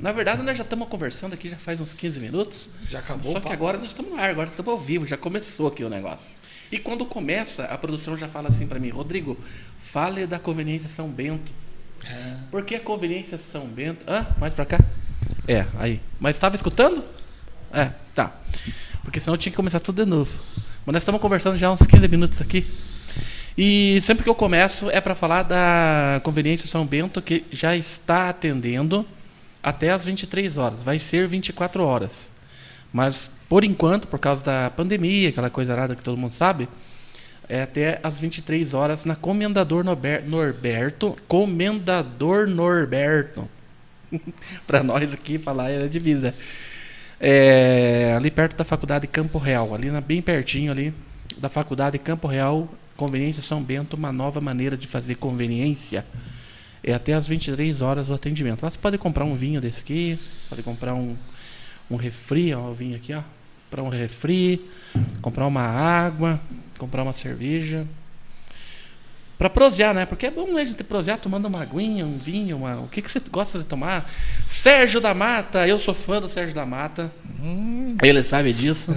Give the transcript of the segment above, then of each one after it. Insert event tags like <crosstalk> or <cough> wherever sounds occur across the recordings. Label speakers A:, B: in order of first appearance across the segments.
A: Na verdade, nós já estamos conversando aqui já faz uns 15 minutos.
B: Já acabou.
A: Só que agora nós estamos no ar, agora estamos ao vivo, já começou aqui o negócio. E quando começa, a produção já fala assim para mim, Rodrigo, fale da conveniência São Bento.
B: É.
A: Por que a conveniência São Bento? Hã? Mais pra cá? É, aí. Mas estava escutando? É, tá. Porque senão eu tinha que começar tudo de novo. Mas nós estamos conversando já uns 15 minutos aqui. E sempre que eu começo é para falar da conveniência São Bento, que já está atendendo até as 23 horas. Vai ser 24 horas. Mas, por enquanto, por causa da pandemia, aquela coisa arada que todo mundo sabe, é até as 23 horas na Comendador Norber- Norberto. Comendador Norberto. <laughs> para nós aqui falar é de vida. É, ali perto da faculdade Campo Real, ali na- bem pertinho ali da faculdade Campo Real, Conveniência São Bento, uma nova maneira de fazer conveniência. É até às 23 horas o atendimento. Lá você pode comprar um vinho desse aqui, pode comprar um, um refri, ó, o vinho aqui, ó. Comprar um refri, comprar uma água, comprar uma cerveja. Pra prosear, né? Porque é bom né, a gente prosear tomando uma aguinha, um vinho, uma... o que, que você gosta de tomar? Sérgio da Mata, eu sou fã do Sérgio da Mata. Ele sabe disso.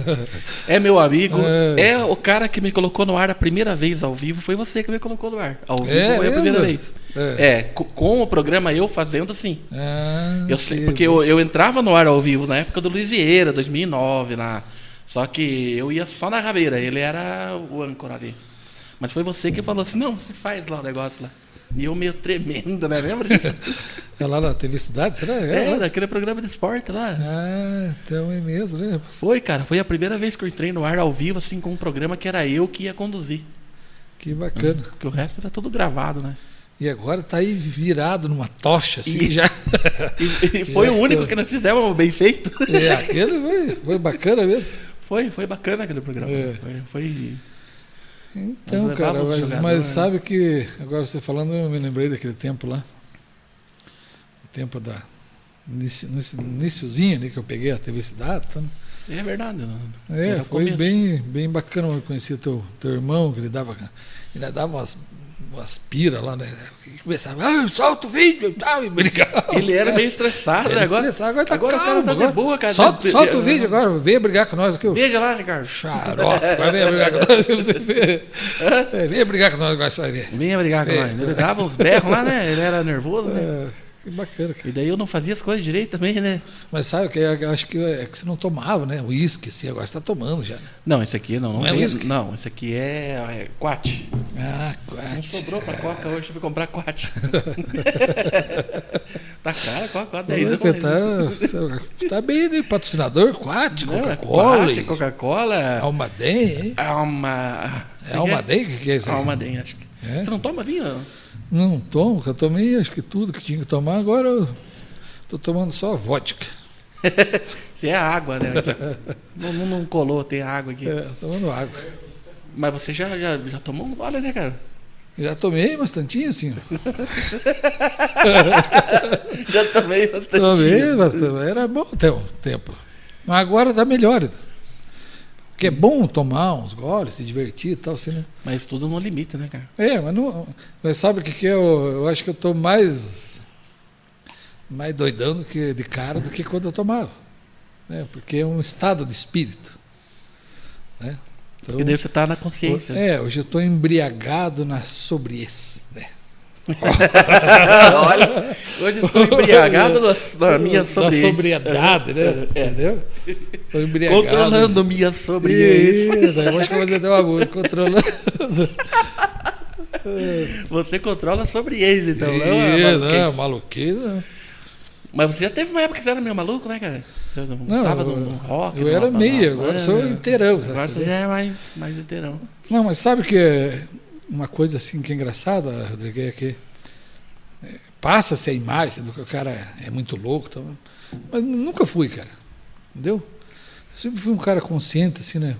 A: É meu amigo. <laughs>
B: É.
A: É o cara que me colocou no ar a primeira vez ao vivo. Foi você que me colocou no ar. Ao vivo
B: É
A: foi a primeira vez.
B: É.
A: É, co- com o programa eu fazendo, sim.
B: Ah,
A: Eu sei,
B: que
A: porque eu, eu entrava no ar ao vivo na época do Luiz Vieira, 2009 lá. Só que eu ia só na rabeira, ele era o âncora ali. Mas foi você que falou assim: não, você faz lá o negócio lá. E eu meio tremendo, né? Lembra disso? <laughs>
B: É lá na TV Cidade, será?
A: é, daquele programa de esporte lá.
B: Ah, então é mesmo, né?
A: Foi, cara, foi a primeira vez que eu entrei no ar ao vivo, assim, com um programa que era eu que ia conduzir.
B: Que bacana.
A: Porque o resto era tudo gravado, né?
B: E agora tá aí virado numa tocha, assim,
A: E-
B: já. <laughs>
A: E, e <laughs> foi
B: Já
A: o único
B: que-
A: que nós fizemos bem feito.
B: É, aquele foi, foi bacana mesmo.
A: Foi, foi bacana aquele programa.
B: É.
A: Foi, foi-
B: Então,
A: Nós
B: cara, mas,
A: jogador,
B: mas
A: né?
B: sabe que, agora você falando, eu me lembrei daquele tempo lá. O tempo da. iniciozinho ali que eu peguei a TV Cidade. Tá?
A: É verdade. Não.
B: É,
A: Era
B: foi
A: começo.
B: bem, bem bacana. Eu conheci teu, teu irmão, que ele dava, ele dava umas, umas piras lá, né? E começava, ah, solta o vídeo e tal, e brigava. <laughs>
A: Ele era
B: caras-
A: meio estressado,
B: Era
A: né? Agora,
B: estressado, agora tá
A: agora cara
B: calmo,
A: tá
B: agora.
A: boa, cara.
B: Solta,
A: De-
B: solta o
A: de-
B: vídeo agora, venha brigar com nós aqui.
A: Veja lá, Ricardo.
B: Xarope, vai <laughs> vir brigar com nós, você vê. É, venha brigar com nós agora, você vai ver.
A: Venha brigar com
B: É.
A: nós. Ele dava uns berros lá, né? Ele era nervoso, né?
B: É, que bacana, cara.
A: E daí eu não fazia as coisas direito também, né?
B: Mas sabe que eu acho que é que você não tomava, né? Uísque, assim, agora você está tomando já. Né?
A: Não, esse aqui não. Não,
B: Não é whisky?
A: Não, esse aqui é, é quat.
B: Ah,
A: Não
B: quase.
A: sobrou pra Coca hoje, eu fui comprar quat. <laughs> tá caro, Coca, quase 10 anos.
B: Você tá, você tá bem, né? Patrocinador, Quat,
A: Não, é
B: Coca-Cola,
A: Quat,
B: e
A: Coca-Cola.
B: Almaden, hein?
A: Alma.
B: É Almaden? O que, que é isso aí?
A: Almaden, acho que.
B: É?
A: Você não toma vinho?
B: Não tomo, eu tomei acho que tudo que tinha que tomar, agora eu tô tomando só vodka. <laughs>
A: Você é água, né? não, não, não colou, tem água aqui.
B: É, tomando água.
A: Mas você já, já, já tomou um gole, né, cara?
B: Já tomei bastantinho, assim. <laughs>
A: Já tomei bastante.
B: Tomei bastante. Era bom até o tempo. Mas agora tá melhor. Porque é bom tomar uns goles, se divertir e tal, assim, né?
A: Mas tudo no limite, né, cara?
B: É, mas, não, mas sabe o que, que é? Eu, eu acho que eu tô mais, mais doidão do que de cara do que quando eu tomava. Né? Porque é um estado de espírito. Né? Então,
A: E daí você tá na consciência.
B: é, hoje eu estou embriagado na sobriez. Né? <laughs>
A: Olha, hoje estou embriagado na, minha
B: da
A: sobriedade.
B: sobriedade, né? Entendeu? Estou embriagado.
A: Controlando minha sobriedade.
B: Isso, aí eu acho que você deu uma música, controlando.
A: Você controla a sobriedade, então. não
B: Isso,
A: maluquice.
B: não, maluquice, não.
A: Mas você já teve uma época que você era meio maluco, né, cara? Você não gostava um rock?
B: eu era meio, agora eu sou
A: é.
B: inteirão?
A: Agora você já é mais, mais inteirão.
B: Não, mas sabe que é uma coisa assim que é engraçada, Rodrigo, é que é, passa-se a imagem do que o cara é muito louco, tal, mas nunca fui, cara. Entendeu? Eu sempre fui um cara consciente, assim, né?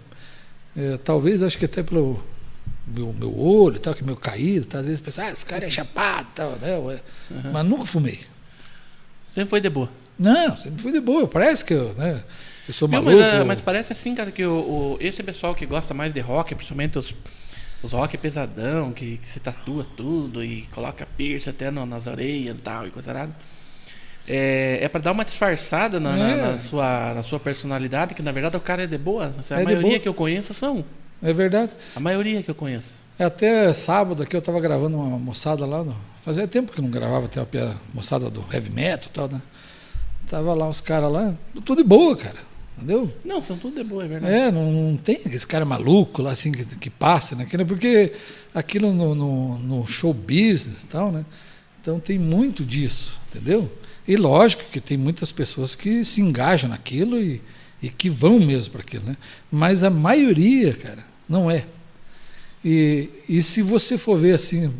B: É, talvez, acho que até pelo meu, meu olho, tal, que meu caído, tá, às vezes pensa, ah, esse cara é chapado, tal, né? Ué, Mas nunca fumei.
A: Sempre foi de boa.
B: Não, sempre fui de boa. Parece que eu, né? Eu sou
A: Viu,
B: maluco.
A: mas, é, mas parece assim, cara, que o, o- esse pessoal que gosta mais de rock, principalmente os, os rock pesadão, que, que se tatua tudo e coloca piercing até no- nas orelhas e tal, e coisa errada. É, é para dar uma disfarçada na, na-
B: É.
A: na sua, na sua personalidade, que na verdade o cara é de boa. A
B: É
A: maioria que eu conheço são.
B: É verdade.
A: A maioria que eu conheço.
B: Até sábado aqui eu estava gravando uma moçada lá. No... Fazia tempo que não gravava até a moçada do heavy metal e tal, né? Tava lá os caras lá, tudo de boa, cara. Entendeu?
A: Não, são tudo de boa, é verdade.
B: É, não, não tem esse cara maluco lá assim que, que passa, né? Porque aquilo no, no, no show business e tal, né? Então tem muito disso, entendeu? E lógico que tem muitas pessoas que se engajam naquilo e, e que vão mesmo para aquilo, né? Mas a maioria, cara, não é. E, e se você for ver assim,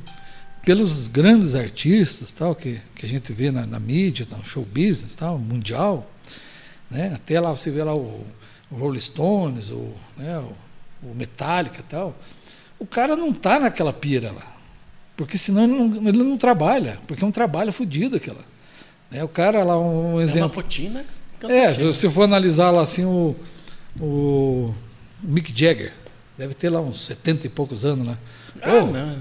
B: pelos grandes artistas tal que, que a gente vê na, na mídia, no show business tal, mundial, né? Até lá você vê lá o, o Rolling Stones, o, né, o, o Metallica e tal. O cara não tá naquela pira lá. Porque senão ele não, ele não trabalha, porque é um trabalho fodido aquela. Né? O cara lá, um
A: É uma
B: exemplo.
A: rotina.
B: É, se você for analisar lá assim o, o Mick Jagger, deve ter lá uns 70 e poucos anos lá.
A: Ah,
B: Pô,
A: não, não.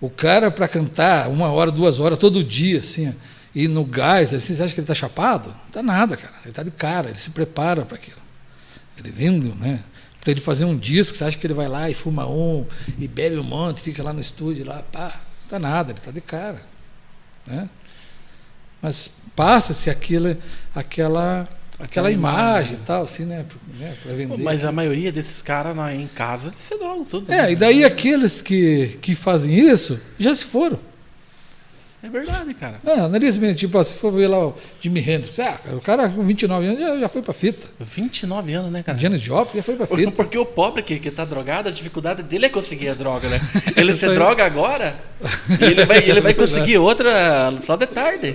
B: o cara para cantar uma hora, duas horas todo dia, assim, e no gás, assim, você acha que ele tá chapado? Não tá nada, cara. Ele tá de cara, ele se prepara para aquilo. Ele vindo, né? Para ele fazer um disco, você acha que ele vai lá e fuma um, e bebe um monte, fica lá no estúdio, lá, pá. Não tá nada, ele tá de cara. Né? Mas passa-se aquela, aquela
A: Aquela
B: imagem
A: imagem.
B: e tal, assim, né? Para vender.
A: Mas a maioria desses caras em casa, eles se drogam tudo.
B: É,
A: né?
B: e daí aqueles que, que fazem isso já se foram.
A: É verdade, cara.
B: É, analisa tipo, se for ver lá o Jimi Hendrix, ah, o cara com 29 anos já, já foi pra fita.
A: 29 anos, né, cara?
B: Janis Joplin já foi pra fita. <laughs>
A: Porque o pobre que, que tá drogado, a dificuldade dele é conseguir a droga, né? <laughs> Ele se droga agora e ele vai, ele vai <laughs> conseguir outra só de tarde.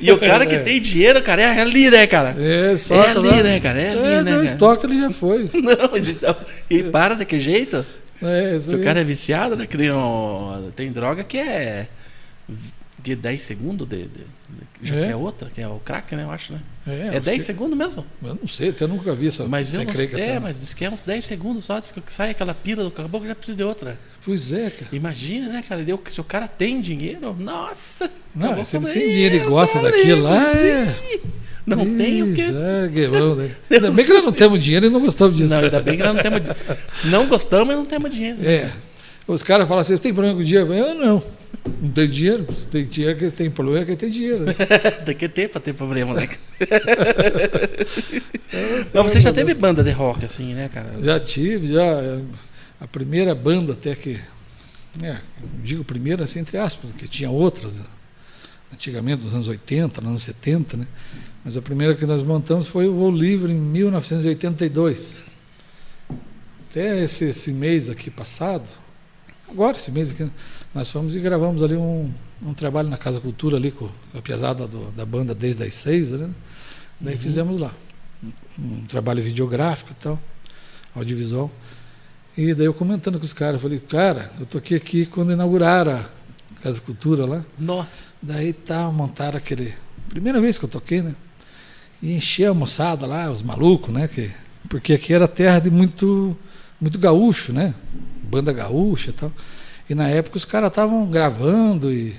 A: E o cara que tem dinheiro, cara, é ali, né, cara?
B: É, só
A: É ali, né, cara? É ali, né,
B: dois
A: cara?
B: toques ele já foi.
A: Não, então, e para daquele jeito.
B: É,
A: Se o cara é viciado, né? Tem droga que é de 10 segundos de, de- de- já
B: É.
A: que é outra, que é o crack, né? Eu acho, né?
B: É,
A: É,
B: acho
A: 10
B: que-
A: segundos mesmo.
B: Eu não sei, até nunca vi essa
A: Mas eu não
B: creca
A: sei. É,
B: até,
A: mas diz que é uns 10 segundos só, diz que sai aquela pira do caboclo já precisa de outra.
B: Pois é, cara.
A: Imagina, né, cara? Deu- Se o cara tem dinheiro, nossa!
B: Não, se ele
A: daí
B: tem dinheiro e gosta
A: valendo.
B: daquilo lá, é.
A: Não tem o quê?
B: É, guelão, né? <laughs> Ainda bem que nós não temos dinheiro e não gostamos disso.
A: Não, ainda bem que nós não temos. Não gostamos e não temos dinheiro. <laughs>
B: É. Os caras falam assim, tem problema com dinheiro? Eu não. Não tem dinheiro? Se tem dinheiro, quem tem problema é quem tem dinheiro. Né?
A: Tem que ter pra ter problema, né? <laughs> Mas você já teve banda de rock, assim, né, cara?
B: Já tive, já. é, A primeira banda até que. É, digo primeira assim, entre aspas, que tinha outras né? antigamente, nos anos 80, nos anos 70, né? Mas a primeira que nós montamos foi o Voo Livre em 1982. Até esse, esse mês aqui passado, agora esse mês aqui, nós fomos e gravamos ali um, um trabalho na Casa Cultura ali com a piazada do- da banda desde as seis, ali, né? Daí
A: Uhum.
B: fizemos lá. Um trabalho videográfico e tal, audiovisual. E daí eu comentando com os caras, falei, cara, eu toquei aqui quando inauguraram a Casa Cultura lá.
A: Nossa.
B: Daí tá, montaram aquele. Primeira vez que eu toquei, né? E encher a moçada lá, os malucos, né? Que, porque aqui era terra de muito, muito gaúcho, né? Banda gaúcha e tal. E na época os caras estavam gravando e,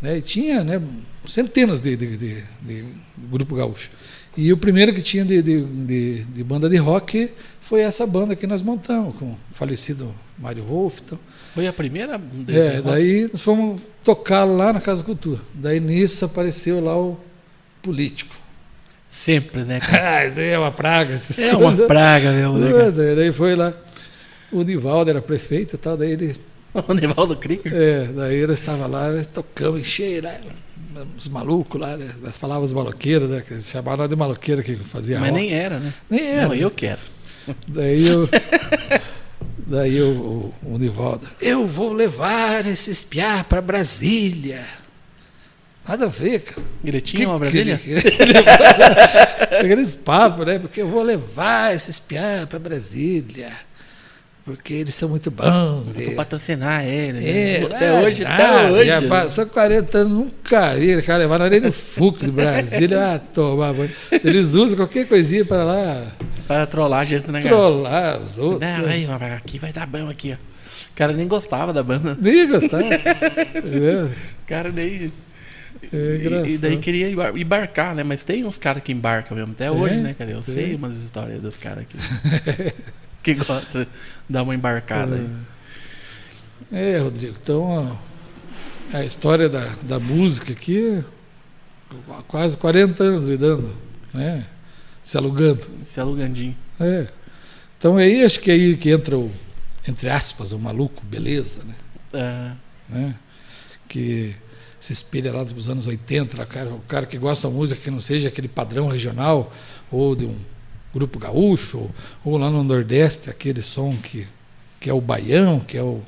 B: né, e tinha né, centenas de, de, de, de grupo gaúcho. E o primeiro que tinha de, banda de rock foi essa banda que nós montamos, com o falecido Mário Wolff e tal.
A: Foi a primeira.
B: É, daí nós fomos tocar lá na Casa Cultura. Daí nisso apareceu lá o político.
A: Sempre, né? <laughs>
B: Ah, isso aí é uma praga.
A: É uma
B: coisas.
A: praga mesmo, né, <laughs>
B: daí foi lá. O Nivaldo era prefeito e tal, daí ele. <laughs>
A: O Nivaldo Krieger.
B: É, daí ele estava lá, nós tocamos, enchei lá, os malucos lá, né? Nós falávamos maloqueiro, né? Que eles chamavam nós de maloqueiro que fazia
A: Mas
B: rock.
A: nem era, né?
B: Nem era.
A: Não, eu quero.
B: Daí eu. <laughs> daí o, o, o Nivaldo. Eu vou levar esses piá para Brasília. Nada a ver, cara.
A: Ele tinha uma
B: Que-
A: Brasília?
B: que- <laughs> Aqueles papos, né? Porque eu vou levar esses piá para Brasília. Porque eles são muito bons.
A: Vou
B: e-
A: patrocinar ele.
B: É,
A: né? até
B: é,
A: hoje,
B: nada,
A: até hoje.
B: Já passou 40 anos, nunca vi. Ele cara levar na areia do FUC de Brasília. Ah, tomar banho. Eles usam qualquer coisinha para lá
A: Para trollar a gente, né, cara?
B: trollar os outros.
A: Não,
B: né?
A: aí, aqui vai dar bom aqui, ó. O cara nem gostava da banda.
B: Nem gostava. <laughs>
A: O cara nem.
B: É
A: E,
B: engraçado.
A: e daí queria embar- embarcar, né? Mas tem uns caras que embarcam mesmo, até hoje,
B: Tem,
A: né, cara? Eu
B: tem.
A: sei umas histórias dos caras <laughs> que, <laughs> que gostam de dar uma embarcada aí.
B: É, Rodrigo, então a, a história da, da música aqui, há quase 40 anos lidando, né? Se alugando.
A: Se alugandinho.
B: É. Então aí acho que é aí que entra o, entre aspas, o maluco, beleza, né?
A: É,
B: né? Que se espelha lá dos anos 80, lá, cara, o cara que gosta da música que não seja aquele padrão regional ou de um grupo gaúcho ou, ou lá no Nordeste, aquele som que, que é o baião, que é o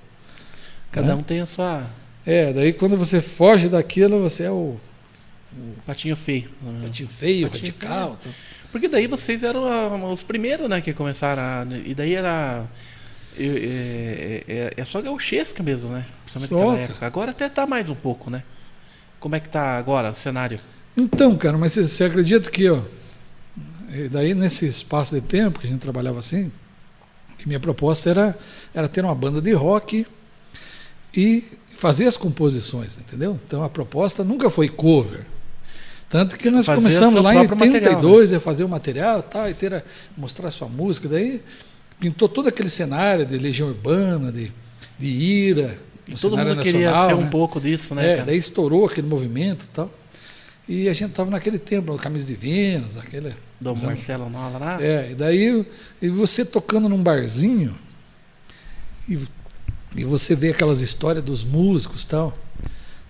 A: cada
B: né?
A: um tem a sua
B: É, daí quando você foge daquilo, você é o
A: patinho feio. né?
B: patinho feio,
A: Patinho
B: radical. tá?
A: Porque daí vocês eram os primeiros, né, que começaram a. E daí era. É, é, é- é só gauchesca mesmo, né? Principalmente
B: Só,
A: naquela época. Agora até tá mais um pouco, né? Como é que tá agora o cenário?
B: Então, cara, mas você, você acredita que, ó, e daí nesse espaço de tempo que a gente trabalhava assim, minha proposta era, era ter uma banda de rock e fazer as composições, entendeu? Então a proposta nunca foi cover. Tanto que nós
A: Fazer
B: começamos lá em
A: próprio material,
B: 82 a fazer o material e tal, e ter a, mostrar a sua música. Daí pintou todo aquele cenário de Legião Urbana, de, de Ira.
A: Todo mundo queria
B: nacional,
A: ser um
B: né?
A: pouco disso, né?
B: É, daí estourou aquele movimento e tal. E a gente estava naquele tempo, de Vênus, aquele.
A: Do
B: os anos-
A: Marcelo Nola lá.
B: É, e daí e você tocando num barzinho e, e você vê aquelas histórias dos músicos e tal,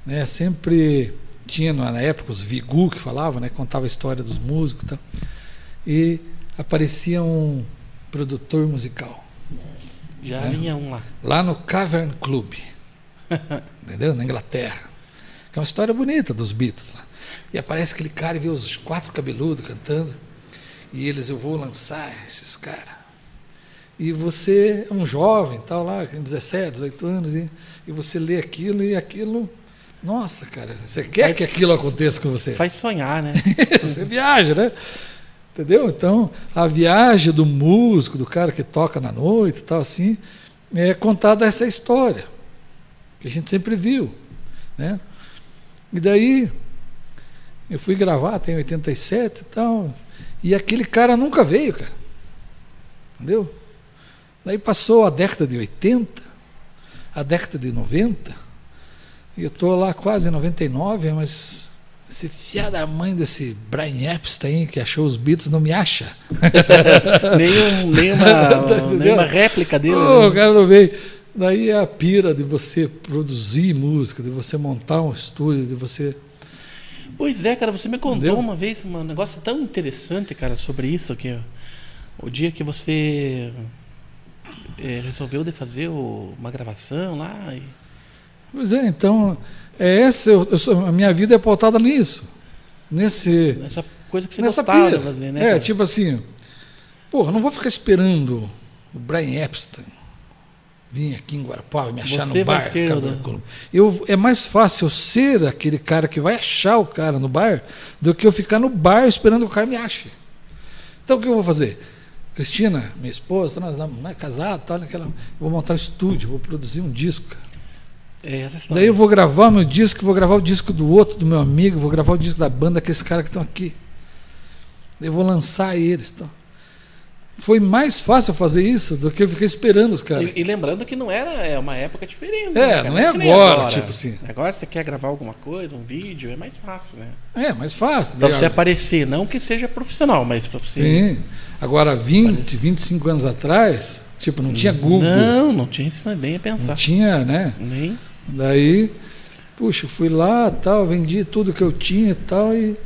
B: né? Sempre tinha na época os Vigu que falavam, né? Contava a história dos músicos e tal. E aparecia um produtor musical
A: Já
B: É.
A: vinha um lá.
B: lá no Cavern Club, <laughs> entendeu? Na Inglaterra. Que é uma história bonita dos Beatles lá. E aparece aquele cara e vê os quatro cabeludos cantando. E eles, eu vou lançar esses caras. E você é um jovem, tal lá, tem 17, 18 anos, e, e você lê aquilo e aquilo. Nossa, cara, você quer
A: Faz-
B: que aquilo aconteça com você?
A: Faz sonhar, né? <laughs>
B: você viaja, né? Entendeu? Então, a viagem do músico, do cara que toca na noite e tal, assim, é contada essa história, que a gente sempre viu, né? E daí, eu fui gravar, tem 87 e tal, e aquele cara nunca veio, cara. Entendeu? Daí passou a década de 80, a década de 90, e eu estou lá quase em 99, mas esse fiado da mãe desse Brian Epstein que achou os Beatles não me acha.
A: nem, um, nem, uma,
B: Tá
A: nem uma réplica dele.
B: Ô,
A: né?
B: o cara não veio. Daí é a pira de você produzir música, de você montar um estúdio, de você.
A: Pois é, cara, você me contou
B: Entendeu?
A: uma vez um negócio tão interessante, cara, sobre isso que o dia que você eh, resolveu de fazer o- uma gravação lá e
B: Pois é, então, é essa, eu, eu a minha vida é pautada nisso. Nesse,
A: essa coisa que você
B: nessa
A: gostava fazer, né?
B: é,
A: cara?
B: tipo assim, porra, não vou ficar esperando o Brian Epstein vir aqui em Guarapava me achar
A: Você
B: no bar.
A: ser
B: cara,
A: o-
B: eu, é mais fácil eu ser aquele cara que vai achar o cara no bar do que eu ficar no bar esperando que o cara me ache. Então o que eu vou fazer? Cristina, minha esposa, nós não é casado, tal, naquela, vou montar um estúdio, vou produzir um disco. cara.
A: É.
B: Daí eu vou gravar meu disco, vou gravar o disco do outro, do meu amigo, vou gravar o disco da banda, aqueles caras que estão aqui. Daí Eu vou lançar eles. Então. Foi mais fácil fazer isso do que eu ficar esperando os caras.
A: E, e lembrando que não era é uma época diferente.
B: É,
A: né,
B: não é
A: que nem
B: agora, tipo assim.
A: Agora você quer gravar alguma coisa, um vídeo, é mais fácil, né?
B: É, mais fácil.
A: Pra
B: Daí,
A: você aparecer, não que seja profissional, mas pra você.
B: Sim. Agora, 20,
A: Parece-
B: 25 anos atrás, tipo, não tinha Google,
A: Não, não tinha isso nem a
B: não
A: pensar.
B: tinha, né?
A: Nem.
B: Daí, puxa, fui lá, tal, vendi tudo que eu tinha e tal e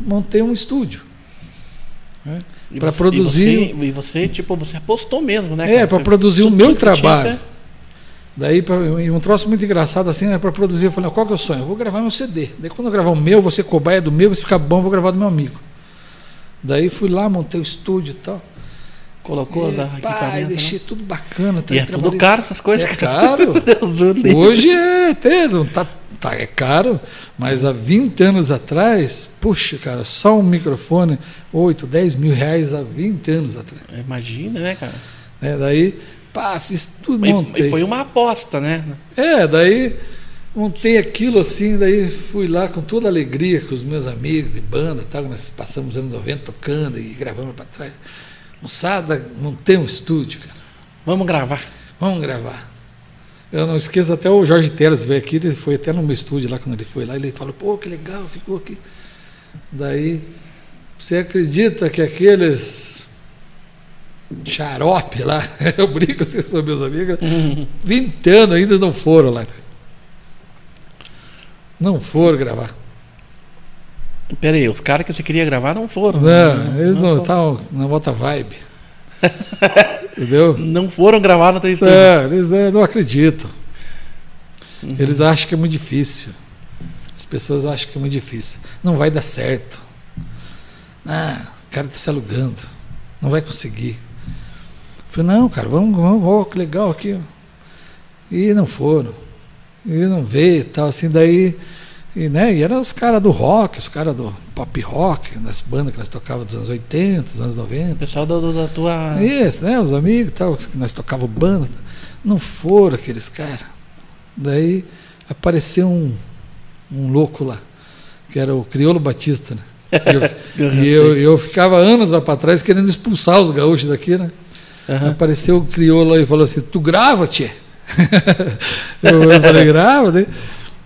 B: montei um estúdio. né?
A: Você-
B: produzir-
A: E você, e você, tipo, você apostou mesmo, né?
B: É, para produzir o meu
A: você tinha,
B: trabalho. Daí, pra, e um troço muito engraçado assim, é para produzir. Eu falei, qual que é o sonho? Eu vou gravar meu CD. Daí, quando eu gravar o meu, você cobaia do meu, se ficar bom, eu vou gravar do meu amigo. Daí, fui lá, montei o estúdio e tal.
A: colocou
B: E, pá,
A: equipamentos.
B: deixei tudo bacana.
A: né? E é tudo caro essas coisas,
B: É
A: cara.
B: caro. <laughs> Hoje é, não tá, tá, é caro, mas há 20 anos atrás, puxa, cara, só um microfone, 8, 10 mil reais há 20 anos atrás.
A: Imagina, né, cara?
B: né? Daí, pá, fiz tudo,
A: E,
B: montei.
A: e foi uma aposta, né?
B: É, daí montei aquilo assim, daí fui lá com toda alegria com os meus amigos de banda, tal, nós passamos anos 90 tocando e gravando para trás. Moçada, montei um estúdio, cara.
A: Vamos gravar.
B: Vamos gravar. Eu não esqueço até o Jorge Teles veio aqui, ele foi até no meu estúdio lá quando ele foi lá, ele falou, pô, que legal, ficou aqui. Daí, você acredita que aqueles xarope lá, <laughs> eu brinco assim, são meus amigos, <laughs> 20 anos ainda não foram lá. Não foram gravar.
A: Pera aí, os caras que você queria gravar não foram.
B: Não, né? eles não estavam na outra vibe. <laughs> Entendeu?
A: Não foram gravar no teu estúdio.
B: É, eles é, não acreditam. Uhum. Eles acham que é muito difícil. As pessoas acham que é muito difícil. Não vai dar certo. Ah, o cara está se alugando. Não vai conseguir. Eu falei, não, cara, vamos, vamos, oh, que legal aqui. E não foram. E não veio e tal, assim, daí. E, né, e eram os caras do rock, os caras do pop rock, das bandas que nós tocávamos dos anos 80, dos anos 90. O
A: pessoal do, do, da tua.
B: Isso, né? Os amigos e tal, que nós tocávamos banda. Não foram aqueles caras. Daí apareceu um, um louco lá, que era o Criolo Batista, né? <laughs> E eu, e eu, eu, ficava anos lá para trás querendo expulsar os gaúchos daqui, né? Uhum. Apareceu o crioulo e falou assim: Tu grava, tchê? <laughs> eu, eu, falei: Grava. Daí,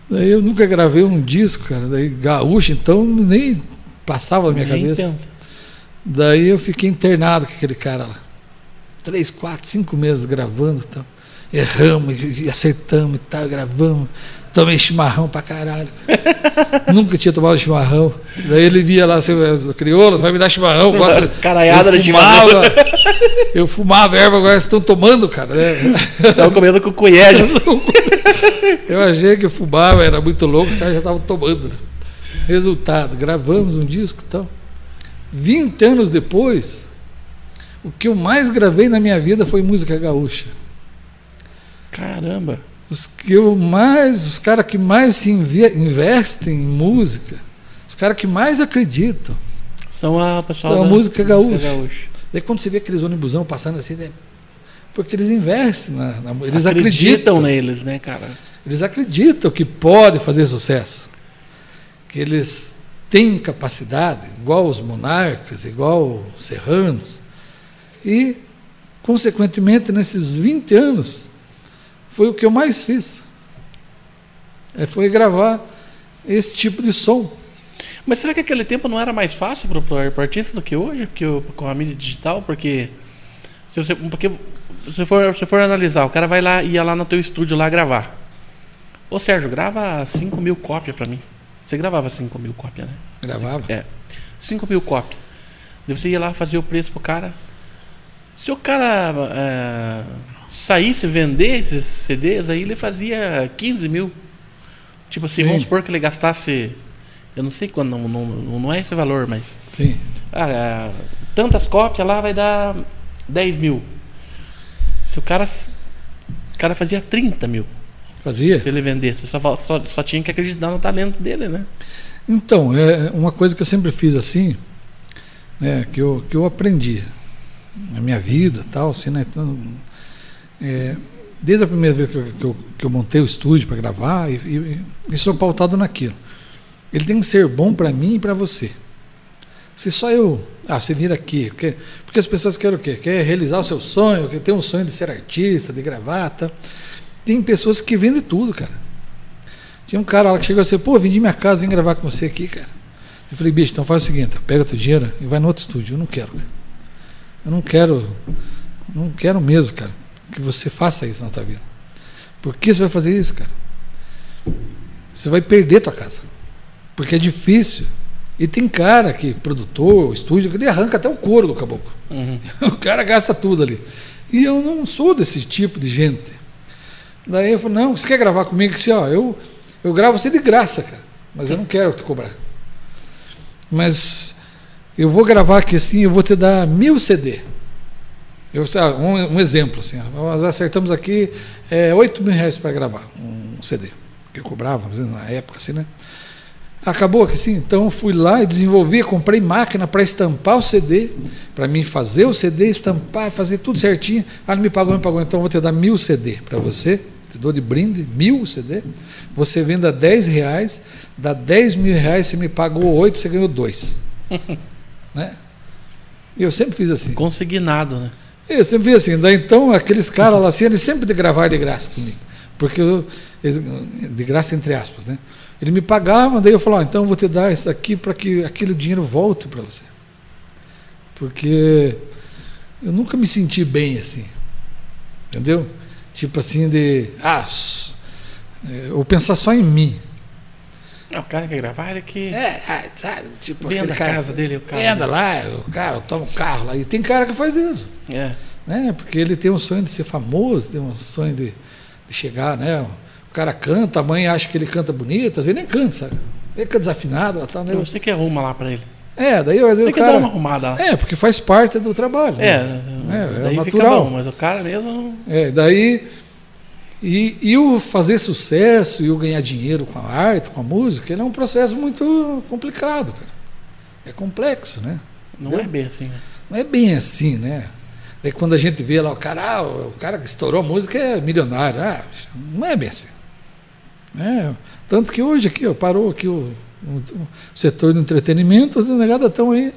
B: daí, eu nunca gravei um disco, cara. Daí gaúcho, então nem passava na minha nem cabeça. Pensa. Daí eu fiquei internado com aquele cara lá. Três, quatro, cinco meses gravando e tal. Erramos e acertamos e tal, gravamos. Tomei chimarrão pra caralho. <laughs> Nunca tinha tomado chimarrão. Daí ele via lá, assim, crioulos, vai me dar chimarrão. <laughs> Gosta,
A: Caraiada de chimarrão.
B: Eu fumava erva, agora estão tomando, cara. Né? <laughs>
A: Estavam comendo com colher.
B: Eu achei que eu fumava, era muito louco, os caras já estavam tomando. Né? Resultado, gravamos um disco e tal. 20 anos depois, o que eu mais gravei na minha vida foi música gaúcha.
A: Caramba!
B: Os que eu mais, os caras que mais se investem em música, os caras que mais acreditam.
A: São a pessoal
B: são a música gaúcha. música gaúcha. Daí quando você vê aqueles ônibusão passando assim, né, porque eles investem na, na eles acreditam, acreditam
A: neles, né, cara?
B: Eles acreditam que pode fazer sucesso. Que eles têm capacidade, igual os monarcas, igual os serranos. E, consequentemente, nesses 20 anos, foi o que eu mais fiz. É, foi gravar esse tipo de som.
A: Mas será que aquele tempo não era mais fácil para o artista do que hoje, porque com a mídia digital? Porque se você, porque se for, se for analisar, o cara vai lá ia lá no teu estúdio lá gravar. Ô Sérgio, grava 5 mil cópias para mim. Você gravava 5 mil cópias, né?
B: Gravava?
A: É. 5 mil cópias. Daí você ia lá fazer o preço pro cara. Se o cara é, saísse vender esses CDs, aí ele fazia 15 mil. Tipo assim, Sim. vamos supor que ele gastasse. Eu não sei quando, não, não, não é esse valor, mas.
B: Sim.
A: Ah, tantas cópias lá vai dar 10 mil. Se o cara. O cara fazia 30 mil.
B: Fazia?
A: Se ele vendesse. Só, só, só tinha que acreditar no talento dele, né?
B: Então, é uma coisa que eu sempre fiz assim, né, que, eu, que eu aprendi na minha vida tal, assim, né? Então, é, desde a primeira vez que eu, que eu, que eu montei o estúdio para gravar, e, e, e sou pautado naquilo. Ele tem que ser bom para mim e para você. Se só eu. Ah, você vir aqui. Porque, porque as pessoas querem o quê? Quer realizar o seu sonho, quer ter um sonho de ser artista, de gravata. Tem pessoas que vendem tudo, cara. Tinha um cara lá que chegou assim, pô, vendi minha casa, vim gravar com você aqui, cara. Eu falei, bicho, então faz o seguinte, pega teu dinheiro e vai no outro estúdio. Eu não quero, cara. Eu não quero. Não quero mesmo, cara que você faça isso na tua vida. Por que você vai fazer isso, cara? Você vai perder tua casa. Porque é difícil. E tem cara que, produtor, estúdio, que ele arranca até o couro do caboclo. Uhum. <laughs> O cara gasta tudo ali. E eu não sou desse tipo de gente. Daí eu falei, não, você quer gravar comigo? Assim, ó, eu, eu gravo você de graça, cara. Mas eu não quero te cobrar. Mas eu vou gravar aqui assim, eu vou te dar mil CD. Eu, um, um exemplo, assim, nós acertamos aqui é, 8 mil reais para gravar um CD, que eu cobrava na época, assim, né? Acabou que assim, então fui lá e desenvolvi, comprei máquina para estampar o CD, para mim fazer o CD, estampar, fazer tudo certinho. Ah, não me pagou, não me pagou, então vou te dar mil CD para você te dou de brinde, mil CD, você venda 10 reais, dá 10 mil reais, você me pagou 8, você ganhou 2. <laughs> né? E eu sempre fiz assim.
A: Consignado, né?
B: Eu sempre fiz assim. Daí então, aqueles caras lá assim, eles sempre gravaram de graça comigo. Porque eu, de graça entre aspas, né? Ele me pagava, daí eu falava, então eu vou te dar isso aqui para que aquele dinheiro volte para você. Porque eu nunca me senti bem assim. Entendeu? Tipo assim de. Ah, ou pensar só em mim.
A: O cara quer gravar, ele que.
B: É, ah, sabe? Tipo,
A: venda a
B: cara,
A: casa dele, o carro.
B: Venda lá, o cara toma um carro lá. E tem cara que faz isso.
A: É.
B: Né? Porque ele tem um sonho de ser famoso, tem um sonho de, de chegar, né? O cara canta, a mãe acha que ele canta bonito, às vezes nem canta, sabe? Ele canta desafinado, ela tá, né?
A: Você que arruma lá para ele.
B: É, daí às vezes
A: Você
B: o cara.
A: dá uma arrumada lá.
B: É, porque faz parte do trabalho.
A: É,
B: né? é, é
A: fica
B: natural.
A: bom, mas o cara mesmo.
B: É, daí. E, e o fazer sucesso e o ganhar dinheiro com a arte, com a música, ele é um processo muito complicado, cara. É complexo, né?
A: Não
B: Entendeu?
A: é bem assim, né?
B: Não é bem assim, né? Daí quando a gente vê lá o cara, ah, o cara que estourou a música é milionário. Ah, não é bem assim. É, tanto que hoje aqui, ó, parou aqui o, o, o setor do entretenimento, os negados estão aí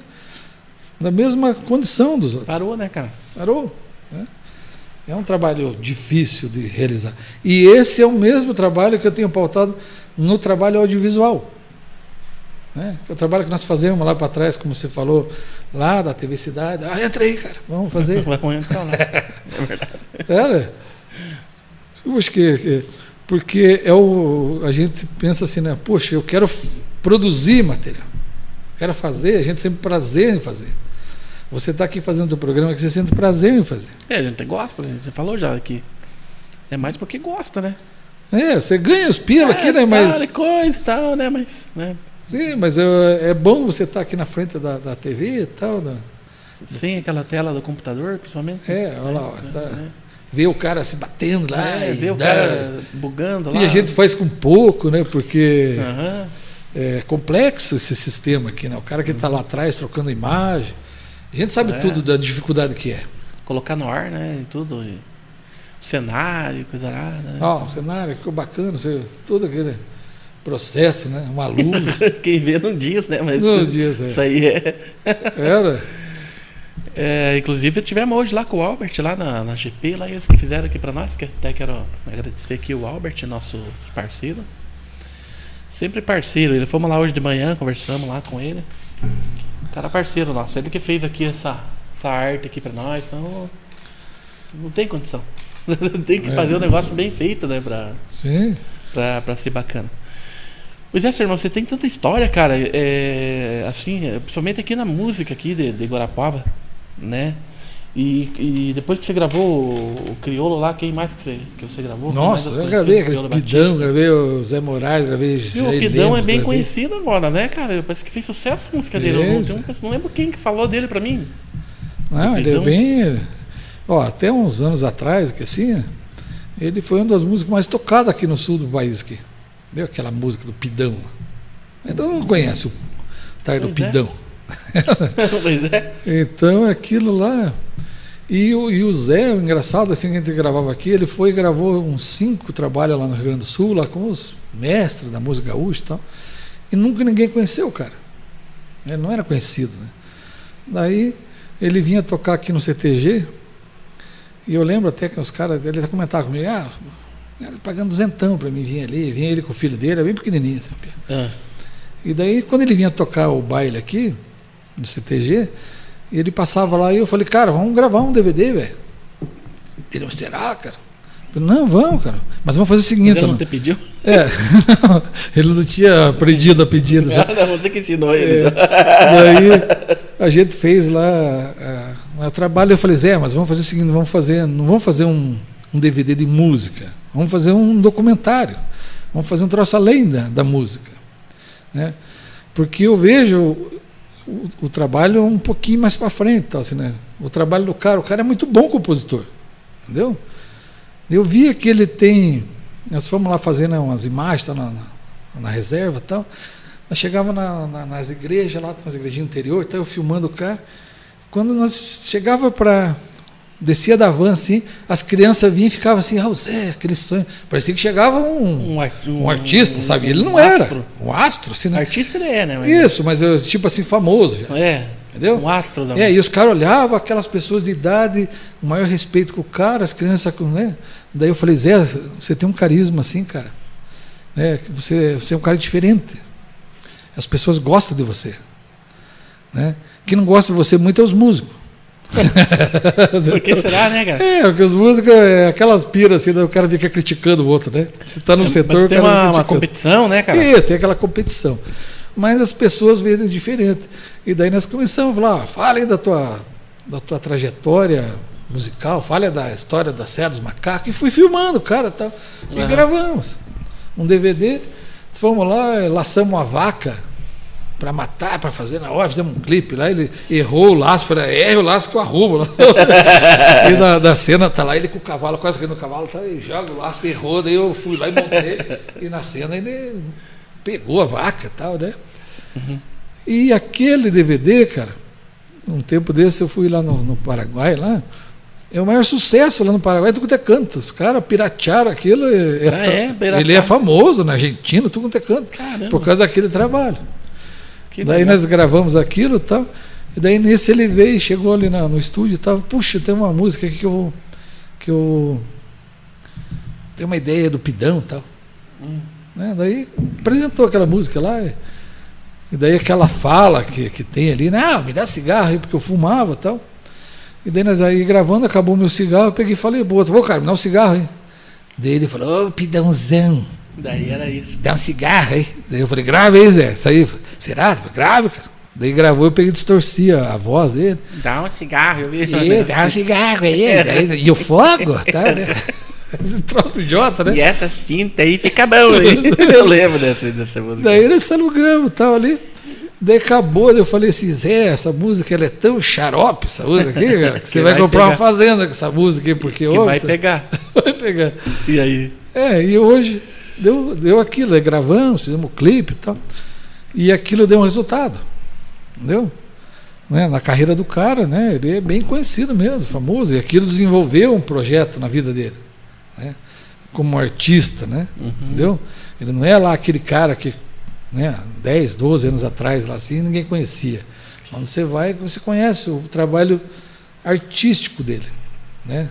B: na mesma condição dos outros.
A: Parou, né, cara?
B: Parou. Né? É um trabalho difícil de realizar. E esse é o mesmo trabalho que eu tenho pautado no trabalho audiovisual. Né? Que é o trabalho que nós fazemos lá para trás, como você falou, lá da TV Cidade. Ah, entra aí, cara, vamos fazer. <laughs>
A: Vamos entrar lá.
B: Era. Eu acho que, que- porque é o, a gente pensa assim, né? Poxa, eu quero produzir material. Quero fazer, a gente sente prazer em fazer. Você está aqui fazendo o programa que você sente prazer em fazer.
A: É, a gente gosta, né? A gente já falou já aqui. É mais porque gosta, né?
B: É, você ganha os pila aqui, né?
A: É,
B: Mas,
A: tal, coisa e tal, né? Mas, né?
B: sim, mas é, é bom você estar aqui na frente da, da TV e tal. da-
A: Sem aquela tela do computador, principalmente.
B: É, olha lá, ó,
A: É,
B: tá-
A: é.
B: ver o cara se batendo lá.
A: É, ver o
B: dá-
A: cara bugando lá.
B: E a gente faz com pouco, né? Porque
A: Aham.
B: é complexo esse sistema aqui, né? O cara que está lá atrás trocando imagem. A gente sabe
A: É.
B: tudo da dificuldade que é.
A: Colocar no ar, né? E tudo. E cenário, coisa arada, né?
B: Ó, o cenário ficou bacana, você, todo aquele processo, né? Uma luz. <laughs>
A: Quem vê não diz, né? Mas
B: Não diz, é.
A: isso aí é.
B: Era.
A: É, inclusive tivemos hoje lá com o Albert lá na, na GP, lá eles que fizeram aqui pra nós, que até quero agradecer aqui o Albert, nosso parceiro. Sempre parceiro, ele fomos lá hoje de manhã, conversamos lá com ele. Cara parceiro nosso, ele que fez aqui essa, essa arte aqui pra nós, então não tem condição. <laughs> tem que
B: É.
A: fazer um negócio bem feito, né, pra,
B: Sim.
A: pra, pra ser bacana. Pois é, seu irmão, você tem tanta história, cara, é, assim, é, principalmente aqui na música aqui de, de Guarapuava, né? E, e depois que você gravou o, o Criolo lá, quem mais que você, que você gravou?
B: Nossa, eu gravei aquele Pidão, gravei o Zé Moraes, gravei
A: E
B: Zé
A: o Pidão é bem
B: gravei-
A: conhecido agora, né, cara? Parece que fez sucesso a música dele. Eu não, um- não lembro quem que falou dele pra mim.
B: Não, ele é bem. Ó, até uns anos atrás, que assim, ele foi uma das músicas mais tocadas aqui no sul do país. Aqui. Deu aquela música do Pidão. Então não conhece o Tar do
A: Pois é.
B: Pidão. <laughs>
A: pois é.
B: Então aquilo lá. E o, e o Zé, o engraçado, assim que a gente gravava aqui, ele foi e gravou uns cinco trabalhos lá no Rio Grande do Sul, lá com os mestres da música gaúcha e tal. E nunca ninguém conheceu o cara. Ele não era conhecido, né? Daí ele vinha tocar aqui no CTG, e eu lembro até que os caras, ele comentava comigo, ah, ele pagando duzentão para mim vir ali, vinha ele com o filho dele, era bem pequenininho. Assim,
A: Ah,
B: e daí, quando ele vinha tocar o baile aqui, no CTG, ele passava lá e eu falei, cara, vamos gravar um DVD, velho. Ele, "Mas será, cara? Eu falei, não, vamos, cara. Mas vamos fazer o seguinte.
A: ele não
B: Ana."
A: te pediu?
B: É, <laughs> ele não tinha aprendido a pedida. sabe?
A: Ah, <laughs> não, você que ensinou ele.
B: É, daí a gente fez lá ah, um trabalho. Eu falei, Zé, mas vamos fazer o seguinte: vamos fazer, não vamos fazer um, um DVD de música, vamos fazer um documentário, vamos fazer um troço além da, da música. Né? Porque eu vejo o, o trabalho um pouquinho mais para frente. Tá, assim, né? O trabalho do cara, o cara é muito bom compositor. Entendeu? Eu via que ele tem. Nós fomos lá fazendo umas imagens tá, na, na, reserva tal. Nós chegava na- na- nas igrejas lá, nas igrejinhas interior, tá, eu filmando o cara. Quando nós chegava para descia da van assim, as crianças vinham e ficavam assim, ah, Zé, aquele sonho. Parecia que chegava um,
A: Um, ar-
B: um artista, sabe? Ele não
A: um
B: era.
A: astro.
B: Um astro, assim, né?
A: Artista ele é, né? mas-
B: Isso, mas eu, tipo assim, famoso já.
A: É.
B: Entendeu?
A: Um astro da
B: É, e os caras olhavam aquelas pessoas de idade, o maior respeito com o cara, as crianças, né? Daí eu falei, Zé, você tem um carisma assim, cara. Né? Você, você é um cara diferente. As pessoas gostam de você. Né? Quem não gosta de você muito é os músicos. <laughs>
A: Por que será, né, cara?
B: É, porque os músicos é aquelas piras assim, daí o cara fica criticando o outro, né? Se tá no setor,
A: Mas tem uma, uma competição, né, cara?
B: Isso, tem aquela competição. Mas as pessoas veem diferente. E daí nós começamos a falar, ah, fale da tua, da tua trajetória musical, fale da história da Serra dos Macacos. E fui filmando, cara, tal. E
A: Aham.
B: gravamos. Um DVD, fomos lá, laçamos uma vaca para matar, para fazer na hora, fizemos um clipe lá, ele errou o laço, falei, erra o laço que eu arrumo. <laughs> e na, da cena tá lá ele com o cavalo, quase caindo no cavalo, tá, e joga o laço, errou, daí eu fui lá e montei, e na cena ele pegou a vaca e tal, né? E aquele DVD, cara, um tempo desse eu fui lá no, no Paraguai, lá, é o maior sucesso lá no Paraguai, tudo quanto é canto. Os caras piratearam aquilo. é-
A: Ah, é?
B: ele é famoso na Argentina, tudo quanto é canto.
A: Caramba.
B: Por causa daquele trabalho.
A: Que
B: daí
A: legal.
B: nós gravamos aquilo e tal. E daí nesse ele veio, chegou ali na- no estúdio e tal. Puxa, tem uma música aqui que eu vou. Que eu. Tem uma ideia do Pidão e tal. Né? Daí apresentou aquela música lá. E, e daí aquela fala que, que tem ali, não, me dá cigarro aí, porque eu fumava e tal. E daí nós aí gravando, acabou meu cigarro, eu peguei e falei, boa, vou, cara, me dá um cigarro aí. Daí ele falou, ô Pidãozão,
A: Daí era isso.
B: dá um cigarro aí. Daí eu falei, grave aí, Zé. Isso aí, será? Falei, grave, cara. Daí gravou, eu peguei e distorci a, voz dele.
A: Dá um cigarro, eu vi.
B: E dá um cigarro aí. <laughs> daí- e o fogo, tá, né? <laughs> Esse troço idiota, né?
A: E essa cinta aí fica bom, hein? <laughs> eu lembro dessa, dessa música.
B: Daí nós alugamos e tal ali. Daí acabou, daí eu falei assim, Zé, essa música ela é tão xarope, essa música aqui, cara, que você
A: Que
B: vai,
A: vai
B: comprar
A: pegar.
B: uma fazenda com essa música aí, porque
A: que
B: ô,
A: vai
B: você-
A: pegar.
B: vai pegar.
A: E aí?
B: É, e hoje deu, deu aquilo, gravamos, fizemos o clipe e tal. E aquilo deu um resultado. Entendeu? Né, Na carreira do cara, né? Ele é bem conhecido mesmo, famoso. E aquilo desenvolveu um projeto na vida dele. Né? Como artista, né? Entendeu? Ele não é lá aquele cara que, né, 10, 12 anos atrás, lá assim, ninguém conhecia. Quando você vai, você conhece o trabalho artístico dele. Né?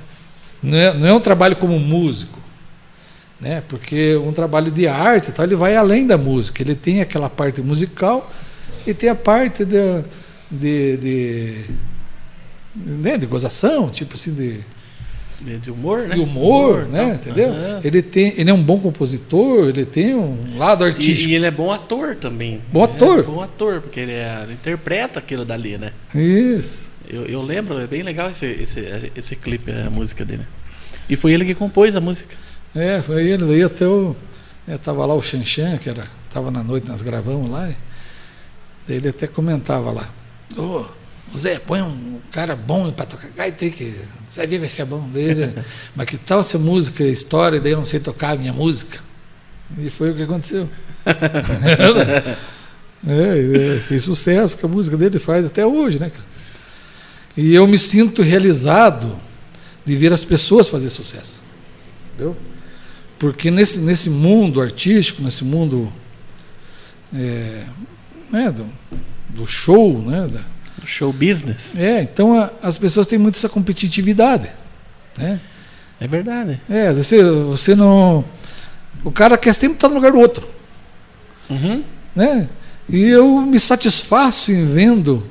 B: Não, é, não é um trabalho como músico né? Porque um trabalho de arte, e tal, ele vai além da música. Ele tem aquela parte musical e tem a parte de de, de, né? de gozação, tipo assim de,
A: De, humor, né?
B: de humor,
A: e
B: né?
A: tal.
B: Entendeu?
A: Aham.
B: Ele tem, ele é um bom compositor, ele tem um lado
A: E,
B: artístico.
A: e ele é bom ator também.
B: Bom
A: Ele
B: ator.
A: É bom ator, porque ele, é- ele interpreta aquilo dali, né?
B: Isso.
A: Eu, eu lembro, é bem legal esse, esse, esse clipe, a música dele. E foi ele que compôs a música.
B: É, foi ele. Daí até o. É, tava lá o Xanxan, que era. Tava na noite, nós gravamos lá. E, daí ele até comentava lá. Ô, Zé, põe um cara bom pra tocar gaita aí, que você vai ver, vai ficar bom dele. <laughs> Mas que tal essa música, história, daí eu não sei tocar a minha música. E foi o que aconteceu. <laughs> é, ele fez sucesso com a música dele, faz até hoje, né, cara? E eu me sinto realizado de ver as pessoas fazer sucesso. Entendeu? Porque nesse, nesse mundo artístico, nesse mundo é, né, do, do show, né, da,
A: Show business.
B: é, então a- as pessoas têm muito essa competitividade. Né?
A: É verdade.
B: É, você, você não. O cara quer sempre estar no lugar do outro.
A: Uhum.
B: Né? E eu me satisfaço em vendo,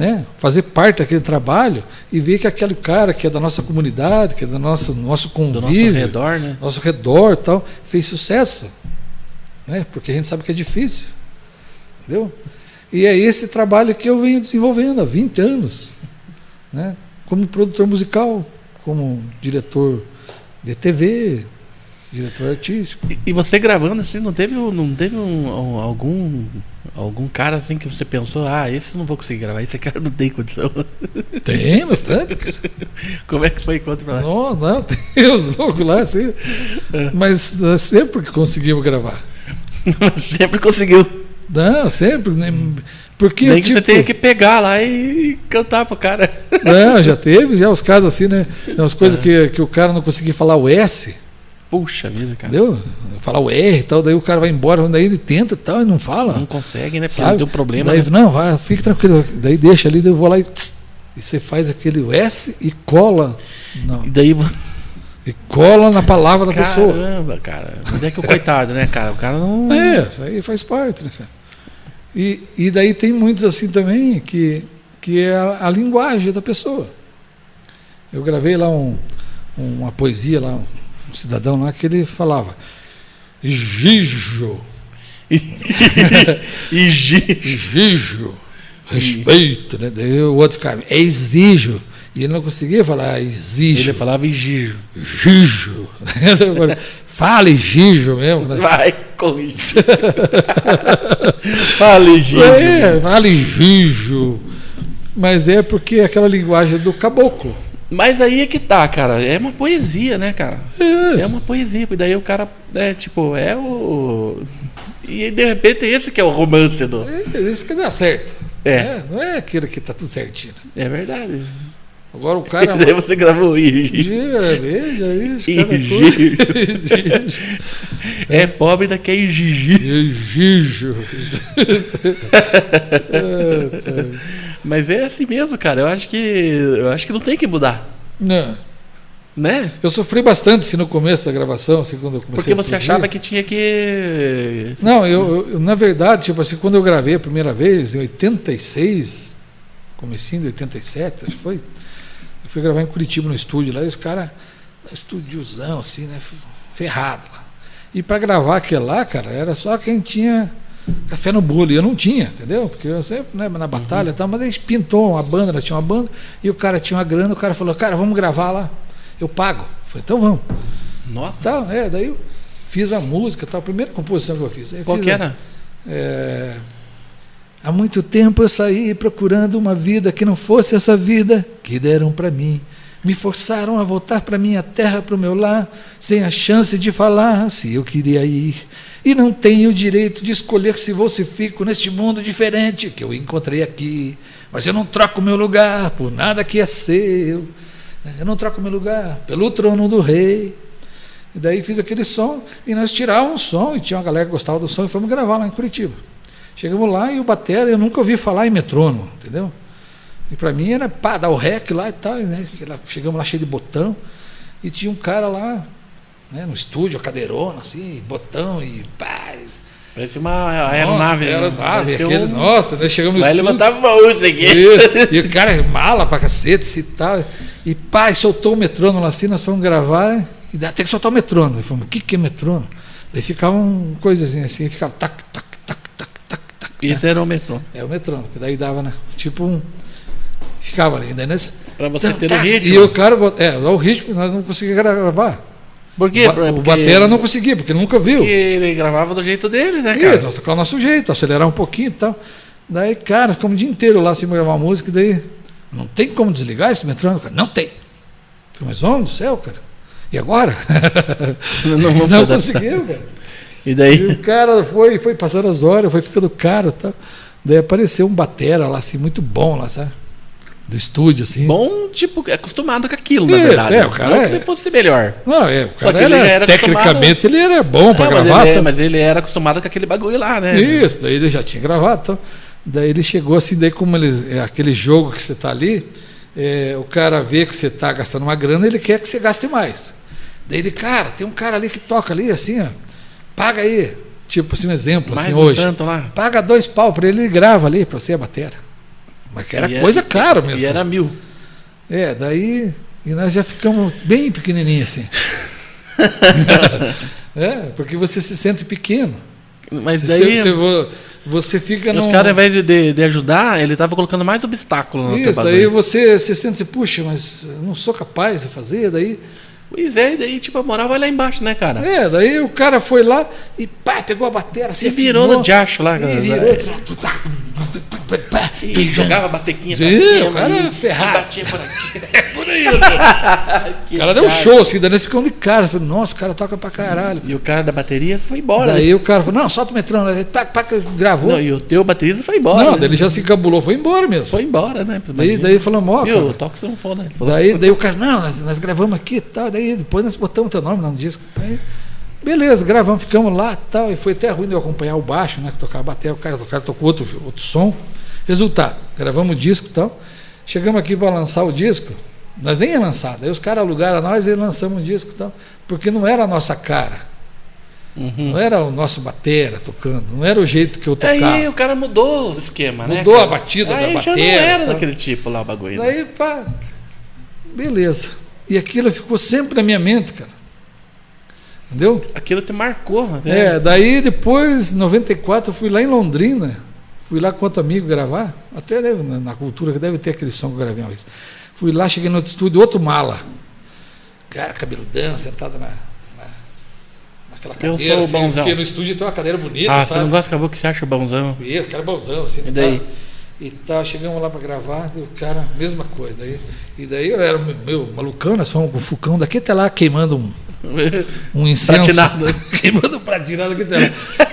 B: né, fazer parte daquele trabalho e ver que aquele cara que é da nossa comunidade, que é do nosso, nosso
A: Do
B: convívio,
A: nosso redor, né?
B: nosso redor tal, fez sucesso. Né? Porque a gente sabe que é difícil. Entendeu? E é esse trabalho que eu venho desenvolvendo há 20 anos. Né? Como produtor musical, como diretor de TV, diretor artístico.
A: E, e você gravando assim, não teve, não teve um- um- algum algum cara assim que você pensou, ah, esse não vou conseguir gravar, esse cara não tem condição. <laughs>
B: Tem bastante. <laughs>
A: Como é que foi? Conta pra nós.
B: Não, não, <laughs> tem os loucos lá, assim. Mas nós sempre que conseguimos gravar.
A: Sempre conseguiu.
B: Não, sempre. Né? Porque,
A: Nem que você
B: tipo,
A: tenha que pegar lá e cantar pro cara.
B: Não, já teve, já os casos assim, né? Tem umas coisas que, que o cara não conseguia falar o S,
A: Puxa vida, cara.
B: entendeu? Falar o R e tal, daí o cara vai embora, daí ele tenta e tal, e não fala.
A: Não consegue, né? Porque
B: sabe?
A: tem um problema.
B: Daí,
A: né?
B: não, vai, fique tranquilo. Daí deixa ali, daí eu vou lá e. tss, e você faz aquele S e cola. Não,
A: E daí.
B: e cola na palavra da pessoa.
A: Caramba, cara. Onde é que o coitado, né, cara? O cara não.
B: É, isso aí faz parte, né, cara? E, e daí tem muitos assim também que, que é a, a linguagem da pessoa. Eu gravei lá um, uma poesia lá, um cidadão lá que ele falava Gijo,
A: gi- <laughs>
B: Gijo, respeito, né? Daí o outro ficava, exijo. E ele não conseguia falar exijo.
A: Ele falava em Gijo.
B: Fale Gijo <laughs> mesmo. né?
A: Vai com isso. <laughs> Fale, Gijo.
B: É, vale Gijo. Mas é porque é aquela linguagem do caboclo.
A: Mas aí é que tá, cara. É uma poesia, né, cara?
B: É,
A: É uma poesia. E daí o cara, é tipo, é o. E de repente esse que é o romance do.
B: é isso que dá certo.
A: É.
B: né? Não é aquele que tá tudo certinho.
A: É verdade.
B: Agora o
A: E
B: cara. <laughs>
A: daí você gravou.
B: Gira, veja isso, cada
A: Gijo.
B: coisa.
A: É pobre da que é.
B: Gijo. <laughs>
A: Mas é assim mesmo, cara. Eu acho que. Eu acho que não tem que mudar.
B: Não.
A: Né?
B: Eu sofri bastante assim, no começo da gravação, assim, quando eu comecei
A: Porque você achava que tinha que.
B: Não, eu, eu- na verdade, tipo assim, quando eu gravei a primeira vez, em 86, comecinho de 87, acho que foi, eu fui gravar em Curitiba no estúdio lá, e os caras, estúdiozão, assim, né, ferrado lá. E para gravar aquele lá, cara, era só quem tinha café no bolo, e eu não tinha, entendeu? Porque eu sempre, né, na batalha e tal, mas aí pintou uma banda, nós tinha uma banda, e o cara tinha uma grana, o cara falou, cara, vamos gravar lá, eu pago. Eu falei, então vamos.
A: Nossa,
B: Tal, é, daí eu fiz a música, tal, a primeira composição que eu fiz. Aí
A: qual
B: fiz
A: que
B: a-
A: era?
B: é, há muito tempo eu saí procurando uma vida que não fosse essa vida que deram para mim. Me forçaram a voltar para minha terra, para o meu lar, sem a chance de falar se eu queria ir. E não tenho o direito de escolher se se fico neste mundo diferente que eu encontrei aqui. Mas eu não troco meu lugar por nada que é seu. Eu não troco meu lugar pelo trono do rei. E daí fiz aquele som e nós tirávamos o som e tinha uma galera que gostava do som e fomos gravar lá em Curitiba. Chegamos lá e o batera, eu nunca ouvi falar em metrônomo, entendeu? E para mim era pá, dar o rec lá e tal, né? Chegamos lá cheio de botão e tinha um cara lá, né, no estúdio, a cadeirona assim, botão e pá.
A: Parece uma aeronave.
B: Nossa,
A: né?
B: aeronave, aquele,
A: um-
B: nossa, né? chegamos no
A: Vai levantar a mão isso aqui.
B: E, e o cara mala pra cacete e tal. E pai, soltou o metrônomo lá assim, nós fomos gravar. E tem que soltar o metrônomo. E falamos, o que, que é metrônomo? Daí ficavam coisazinhas assim, ficava tac, tac, tac, tac, tac, tac.
A: Esse era o metrô.
B: É o metrônomo, que daí dava, né? Tipo um. Ficava ali, nesse.
A: Pra você ter o
B: tac,
A: ritmo.
B: E o cara, é, o ritmo nós não conseguíamos gravar.
A: Por quê?
B: O, ba- o
A: Porque-
B: batera não conseguia, porque nunca viu.
A: Porque ele gravava do jeito dele, né, cara?
B: Isso, tocava o nosso jeito, acelerar um pouquinho e tal. Daí, cara, ficamos o dia inteiro lá sem gravar uma música, e daí, não tem como desligar esse metrônomo? Cara, não tem. Falei, mas homem do céu, cara. E agora?
A: Não, não, <laughs>
B: Não, conseguiu, cara.
A: E
B: E
A: daí?
B: o cara foi, foi passando as horas, foi ficando caro e tal. Daí apareceu um batera lá, assim, muito bom lá, sabe? Do estúdio, assim.
A: Bom, tipo, acostumado com aquilo, na
B: Isso,
A: verdade.
B: é, o cara
A: não
B: é-
A: que ele fosse melhor.
B: Não, é, o
A: Só
B: cara
A: que ele
B: era,
A: era
B: tecnicamente ele era bom para
A: É, mas,
B: gravar.
A: ele, é,
B: tal.
A: mas ele era acostumado com aquele bagulho lá, né?
B: Isso, daí ele já tinha gravado. Então, daí ele chegou assim, daí como ele, é aquele jogo que você está ali, é, o cara vê que você está gastando uma grana, ele quer que você gaste mais. Daí ele, cara, tem um cara ali que toca ali, assim, ó, paga aí. Tipo assim, um exemplo,
A: Mais
B: assim,
A: um
B: hoje.
A: tanto lá.
B: Paga dois pau para ele, ele grava ali para você a batera. Mas que era
A: E é-
B: coisa cara mesmo.
A: E era mil.
B: É, daí. E nós já ficamos bem pequenininhos assim. <laughs> é, porque você se sente pequeno.
A: Mas
B: Você,
A: daí.
B: você, vo- você fica
A: os
B: num-
A: caras, ao invés de- de, ajudar, ele tava colocando mais obstáculo no
B: Isso, daí você se sente assim, puxa, mas não sou capaz de fazer, daí.
A: Pois é, e daí, tipo, a moral vai lá embaixo, né, cara?
B: É, daí o cara foi lá e pá, pegou a bateria,
A: Se virou no diacho lá, cara.
B: E virou.
A: E jogava batequinha pra cima,
B: o cara é ferrado.
A: batia por aqui. <laughs>
B: Por isso. <laughs> o cara deu um show, assim, daí nós ficamos de cara. Falei, nossa, o cara toca pra caralho.
A: E o cara da bateria foi embora.
B: Daí
A: né?
B: o cara falou, não, solta o metrô. Daí, pá, pá, gravou.
A: Não, e o teu baterista foi embora.
B: Não,
A: né?
B: daí ele já se encabulou, foi embora mesmo.
A: Foi embora, né?
B: Daí, daí falamos, ó,
A: o toque sanfona. Ele falou,
B: Daí, daí o cara, não, nós, nós gravamos aqui e tal. Daí depois nós botamos teu nome lá no disco. Aí, beleza, gravamos, ficamos lá e tal. E foi até ruim de eu acompanhar o baixo, né? Que tocava bateria, o cara, o cara tocou outro, outro som. Resultado, gravamos o disco e tal. Chegamos aqui para lançar o disco. Nós nem ia lançar. Daí os caras alugaram nós e lançamos um disco e tal. Porque não era a nossa cara.
A: Uhum.
B: Não era o nosso batera tocando. Não era o jeito que eu tocava.
A: Aí o cara mudou o esquema, né?
B: Mudou a batida
A: Aí
B: da
A: já não era daquele tipo lá o bagulho. né?
B: Daí, pá, beleza. E aquilo ficou sempre na minha mente, cara. Entendeu?
A: Aquilo te marcou. né?
B: É, daí depois, em 94, eu fui lá em Londrina. Fui lá com outro amigo gravar. Até deve, na, na cultura, que deve ter aquele som que eu gravei uma vez. Fui lá, cheguei no outro estúdio, outro mala. Cara, cabeludão, sentado na, na, naquela
A: Eu
B: cadeira.
A: sou o
B: assim,
A: bonzão.
B: Porque no estúdio tem uma cadeira bonita,
A: Ah, você
B: sabe?
A: não gosta acabou que você acha bonzão.
B: E eu, cara bonzão, assim.
A: E daí?
B: Tá? E tal, chegamos lá para gravar, e o cara, mesma coisa. Daí, e daí eu era meu malucão, nós fomos com o Fucão daqui até lá queimando um, <laughs> um incenso.
A: Pratinado. <laughs>
B: queimando pratinado aqui até lá.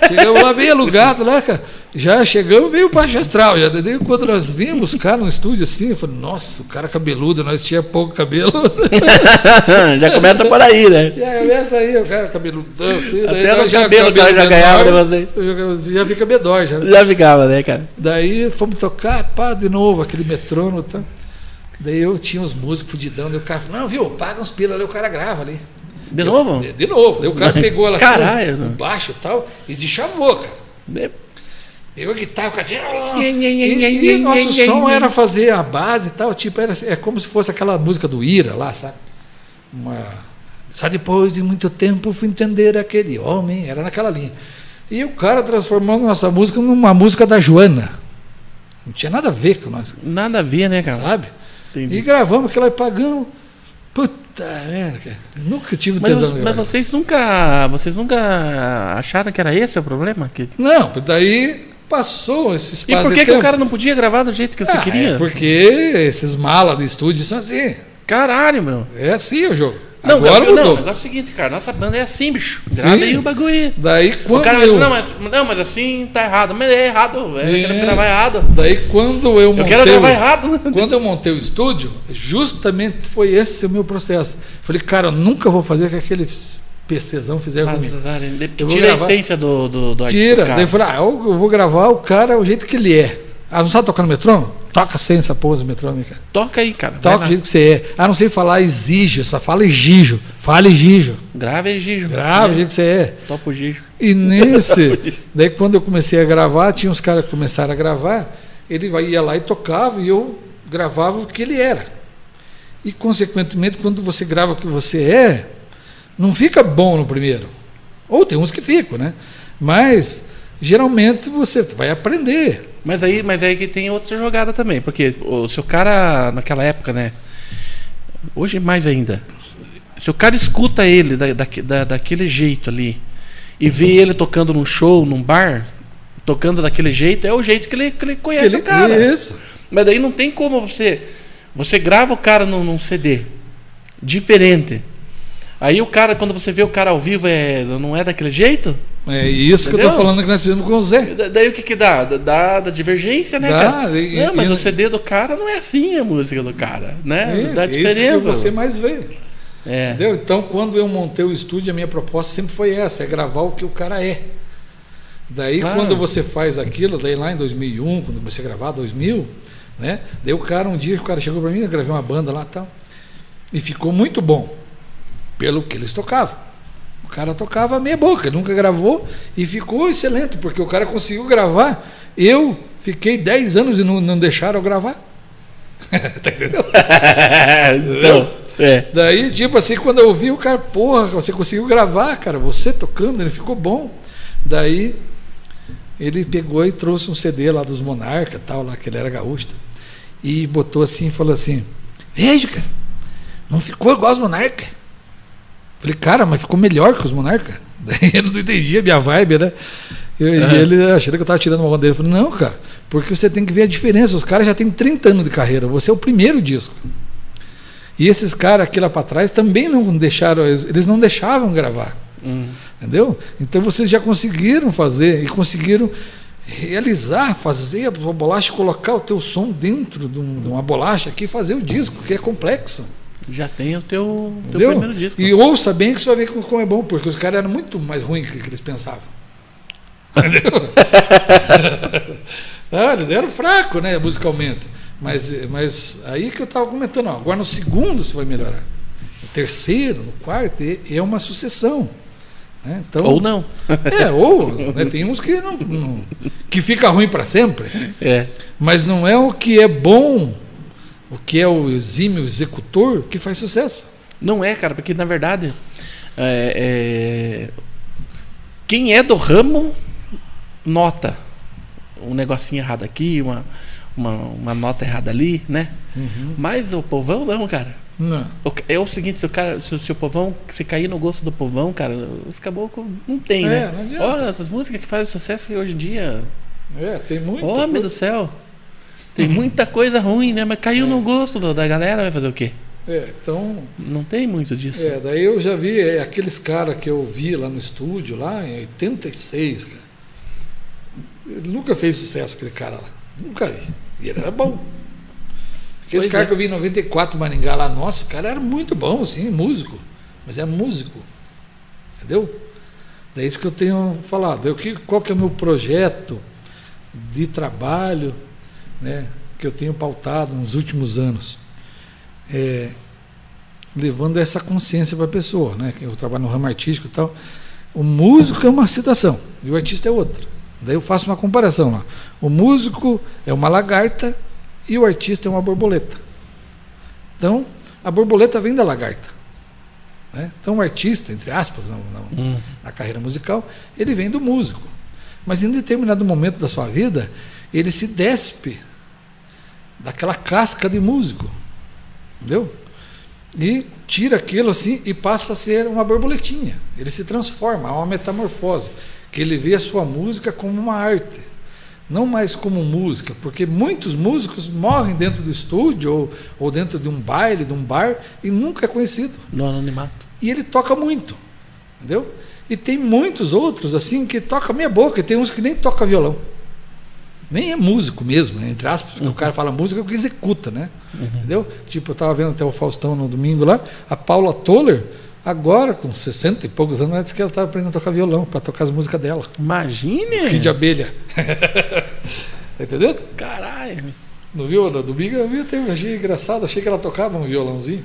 B: Chegamos lá bem alugado lá, cara. Já chegamos meio baixo astral. Já. Daí quando nós vimos o cara no estúdio assim, eu falei, nossa, o cara cabeludo, nós tinha pouco cabelo. <laughs>
A: já começa por aí, né?
B: Aí começa aí, o cara cabeludão assim. daí
A: Até no
B: nós
A: cabelo o cara já ganhava de
B: menor, Já fica bedói já. né?
A: Já ficava, né, cara?
B: Daí fomos tocar, pá, de novo, aquele metrônomo. Tá? Daí eu tinha os músicos fudidão, daí o cara falou, não, viu, paga uns pila ali, o cara grava ali.
A: De novo?
B: De, de novo. Daí o cara <laughs> pegou ela
A: Caralho,
B: assim,
A: né?
B: o baixo e tal, e deschavou, cara.
A: É,
B: Pegou a guitarra, o cara... E, e nosso som era fazer a base e tal, tipo, era, é como se fosse aquela música do Ira lá, sabe? Uma... Só depois de muito tempo fui entender aquele homem, era naquela linha. E o cara transformando nossa música numa música da Joana. Não tinha nada a ver com nós,
A: Nada a ver, né, cara?
B: sabe? E
A: Entendi.
B: gravamos aquilo aí, pagamos. Puta merda. Nunca tive
A: Mas,
B: tesão.
A: mas vocês nunca. Vocês nunca acharam que era esse o problema? Que...
B: Não, daí passou esse
A: E
B: espaço
A: por
B: de
A: que, que o cara não podia gravar do jeito que você
B: Ah,
A: queria?
B: é porque esses malas de estúdio são assim.
A: Caralho, meu.
B: É assim o jogo.
A: Não,
B: Agora
A: Gabriel,
B: mudou.
A: não, o negócio é o seguinte, cara. Nossa banda é assim, bicho. Grava
B: Sim.
A: aí o bagulho aí.
B: Daí
A: O
B: quando
A: cara vai
B: eu,
A: dizer, não mas, não, mas assim tá errado. Mas é errado. É, eu quero gravar errado.
B: daí quando eu
A: Eu
B: montei
A: quero gravar
B: o-
A: errado. <laughs>
B: quando eu montei o estúdio, justamente foi esse o meu processo. Falei, cara, eu nunca vou fazer o que aquele PCzão fizeram comigo. Eu
A: Tira a essência do, do, do
B: Tira.
A: do cara.
B: Daí eu falei, ah, eu eu vou gravar o cara o jeito que ele é. Ah, não sabe tocar no metrônomo? Toca sem essa porra do metrônomo, cara.
A: Toca aí, cara.
B: Toca do jeito que você é. Ah, não sei falar exige, só fala exijo. Fala exijo.
A: Grava e Gijo.
B: Grava do jeito que você é.
A: Topa o Gijo.
B: E nesse, <laughs> daí quando eu comecei a gravar, tinha uns caras que começaram a gravar, ele ia lá e tocava e eu gravava o que ele era. E consequentemente, quando você grava o que você é, não fica bom no primeiro. Ou tem uns que ficam, né? Mas geralmente você vai aprender.
A: Mas aí, mas aí que tem outra jogada também, porque o seu cara naquela época, né? Hoje mais ainda. Se o cara escuta ele da, da, da- daquele jeito ali e vê ele tocando num show, num bar, tocando daquele jeito, é o jeito que ele, que ele conhece
B: Ele-
A: o cara.
B: Isso.
A: Mas daí não tem como você. Você grava o cara num, num CD diferente. Aí o cara, quando você vê o cara ao vivo, é, não é daquele jeito?
B: É isso que eu
A: Entendeu?
B: estou falando que nós fizemos com o Zé.
A: Da- Daí o que que dá? Dá, divergência, né,
B: Dá,
A: cara?
B: e-
A: não, mas
B: e-
A: o CD do cara não é assim a música do cara, né?
B: Isso,
A: dá
B: é isso
A: diferença.
B: que você mais vê.
A: É.
B: Entendeu? Então, quando eu montei o estúdio, a minha proposta sempre foi essa: é gravar o que o cara é. Daí,
A: Claro.
B: quando você faz aquilo, daí lá em 2001, quando você gravar 2000, né? Daí o cara, um dia, o cara chegou para mim, eu gravei uma banda lá e tal, e ficou muito bom, pelo que eles tocavam. O cara tocava meia boca, nunca gravou e ficou excelente, porque o cara conseguiu gravar. Eu fiquei 10 anos e não, não deixaram eu gravar. <laughs> tá entendendo?
A: então, é.
B: Daí, tipo assim, quando eu vi o cara, porra, você conseguiu gravar, cara, você tocando, ele ficou bom. Daí ele pegou e trouxe um CD lá dos Monarca, tal, lá que ele era gaúcho, e botou assim e falou assim: Veja, cara, não ficou igual os Monarca. Falei, cara, mas ficou melhor que os Monarca. <laughs> Daí ele não entendia a minha vibe, né? Eu- E ele achando que eu estava tirando uma dele. Eu falei, não, cara, porque você tem que ver a diferença. Os caras já têm 30 anos de carreira, você é o primeiro disco. E esses caras aqui lá para trás também não deixaram, eles não deixavam gravar.
A: Hum.
B: Entendeu? Então vocês já conseguiram fazer e conseguiram realizar, fazer a bolacha, colocar o teu som dentro de, um- de uma bolacha aqui e fazer o disco, que é complexo.
A: Já tem o teu, teu primeiro disco.
B: E ouça bem que você vai ver como- é bom, porque os caras eram muito mais ruins que, que eles pensavam. <laughs> Entendeu? <laughs> Ah, eles eram fracos, né, musicalmente. Mas, mas aí que eu estava comentando, ó, agora no segundo você vai melhorar. No terceiro, no quarto, é uma sucessão. né? Então,
A: Ou não.
B: É, ou né, tem uns que não, não- que fica ruim para sempre.
A: É.
B: Mas não é o que é bom, o que é o exímio executor que faz sucesso.
A: Não é, cara, porque na verdade. é, é, quem é do ramo nota um negocinho errado aqui, uma, uma, uma nota errada ali, né? Mas o povão não, cara.
B: Não.
A: É o seguinte, se o, cara, se, o- se o povão, se cair no gosto do povão, cara, os caboclos não tem,
B: É,
A: né?
B: não.
A: Olha, essas músicas que fazem sucesso hoje em dia.
B: É, tem muito.
A: Homem do céu. Tem muita coisa ruim, né? Mas caiu no gosto da galera, vai fazer o quê?
B: É, então,
A: Não tem muito disso.
B: é, daí eu já vi é, aqueles caras que eu vi lá no estúdio, lá em 86, cara. Ele nunca fez sucesso aquele cara lá. Nunca vi. E ele era bom. Aqueles
A: Pois
B: caras
A: é.
B: que eu vi em 94 Maringá lá, nossa, o cara era muito bom, sim, músico. Mas é músico. Entendeu? É isso que eu tenho falado. Eu, que, qual que é o meu projeto de trabalho né, que eu tenho pautado nos últimos anos? É, levando essa consciência para a pessoa, né? Que eu trabalho no ramo artístico e tal. O músico é uma citação e o artista é outra. Daí eu faço uma comparação lá. O músico é uma lagarta e o artista é uma borboleta. Então, a borboleta vem da lagarta. né? Então, o artista, entre aspas,
A: Hum.
B: na carreira musical, ele vem do músico. Mas em determinado momento da sua vida, ele se despe daquela casca de músico. Entendeu? E tira aquilo assim e passa a ser uma borboletinha. Ele se transforma, há uma metamorfose. Que ele vê a sua música como uma arte, não mais como música, porque muitos músicos morrem dentro do estúdio ou, ou dentro de um baile, de um bar, e nunca é conhecido
A: No anonimato.
B: e ele toca muito, entendeu? E tem muitos outros assim que toca meia boca, e tem uns que nem toca violão. Nem é músico mesmo, né? entre aspas, porque o cara fala música é o que executa, né? Entendeu? Tipo, eu estava vendo até o Faustão no domingo lá, a Paula Toller, agora com 60 e poucos anos, ela disse que ela estava aprendendo a tocar violão, para tocar as músicas dela.
A: Imagine!
B: Kid de abelha. <laughs> tá entendendo?
A: Caralho!
B: No viu? No domingo eu vi até, eu achei engraçado, achei que ela tocava um violãozinho.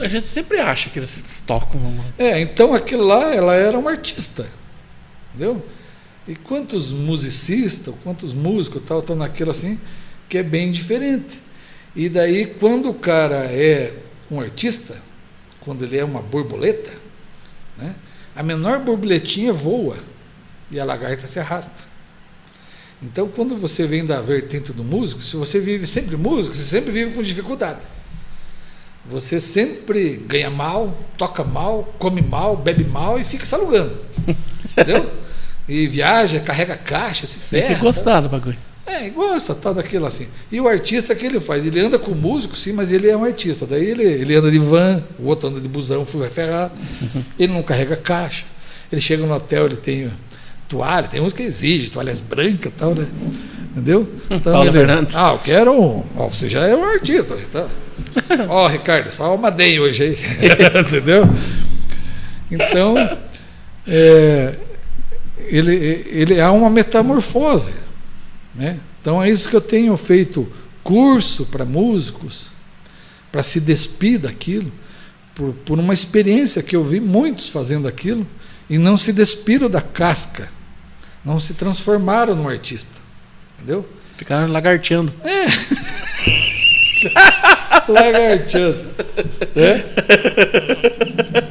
A: A gente sempre acha que eles tocam. uma-
B: É, então aquilo lá, ela era uma artista. Entendeu? E quantos musicistas, quantos músicos tal estão naquilo assim, que é bem diferente. E daí, quando o cara é um artista, quando ele é uma borboleta, né, a menor borboletinha voa e a lagarta se arrasta. Então, quando você vem da vertente do músico, se você vive sempre músico, você sempre vive com dificuldade. Você sempre ganha mal, toca mal, come mal, bebe mal e fica se alugando. <laughs> Entendeu? E viaja, carrega caixa, se
A: Tem
B: ferra.
A: que gostar do bagulho.
B: É, gosta, tal daquilo assim. E o artista, que ele faz? Ele anda com músico, sim, mas ele é um artista. Daí ele, ele anda de van, o outro anda de busão, foi ferrado. <laughs> Ele não carrega caixa. Ele chega no hotel, ele tem toalha, tem uns que exigem, toalhas brancas e tal, né? Entendeu? Então,
A: Paulo
B: ele,
A: Fernandes.
B: ah, eu quero um. Ó, você já é um artista. Tá? <laughs> Ó, Ricardo, só uma DEM hoje aí. <laughs> Entendeu? Então, é, ele, ele há uma metamorfose. Né? Então é isso que eu tenho feito curso para músicos, para se despir daquilo, por, por uma experiência que eu vi muitos fazendo aquilo e não se despiram da casca, não se transformaram num artista. Entendeu?
A: Ficaram lagarteando. <laughs>
B: Lagarteando. né?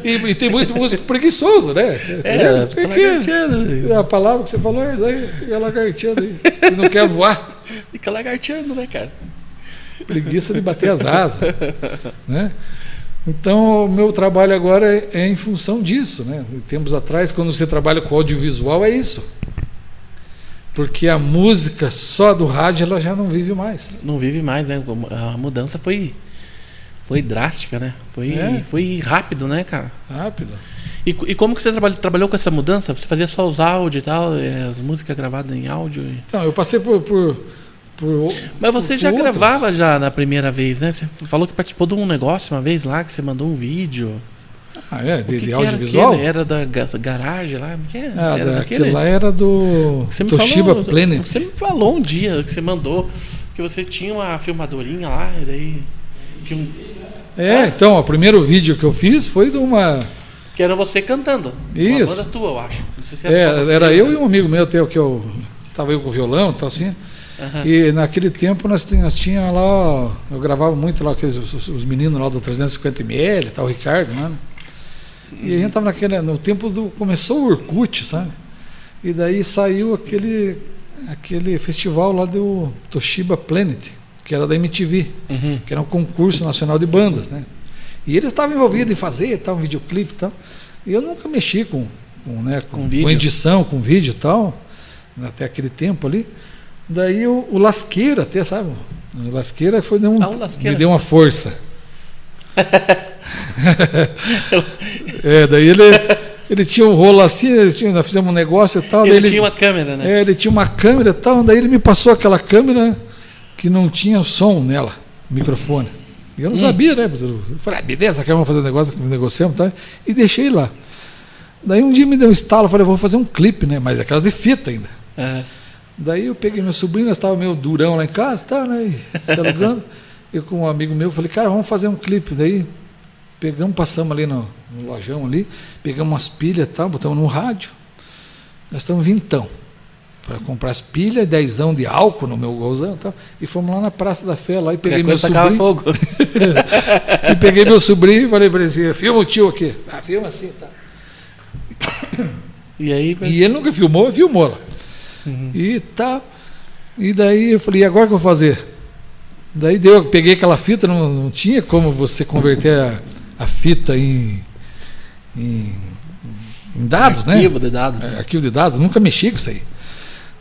B: E, e tem muito músico preguiçoso, né? Entendeu?
A: fica
B: Porque
A: lagarteando.
B: a palavra que você falou é isso aí, é lagarteando aí, e não quer voar.
A: Fica lagarteando, né, cara?
B: preguiça de bater as asas. né? Então, o meu trabalho agora é, é em função disso. Né? Tempos atrás, quando você trabalha com audiovisual, é isso. Porque a música só do rádio ela já não vive mais.
A: Não vive mais, né? A mudança foi Foi drástica, né? Foi,
B: É.
A: foi rápido, né, cara?
B: Rápido.
A: E, e como que você trabalhou, trabalhou com essa mudança? Você fazia só os áudios e tal, eh, as músicas gravadas em áudio? e-
B: Então, eu passei por. por, por
A: Mas você
B: por
A: já
B: outras.
A: gravava já na primeira vez, né? Você falou que participou de um negócio uma vez lá, que você mandou um vídeo.
B: Ah, é? De, de audiovisual?
A: Era, era da ga- garagem lá? Que era?
B: Ah,
A: era
B: daquele lá era do
A: Você me
B: Toshiba
A: falou,
B: Planet.
A: Você me falou um dia que você mandou que você tinha uma filmadorinha lá, e daí. Que, um-
B: É, então, o primeiro vídeo que eu fiz foi de uma.
A: que era você cantando. Uma
B: Isso.
A: banda tua, eu acho. Não sei se
B: É,
A: só você,
B: era eu
A: né?
B: e um amigo meu, até que eu. Tava eu com violão e tal assim.
A: Aham.
B: E naquele tempo nós, nós tinha lá, eu gravava muito lá aqueles, os, os meninos lá do 350ml, tal, o Ricardo, né? E a gente tava naquele, no tempo do, começou o Orkut, sabe? E daí saiu aquele, aquele festival lá do Toshiba Planet, que era da MTV,
A: Uhum.
B: que era um concurso nacional de bandas, né? E eles estavam envolvidos em fazer tal, um videoclipe e tal. E eu nunca mexi com, com, né, com,
A: Com
B: com edição, com vídeo e tal, até aquele tempo ali. Daí o, o Lasqueira, até, sabe? O Lasqueira foi deu um,
A: Ah, Lasqueira.
B: me deu uma força. <laughs> é, daí ele, ele tinha um rolo assim, ele tinha, nós fizemos um negócio e tal. daí
A: Ele tinha uma câmera, né?
B: é, ele tinha uma câmera e tal, daí ele me passou aquela câmera que não tinha som nela, microfone. E eu não sabia, né? Eu falei, ah, beleza, quer vamos fazer um negócio negociamos e tal, e deixei lá. Daí um dia me deu um estalo, falei, vou fazer um clipe, né? Mas aquelas de fita ainda.
A: Aham.
B: Daí eu peguei meu sobrinho, nós estávamos meio durão lá em casa, tá, né? Se alugando. <laughs> eu com um amigo meu falei, cara, vamos fazer um clipe. Daí pegamos, passamos ali no, no lojão ali, pegamos umas pilhas e tal, botamos no rádio. Nós estamos vintão. Para comprar as pilhas, dezão de álcool no meu golzão e tal. E fomos lá na Praça da Fé lá e peguei meu sobrinho.
A: fogo. <laughs>
B: e peguei meu sobrinho e falei para ele assim, filma o tio aqui. Ah, filma assim, tá.
A: E aí,
B: E ele nunca filmou, filmou lá. E tá. E daí eu falei, e agora o que eu vou fazer? Daí deu, eu peguei aquela fita, não, não tinha como você converter a, a fita em, em, em dados, né?
A: arquivo de dados.
B: É, arquivo de dados, nunca mexi com isso aí.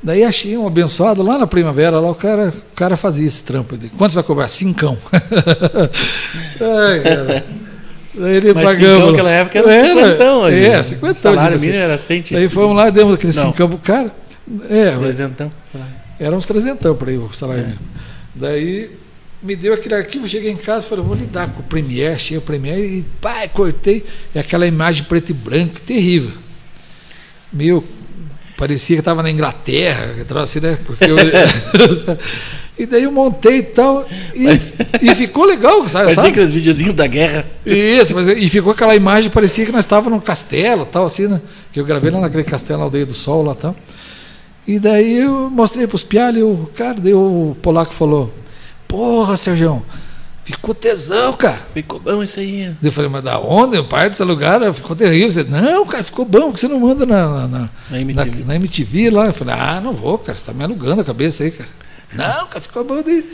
B: Daí achei um abençoado lá na primavera, lá o cara, o cara fazia esse trampo. Disse, Quanto você vai cobrar? Cincão. <laughs> Ai, cara. Daí ele
A: Mas
B: pagamos.
A: cincão naquela época era cinquentão. aí.
B: É, cinquentão.
A: Salário
B: tipo assim.
A: mínimo era 100.
B: Daí fomos lá, demos aquele
A: Não.
B: cincão pro cara. É,
A: Trezentão.
B: era uns trezentão para aí o salário
A: É.
B: mínimo. Daí me deu aquele arquivo, cheguei em casa, falei, vou lidar com o Premiere, achei o Premiere e pá, cortei. E aquela imagem preto e branco, terrível. Meu, parecia que estava na Inglaterra, que assim, né? Porque eu, <laughs> e daí eu montei e tal, e, e ficou legal, sabe?
A: Parecia aqueles videozinhos da guerra.
B: Isso, mas, e ficou aquela imagem, parecia que nós estávamos num castelo, tal, assim, né? Que eu gravei lá naquele castelo, na Aldeia do Sol, lá tal. E daí eu mostrei para os pialhos, e o cara, daí o polaco falou: Porra, Sérgio, ficou tesão, cara.
A: Ficou bom isso aí.
B: Eu falei, mas da onde? O pai desse lugar ficou terrível. Você, não, cara, ficou bom, porque você não manda na, na, na,
A: Na MTV.
B: na- na MTV lá. Eu falei, ah, não vou, cara, você está me alugando a cabeça aí, cara. Não, cara, ficou bom. Daí,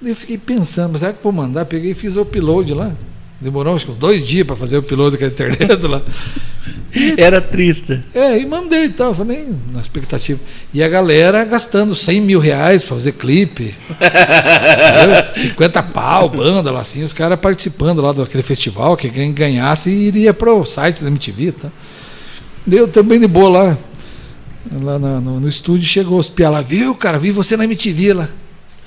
B: daí eu fiquei pensando, mas será que eu vou mandar? Peguei e fiz o upload lá. Demorou acho que dois dias para fazer o upload com a internet lá. <laughs>
A: Era triste.
B: É, e mandei e tal, falei, na expectativa. E a galera gastando 100 mil reais para fazer clipe. <laughs> entendeu? 50 pau, banda lá assim, os caras participando lá daquele festival, que quem ganhasse iria para o site da MTV e tal. Deu também de boa lá. Lá na- no, no estúdio chegou os piá lá, viu, cara, vi você na MTV lá.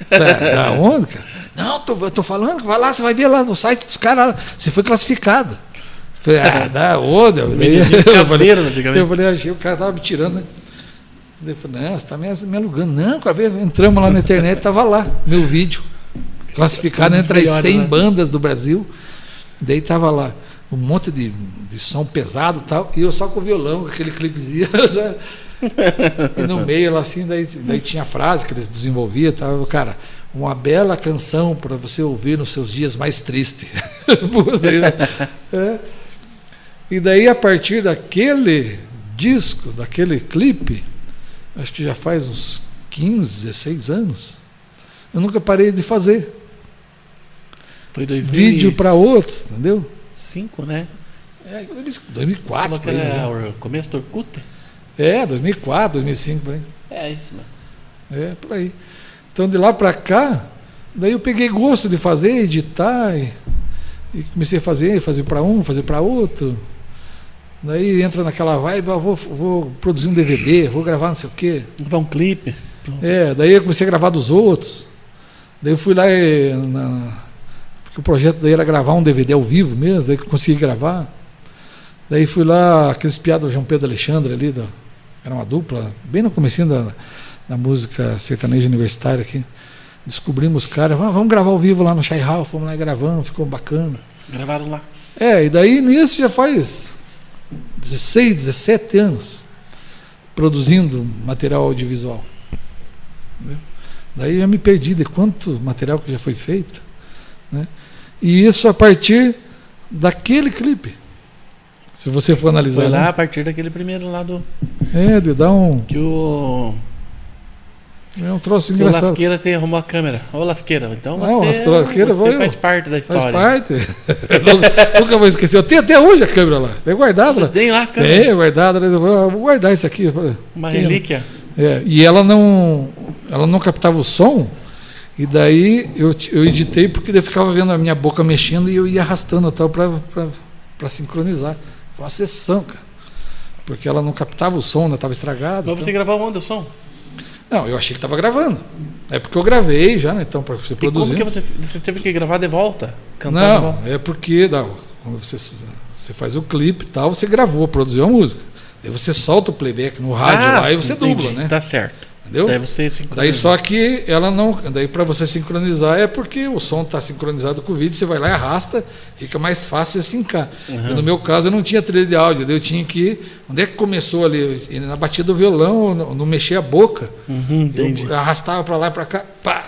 B: Falei, "Ah, da onde, cara? Não, tô, tô falando, vai lá, você vai ver lá no site dos caras, você foi classificado. Falei, ah, onde? Daí
A: videozinho
B: eu falei, eu falei, achei, o cara tava me tirando, né? Eu falei, não, você tá me, me alugando. Não, cara, veio- entramos lá na internet, tava lá, meu vídeo. Classificado
A: Um
B: entre as
A: melhores,
B: 100
A: né?
B: bandas do Brasil. Daí tava lá um monte de, de som pesado e tal, e eu só com o violão, com aquele clipezinho. <laughs> e no meio lá assim, daí, daí tinha a frase que eles desenvolviam, tava, cara, uma bela canção para você ouvir nos seus dias mais tristes. <laughs> É. E daí, a partir daquele disco, daquele clipe, acho que já faz uns 15, 16 anos, eu nunca parei de fazer
A: Foi 2005,
B: vídeo para outros, entendeu?
A: né?
B: É,
A: Falou
B: 2004,
A: que
B: por aí,
A: era
B: mas
A: o começo do Orkut.
B: é. é, 2004, 2005, por aí.
A: É isso, mano.
B: É, por aí. Então, de lá para cá, daí eu peguei gosto de fazer, editar. E, E comecei a fazer, fazer para um, fazer para outro. Daí entra naquela vibe, ah, vou, vou produzir um DVD, vou gravar não sei o quê.
A: Gravar um clipe.
B: É, daí eu comecei a gravar dos outros. Daí eu fui lá e, na, porque o projeto daí era gravar um DVD ao vivo mesmo, daí que eu consegui gravar. Daí fui lá, aqueles piados do João Pedro Alexandre ali, da, era uma dupla, bem no comecinho da, da música sertaneja universitária aqui. Descobrimos os caras, vamos, vamos gravar ao vivo lá no Chai Hall, fomos lá e gravamos, ficou bacana.
A: Gravaram lá.
B: É, e daí nisso já faz 16, 17 anos produzindo material audiovisual. Entendeu? Daí eu já me perdi de quanto material que já foi feito. Né? E isso a partir daquele clipe. Se você for analisar.
A: Foi lá
B: né?
A: a partir daquele primeiro lá do.
B: É, de dar um.
A: Que o.
B: É um troço
A: o. Lasqueira tem, arrumou a câmera. Ô Lasqueira, então
B: Não,
A: você,
B: o Lasqueira
A: você faz parte da
B: Faz
A: história.
B: parte. <laughs> Nunca vou esquecer. Eu tenho até hoje a câmera lá. É guardado
A: Você
B: lá.
A: tem lá a câmera.
B: Tem, é guardado. Eu vou guardar isso aqui.
A: Uma
B: Tem,
A: relíquia.
B: É, e ela não, ela não captava o som, e daí eu, eu editei porque eu ficava vendo a minha boca mexendo e eu ia arrastando tal para sincronizar. Foi uma sessão, cara. Porque ela não captava o som, estava estragado.
A: Mas você gravou onde o som?
B: Não, eu achei que estava gravando. É porque eu gravei já, né? Então, para você
A: E
B: produzir.
A: como que você, você teve que gravar de volta? Cantar
B: Não,
A: volta?
B: é porque não, quando você, você faz o clipe e tal, você gravou, produziu a música. Daí você solta o playback no rádio
A: Ah,
B: lá e
A: sim,
B: você
A: entendi.
B: dubla, né?
A: Tá certo.
B: Entendeu?
A: Daí você se
B: Daí só que ela não. Daí para você sincronizar é porque o som está sincronizado com o vídeo, você vai lá e arrasta, fica mais fácil assim cá. E no meu caso eu não tinha trilha de áudio, daí eu tinha que. Onde é que começou ali? Na batida do violão, não, não mexia a boca.
A: Uhum, entendi.
B: Eu arrastava para lá e para cá, pá!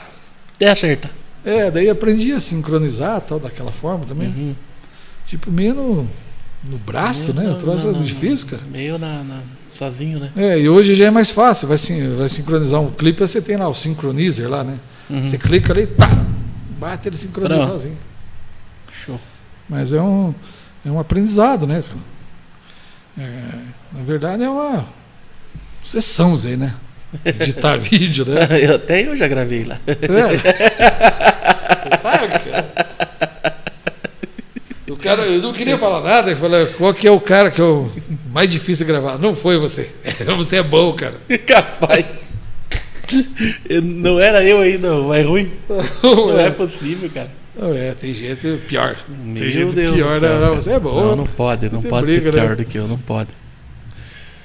A: É, acerta.
B: É, daí aprendi a sincronizar tal, daquela forma também.
A: Uhum.
B: Tipo, meio no, no braço, né? O troço é difícil, cara.
A: Meio na, na- sozinho, né?
B: É, e hoje já é mais fácil, vai, sin- vai sincronizar um clipe, você tem lá o synchronizer lá, né?
A: Uhum.
B: Você clica ali, tá, bate ele sincroniza
A: Pronto.
B: sozinho.
A: Show.
B: Mas é um, é um aprendizado, né? É, na verdade é uma sessão aí, né? <laughs> Editar vídeo, né?
A: Eu, até eu já gravei lá.
B: É. Você sabe, cara. <laughs> O cara, eu não queria falar nada, eu falei, qual que é o cara que é o mais difícil de gravar? Não foi você. <laughs> Você é bom, cara. <laughs>
A: Capaz. Eu- não era eu ainda, o mais ruim. Não é possível, cara.
B: Não, é, tem gente pior.
A: Meu
B: tem gente
A: Deus
B: pior,
A: céu,
B: não,
A: cara.
B: você é bom.
A: Não, não pode, não
B: Tem
A: pode
B: briga,
A: ser pior
B: né?
A: do que eu, não pode.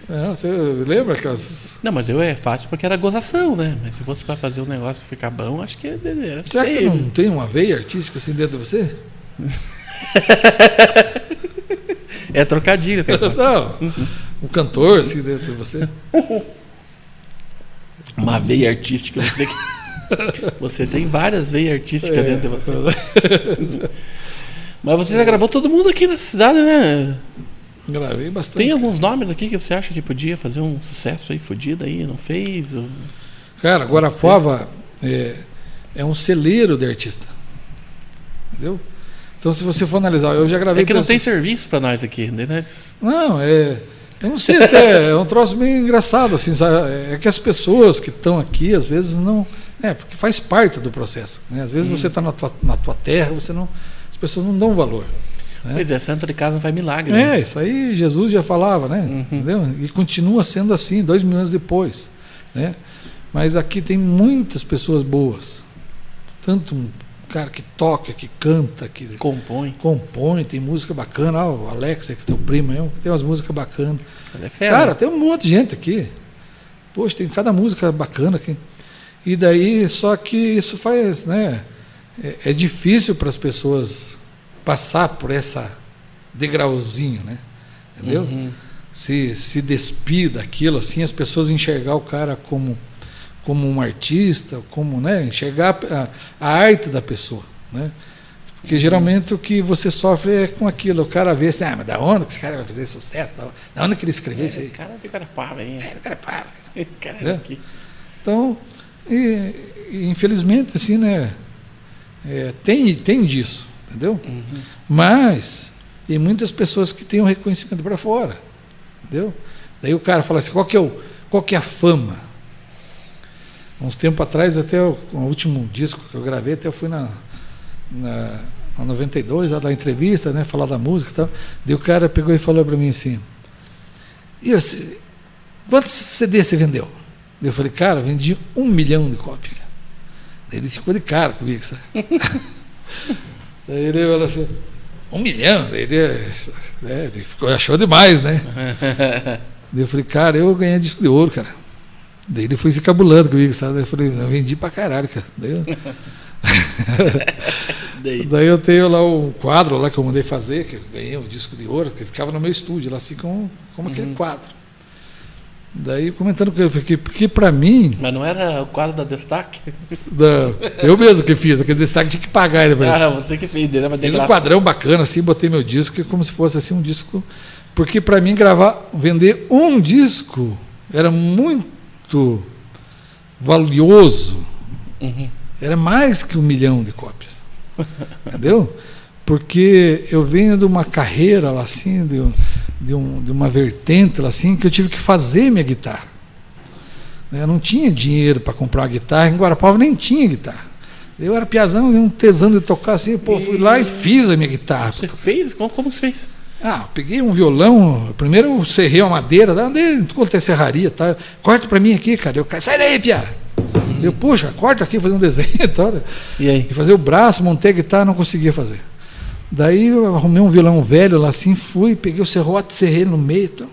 B: Não, você lembra aquelas.
A: Não, mas eu é fácil porque era gozação, né? Mas se fosse pra fazer um negócio ficar bom, acho que era
B: Será que você não tem uma veia artística assim dentro de você? <laughs>
A: É trocadilho, cara. <laughs>
B: Não. Um cantor assim dentro de você?
A: Uma veia artística. Você, <laughs> você tem várias veias artísticas
B: É.
A: dentro de você. Mas você já gravou todo mundo aqui na cidade, né?
B: Gravei bastante.
A: Tem alguns nomes aqui que você acha que podia fazer um sucesso aí, fudido aí, não fez? Ou-
B: Cara, Guarapuava é, é um celeiro de artista. Entendeu? Então, se você for analisar, eu já gravei.
A: É que não tem serviço pra nós aqui. né? Nós-
B: Não, é. Eu não sei até, é um troço meio engraçado, assim, sabe? É que as pessoas que estão aqui, às vezes, não. É, porque faz parte do processo. Né? Às vezes você está na tua, na tua terra, você não. As pessoas não dão valor. né?
A: Pois é, santo de casa não faz milagre.
B: É,
A: né?
B: isso aí Jesus já falava, né?
A: Uhum.
B: Entendeu? E continua sendo assim, dois mil anos depois. Né? Mas aqui tem muitas pessoas boas. Tanto um cara que toca, que canta, que
A: Compõe.
B: compõe, tem música bacana. Ah, o Alex, que é teu primo, aí, tem umas músicas bacanas.
A: É fera.
B: Cara, tem um monte de gente aqui. Poxa, tem cada música bacana aqui. E daí, só que isso faz, né? É, é difícil para as pessoas passar por essa degrauzinho, né? Entendeu?
A: Uhum.
B: Se, se despir daquilo, assim, as pessoas enxergar o cara como, como um artista, como, né? Enxergar a, a arte da pessoa, né? Porque geralmente o que você sofre é com aquilo. O cara vê assim, ah, mas da onde que esse cara vai fazer sucesso? Da- Da onde que ele escreveu isso
A: É,
B: aí?
A: cara de Carapava, hein?
B: É, o cara para. <laughs>
A: Cara
B: É.
A: aqui.
B: Então, e- e infelizmente, assim, né? é, tem, tem disso, entendeu?
A: Uhum.
B: Mas tem muitas pessoas que têm o reconhecimento para fora, entendeu? Daí o cara fala assim, qual que é, o, qual que é a fama? Uns tempo atrás, até o, o último disco que eu gravei, até eu fui na, na- na 92, lá da entrevista, né? Falar da música e tal. Daí o cara pegou e falou para mim assim: e você, quantos CD você vendeu? Eu falei, cara, vendi um milhão de cópias. Daí ele ficou de cara comigo, sabe? <laughs> Daí ele falou assim, um milhão? Daí ele, é, ele ficou, achou demais, né? <laughs> Daí eu falei, cara, eu ganhei disco de ouro, cara. Daí ele foi se cabulando comigo, sabe? Daí eu falei, eu vendi pra caralho, cara. Daí eu... <laughs> Daí. <laughs> Daí eu tenho lá um quadro lá que eu mandei fazer, que eu ganhei um disco de ouro, que ficava no meu estúdio, lá assim como, como uhum. aquele quadro. Daí comentando com ele, porque, porque para mim.
A: Mas não era o quadro da destaque? <laughs>
B: Não, eu mesmo que fiz, aquele destaque tinha que pagar
A: ainda. Ah, você que fez, né?
B: Fiz um quadrão bacana, assim, botei meu disco, como se fosse assim um disco. Porque para mim gravar, vender um disco era muito valioso. Uhum. Era mais que um milhão de cópias. <laughs> Entendeu? Porque eu venho de uma carreira lá assim, de, de, um, de uma vertente lá assim, que eu tive que fazer minha guitarra. Eu não tinha dinheiro para comprar uma guitarra, em Guarapava nem tinha guitarra. Eu era piazão, um tesão de tocar assim, pô, fui lá e fiz a minha guitarra.
A: Você fez? Como, como você fez?
B: Ah, peguei um violão, primeiro eu serrei a madeira, andei quanto é serraria, tá? Corta para mim aqui, cara. Eu, sai daí, pia. Uhum. Eu, puxa, corta aqui, fazer um desenho <laughs> tal. E aí? E fazer o braço, montei a guitarra, não conseguia fazer. Daí eu arrumei um violão velho lá assim, fui, peguei o serrote, serrei no meio. Então.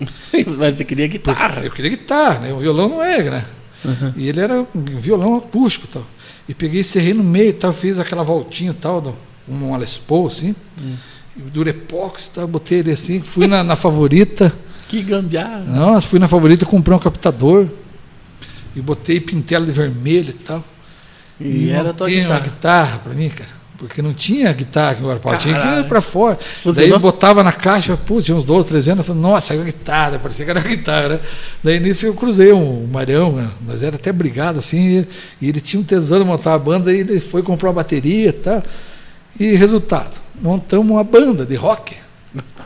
B: <laughs>
A: Mas você queria guitarra?
B: Eu queria guitarra, né? O violão não é, né? Uhum. E ele era um violão acústico tal. E peguei, serrei no meio tal, fiz aquela voltinha tal, um Les Paul assim. Uhum. Durepox tal, botei ele assim, fui na, na favorita.
A: Que gambiarra!
B: Nossa, fui na favorita, comprei um captador. E botei pintela de vermelho e tal.
A: E, e era tua guitarra.
B: uma guitarra para mim, cara. Porque não tinha guitarra em Guarapau, tinha que ir para fora. Você Daí não? botava na caixa, putz, tinha uns 12, 13 anos, eu falei, nossa, saiu a guitarra, parecia que era a guitarra. Né? Daí nisso eu cruzei um Marião, né? nós era até brigado assim, e ele tinha um tesão de montar a banda, e ele foi comprar uma bateria e tal. E resultado, montamos uma banda de rock.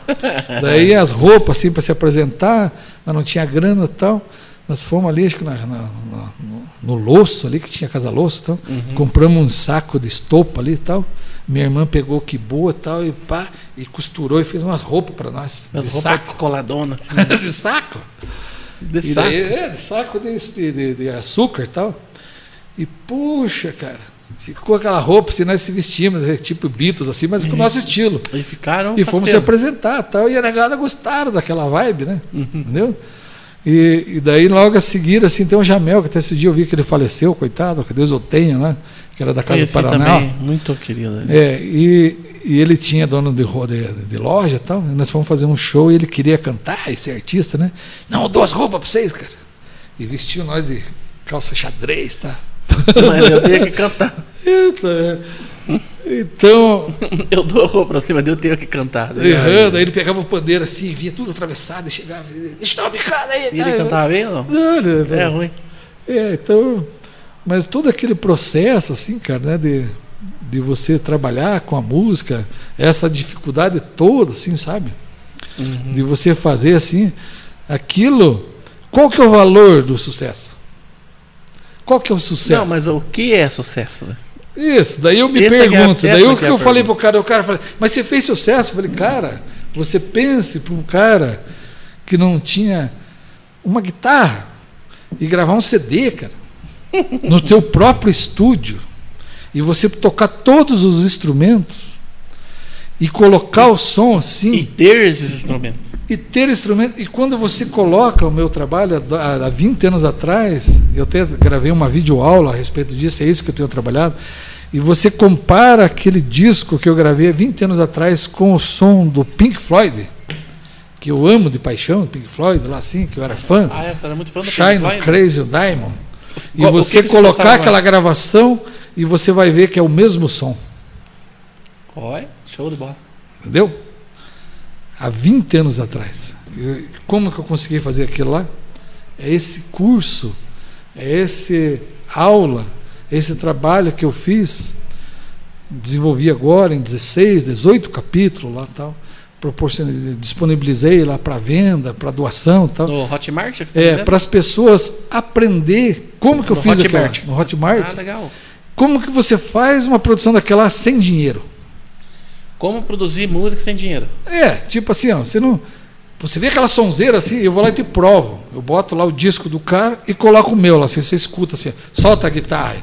B: <laughs> Daí as roupas assim para se apresentar, mas não tinha grana e tal. Nós fomos ali, acho que na, na, no, no Loço ali, que tinha casa Loço, então, uhum. compramos um saco de estopa ali e tal. Minha irmã pegou que boa tal, e pá, e costurou e fez umas roupas para nós.
A: As de roupas saco. descoladonas.
B: Assim. <laughs> de saco. De e saco? Daí, é, de saco de, de, de açúcar e tal. E puxa, cara, ficou aquela roupa, assim, nós se vestimos, é tipo Beatles, assim, mas com o nosso estilo.
A: E ficaram.
B: E fomos se apresentar tal. E a negada gostaram daquela vibe, né? Uhum. Entendeu? E, e, daí, logo a seguir, assim, tem um Jamel, que até esse dia eu vi que ele faleceu, coitado, que Deus o tenha, né? Que era da Casa do Paraná. Também,
A: muito querido. Né?
B: É, e, e ele tinha dono de, de, de loja e tal. E nós fomos fazer um show e ele queria cantar e ser artista, né? Não, duas roupas para vocês, cara. E vestiu nós de calça xadrez, tá? <laughs>
A: Mas eu tinha que cantar.
B: Eita, então. <laughs>
A: eu dou a roupa pra cima, eu tenho que cantar.
B: Né? Errando, aí ele pegava o pandeiro assim, vinha tudo atravessado e chegava. Deixa dar uma bicada aí.
A: E ele tá, cantava bem ou não? Não,
B: não,
A: não. É ruim.
B: É, então. Mas todo aquele processo, assim, cara, né, de, de você trabalhar com a música, essa dificuldade toda, assim, sabe? Uhum. De você fazer assim, aquilo. Qual que é o valor do sucesso? Qual que é o sucesso?
A: Não, mas o que é sucesso? Né?
B: Isso, daí eu me essa é pergunto, é daí o que, eu falei para o cara, o cara falou, mas você fez sucesso? Eu falei, cara, você pense para um cara que não tinha uma guitarra e gravar um CD, cara, no teu próprio estúdio, e você tocar todos os instrumentos e colocar o som assim.
A: E ter esses instrumentos.
B: E ter instrumento. E quando você coloca o meu trabalho, há 20 anos atrás, eu até gravei uma videoaula a respeito disso, é isso que eu tenho trabalhado e você compara aquele disco que eu gravei há 20 anos atrás com o som do Pink Floyd, que eu amo de paixão, Pink Floyd, lá assim, que eu era fã.
A: Ah, é? Você era muito fã do
B: Shine Pink Floyd? Crazy Diamond. E você que colocar aquela gravação e você vai ver que é o mesmo som.
A: Olha, show de bola.
B: Entendeu? Há 20 anos atrás. Como que eu consegui fazer aquilo lá? É esse curso, é esse aula esse trabalho que eu fiz, desenvolvi agora em 16, 18 capítulos lá tal, disponibilizei lá para venda, para doação tal.
A: No Hotmart? Tá
B: é, para as pessoas aprender como que eu no fiz Hotmart. aquela, no Hotmart.
A: Ah, legal.
B: Como que você faz uma produção daquela sem dinheiro?
A: Como produzir música sem dinheiro.
B: É, tipo assim, ó, você não. Você vê aquela sonzeira assim, eu vou lá e te provo. Eu boto lá o disco do cara e coloco o meu lá, assim, você escuta assim, solta a guitarra.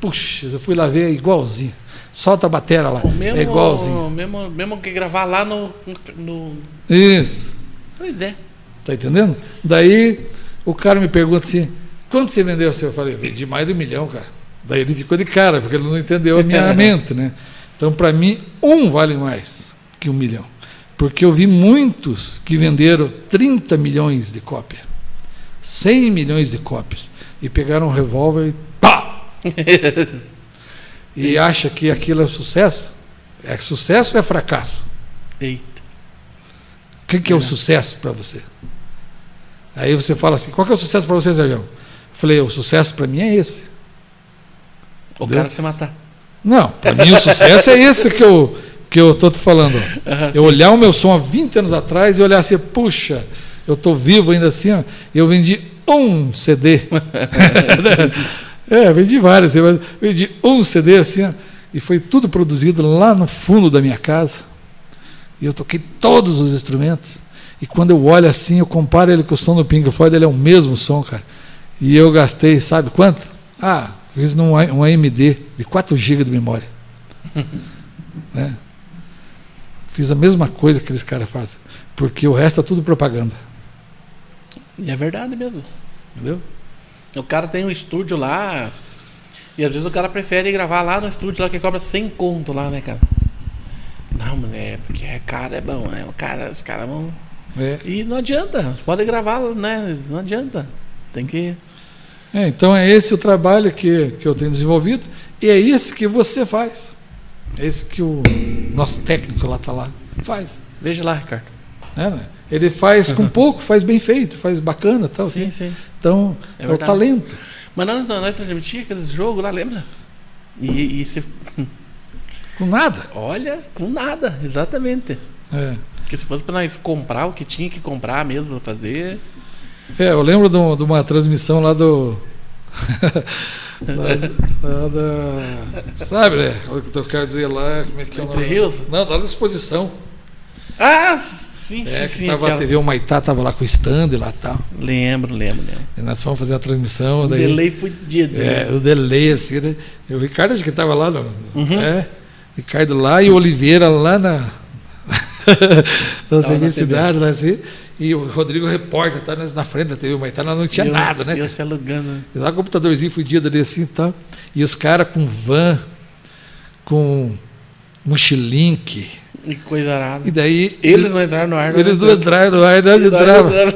B: Puxa, eu fui lá ver, é igualzinho. Solta a bateria lá,
A: Mesmo,
B: é igualzinho.
A: Mesmo, mesmo que gravar lá no. no...
B: Isso.
A: Pois é.
B: Tá entendendo? Daí o cara me pergunta assim: quanto você vendeu seu? Eu falei, vendi mais de um milhão, cara. Daí ele ficou de cara, porque ele não entendeu a minha <laughs> mente, né? Então, para mim, um vale mais que um milhão. Porque eu vi muitos que venderam 30 milhões de cópias, 100 milhões de cópias, e pegaram um revólver e pá! <laughs> e acha que aquilo é sucesso? É sucesso ou é fracasso?
A: Eita.
B: O que, que é o sucesso para você? Aí você fala assim: qual que é o sucesso para você, Sérgio? Eu falei: o sucesso para mim é esse.
A: O
B: Entendeu?
A: cara se matar.
B: Não, para mim o sucesso é esse que eu que eu tô te falando.
A: Aham,
B: Eu olhar o meu som há 20 anos atrás e olhar assim, puxa, eu tô vivo ainda assim, ó, eu vendi um CD. <laughs> é, vendi vários, vendi um CD assim, ó, e foi tudo produzido lá no fundo da minha casa. E eu toquei todos os instrumentos. E quando eu olho assim, eu comparo ele com o som do Pink Floyd, ele é o mesmo som, cara. E eu gastei, sabe quanto? Ah, fiz num um AMD de 4 GB de memória. <laughs> né? Fiz a mesma coisa que aqueles caras fazem. Porque o resto é tudo propaganda.
A: E é verdade mesmo.
B: Entendeu?
A: O cara tem um estúdio lá. E às vezes o cara prefere gravar lá no estúdio lá que cobra 100 conto lá, né, cara? Não, mano, é porque é cara, é bom, né? O cara, os caras vão.
B: É.
A: E não adianta, você pode gravar, né? Não adianta. Tem que.
B: É, então é esse o trabalho que, que eu tenho desenvolvido e é esse que você faz. É esse que o nosso técnico lá está lá faz.
A: Veja lá, Ricardo.
B: né, né? Ele faz com <laughs> pouco, faz bem feito, faz bacana tal.
A: Sim,
B: Assim.
A: sim.
B: Então
A: É
B: é, o talento.
A: Mas nós, nós transmitíamos aqueles jogos lá, lembra? E, e se. <laughs>
B: Com nada.
A: Olha, com nada, exatamente.
B: É.
A: Porque se fosse pra nós comprar o que tinha que comprar mesmo pra fazer.
B: É, eu lembro de, um- de uma transmissão lá do. <laughs> lá, lá da. Sabe, né? O que eu quero dizer lá, como é que é o nome?
A: Rios?
B: Não, lá da exposição.
A: Ah, sim,
B: É,
A: sim,
B: que
A: sim.
B: tava
A: aquela-
B: a TV Humaitá, tava lá com o stand lá e tal.
A: Lembro, lembro, lembro.
B: E nós fomos fazer a transmissão.
A: Um
B: daí,
A: delay fudido.
B: É,
A: né?
B: o delay, assim, né? E o Ricardo acho que estava lá, no,
A: Uhum.
B: é, Ricardo lá e o Oliveira lá na, <laughs> na. Cidade, lá assim. E o Rodrigo repórter, tá na frente da TV Humaitá, nós não tinha
A: eu-
B: nada, né?
A: Eu se alugando.
B: Lá o computadorzinho fudido ali assim e tal. E os caras com van, com mochilink.
A: E coisa arada.
B: E daí.
A: Eles não entraram no ar. nós
B: Eles não entraram no ar, nós entrávamos.
A: entramos.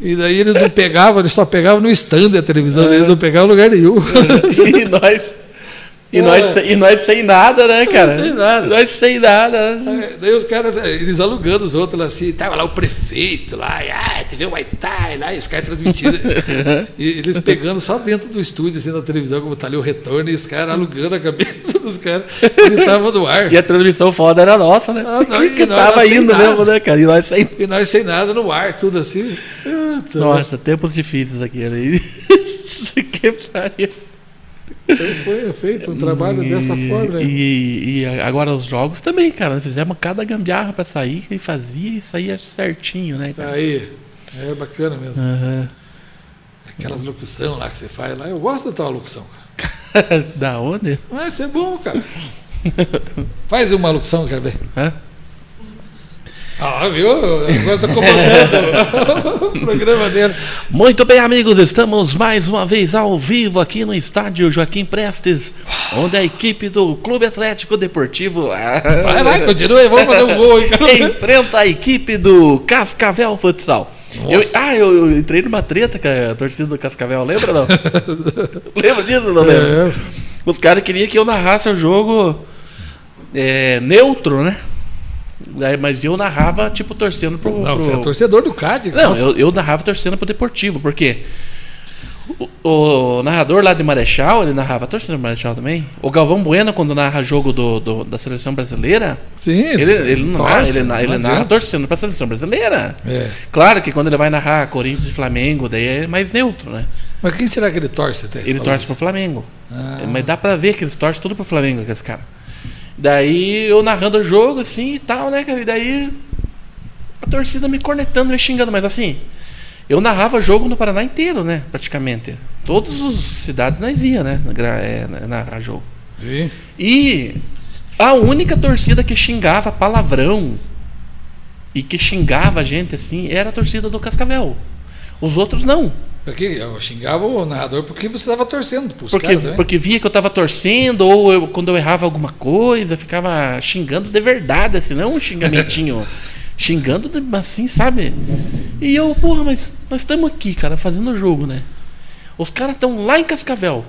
B: E daí eles não pegavam, eles só pegavam no stand da televisão, eles não pegavam em lugar nenhum. <laughs>
A: E nós. E nós, sem- e nós sem nada, né, <laughs> cara?
B: Sem nada.
A: Nós sem nada.
B: Aí, Daí os caras, eles alugando os outros lá assim, tava lá o prefeito lá, e, ah, TV Waitai lá, e os caras transmitindo. <laughs> e eles pegando só dentro do estúdio, assim, na televisão, como tá ali o retorno, e os caras alugando a cabeça dos caras. Eles estavam no ar.
A: E a transmissão foda era nossa, né?
B: Ah, não,
A: que
B: nós
A: tava indo
B: nada.
A: mesmo, né, cara? E nós sem.
B: E nós sem nada no ar, tudo assim. Puta,
A: Nossa, tempos difíceis aqui, né? <laughs> que pariu.
B: Então foi feito um trabalho dessa
A: E-
B: forma, né?
A: E, e agora os jogos também, cara. Fizemos cada gambiarra pra sair e fazia e saía certinho, né, cara?
B: Aí, é bacana mesmo.
A: Aham.
B: Aquelas locução lá que você faz lá, eu gosto da tua locução, cara. <laughs>
A: da onde?
B: Mas é bom, cara. Faz uma locução, quero ver.
A: Hã?
B: Ah, viu? Agora tô comandando o programa dele.
A: Muito bem, amigos, estamos mais uma vez ao vivo aqui no estádio Joaquim Prestes, onde a equipe do Clube Atlético Deportivo
B: Vai, vai, continua aí, vamos fazer um gol aí, <laughs> cara.
A: enfrenta a equipe do Cascavel Futsal. Eu, ah, eu, eu entrei numa treta com a torcida do Cascavel, lembra não? <laughs> lembra disso, não lembra?
B: É,
A: Os caras queriam que eu narrasse o jogo é, neutro, né? Aí, Mas eu narrava, tipo, torcendo pro.
B: não,
A: pro...
B: você é torcedor do Cádiz.
A: Não,
B: nossa.
A: eu, eu narrava torcendo pro Deportivo, porque o, o narrador lá de Marechal, ele narrava torcendo pro Marechal também. O Galvão Bueno, quando narra jogo do, do- da seleção brasileira,
B: Sim,
A: ele, ele não narra,
B: torce,
A: ele, na- ele
B: não
A: narra torcendo pra seleção brasileira.
B: É.
A: Claro que quando ele vai narrar Corinthians e Flamengo, daí é mais neutro, né?
B: Mas quem será que ele torce até?
A: Ele torce
B: isso.
A: pro Flamengo.
B: Ah.
A: Mas dá pra ver que eles torcem tudo pro Flamengo, aqueles caras. Daí eu narrando o jogo, assim e tal, né, cara? E daí a torcida me cornetando, me xingando, mas assim, eu narrava jogo no Paraná inteiro, né? Praticamente. Todas as cidades nós ia, né? é, narrar jogo.
B: Sim.
A: E a única torcida que xingava palavrão e que xingava a gente assim era a torcida do Cascavel. Os outros não.
B: Porque eu xingava o narrador porque você estava torcendo pros
A: Porque,
B: caras, né?
A: porque via que eu tava torcendo, ou eu- quando eu errava alguma coisa, ficava xingando de verdade, assim, não um xingamentinho. <laughs> xingando de- assim, sabe? E eu, porra, mas nós estamos aqui, cara, fazendo o jogo, né? Os caras estão lá em Cascavel.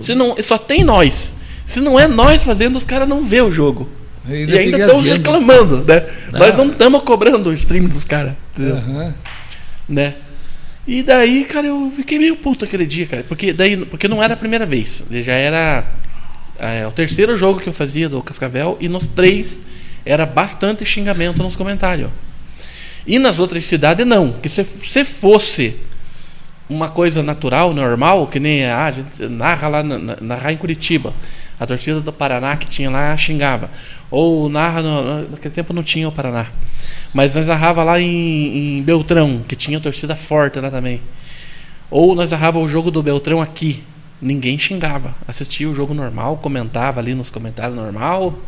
A: Se não, só tem nós. Se não é nós fazendo, os caras não vê o jogo.
B: Ainda
A: e ainda estão reclamando, né?
B: Não.
A: Nós não estamos cobrando o stream dos caras?
B: Aham.
A: né? E daí, cara, eu fiquei meio puto aquele dia, cara, porque daí, porque não era a primeira vez, já era é, o terceiro jogo que eu fazia do Cascavel e nos três era bastante xingamento nos comentários. E nas outras cidades não, que se, se fosse uma coisa natural, normal, que nem ah, a gente narra lá na, na- narrar em Curitiba. A torcida do Paraná que tinha lá xingava. Ou narra no, naquele tempo não tinha o Paraná. Mas nós narrava lá em, em Beltrão, que tinha torcida forte lá também. Ou nós narrava o jogo do Beltrão aqui. Ninguém xingava. Assistia o jogo normal, comentava ali nos comentários normal.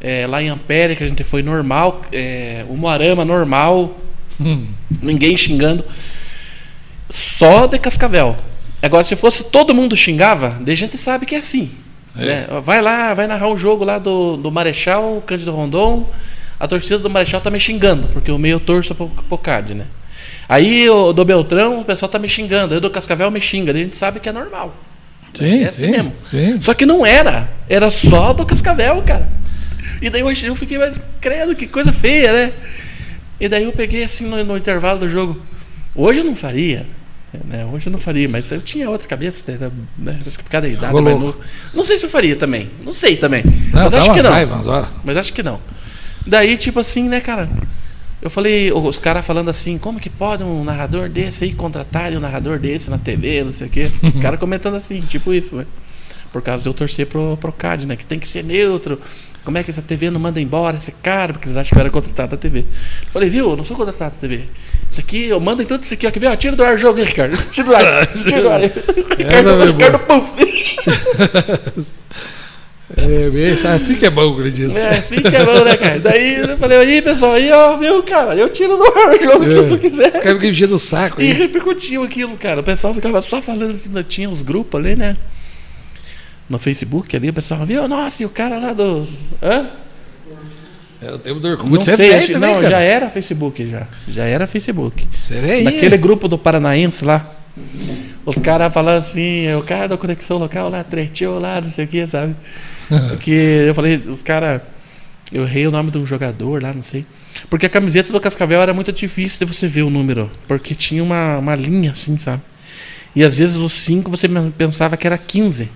A: É, lá em Ampere, que a gente foi normal. É, o Moarama normal.
B: Hum.
A: Ninguém xingando. Só de Cascavel. Agora, se fosse todo mundo xingava, a gente sabe que é assim.
B: É.
A: né? Vai lá, vai narrar um jogo lá do, do Marechal, Cândido Rondon. A torcida do Marechal tá me xingando, porque o meio torço pro, pro CAD, né? Aí o do Beltrão, o pessoal tá me xingando. Aí o do Cascavel me xinga. A gente sabe que é normal.
B: Sim,
A: é assim
B: sim,
A: mesmo.
B: sim.
A: Só que não era. Era só do Cascavel, cara. E daí eu fiquei mais, credo, que coisa feia, né? E daí eu peguei assim no, no intervalo do jogo. Hoje eu não faria. Né? Hoje eu não faria, mas eu tinha outra cabeça, era, né? acho que por causa da idade. Não, não sei se eu faria também. Não sei também.
B: Não,
A: mas acho que não.
B: raivas.
A: Mas acho que não. Daí, tipo assim, né, cara? Eu falei, os caras falando assim, como que pode um narrador desse aí contratarem um narrador desse na TV, não sei o quê. <laughs> O cara comentando assim, tipo isso, né? Por causa de eu torcer pro, pro CAD, né? Que tem que ser neutro. Como é que essa TV não manda embora esse cara? Porque eles acham que eu era contratado da TV. Eu falei, viu? Eu não sou contratado da TV. Isso aqui, eu mando em tudo isso aqui, ó. Que vem, ó, tira do ar o jogo aí, Ricardo. <laughs> Tira do ar. Tira do ar. Ricardo,
B: foi
A: Ricardo Puff. <laughs>
B: É, bem, assim que é bom, diz.
A: É, assim que é bom, né, cara? Daí eu falei, aí, pessoal, aí, ó, viu, cara, eu tiro do ar o jogo que
B: É.
A: você quiser.
B: Os caras ficam enchendo o saco.
A: E repercutiu aquilo, cara. O pessoal ficava só falando assim, ainda tinha os grupos ali, né? No Facebook ali, o pessoal viu, nossa, e o cara lá do. Hã?
B: Era o tempo do Orkut.
A: Não
B: Você é
A: sei,
B: também,
A: não,
B: cara.
A: já era Facebook já. Já era Facebook.
B: Você é velho.
A: Naquele grupo do Paranaense lá. Os caras falando assim, o cara da conexão local lá, treteou lá, não sei o que, sabe? <laughs> Porque eu falei, os caras. Eu errei o nome de um jogador lá, não sei. Porque a camiseta do Cascavel era muito difícil de você ver o número. Porque tinha uma, uma linha assim, sabe? E às vezes o 5 você pensava que era 15.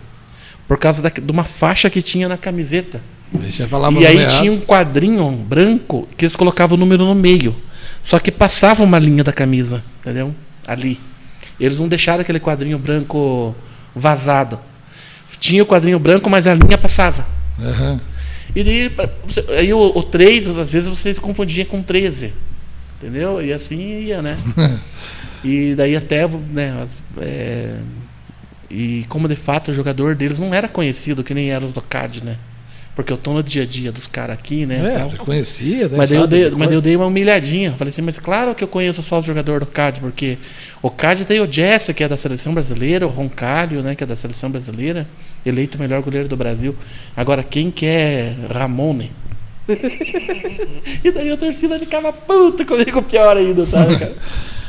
A: Por causa da, de uma faixa que tinha na camiseta.
B: Deixa eu falar
A: E aí tinha um quadrinho branco que eles colocavam o número no meio. Só que passava uma linha da camisa, entendeu? Ali. Eles não deixaram aquele quadrinho branco vazado. Tinha o quadrinho branco, mas a linha passava.
B: Aham.
A: E daí, aí o, o 3, às vezes você se confundia com 13. Entendeu? E assim ia, né? <laughs> e daí até, né? é, e como de fato o jogador deles não era conhecido, que nem eram os do CAD, né? Porque eu tô no dia a dia dos caras aqui, né?
B: É,
A: tal.
B: você conhecia, né?
A: Mas eu dei,
B: de
A: mas eu dei uma humilhadinha. Falei assim, mas claro que eu conheço só os jogadores do CAD, porque o CAD tem o Jesse, que é da seleção brasileira, o Roncalho, né, que é da seleção brasileira, eleito o melhor goleiro do Brasil. Agora, quem que é Ramone? <laughs> e daí a torcida ficava puta comigo, pior ainda, sabe, cara? <laughs>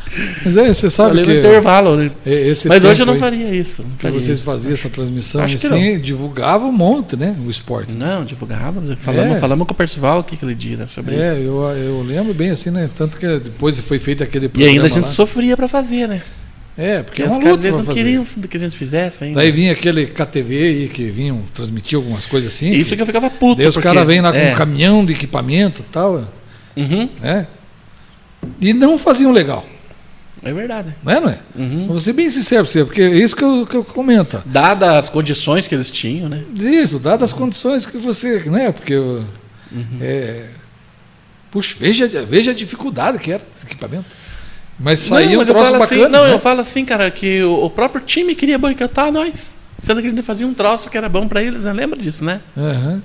B: Mas é, você sabe
A: Falei no
B: que
A: intervalo, né?
B: é,
A: Mas hoje eu não faria isso. Não
B: que
A: faria
B: vocês
A: isso.
B: faziam essa transmissão
A: Acho que
B: assim, divulgava um monte, né? O esporte.
A: Não, divulgávamos. Falamos,
B: É.
A: falamos com o Percival aqui aquele dia né, sobre
B: É,
A: isso.
B: eu, eu lembro bem assim, né? Tanto que depois foi feito aquele
A: E
B: programa
A: ainda a gente
B: lá.
A: sofria pra fazer, né?
B: É, porque
A: Porque
B: é
A: os
B: uma
A: caras não
B: fazer.
A: queriam que a gente fizesse ainda.
B: Daí vinha aquele KTV aí que vinham transmitir algumas coisas assim.
A: Isso que eu ficava puto.
B: Daí os caras vêm lá com
A: é.
B: um caminhão de equipamento e tal,
A: Uhum.
B: né? E não faziam legal.
A: É verdade.
B: Não é, não é?
A: Uhum.
B: Vou ser bem sincero pra você, porque é isso que eu, que eu comento.
A: Dadas as condições que eles tinham, né?
B: Isso, dadas as condições que você. Né? Porque.
A: Uhum.
B: É, puxa, veja, veja a dificuldade que era esse equipamento. Mas saía um troço
A: falo
B: bacana.
A: assim, não,
B: né?
A: eu falo assim, cara, que o, o próprio time queria boicotar nós. Sendo que a gente fazia um troço que era bom pra eles, né? Lembra disso, né?
B: Aham.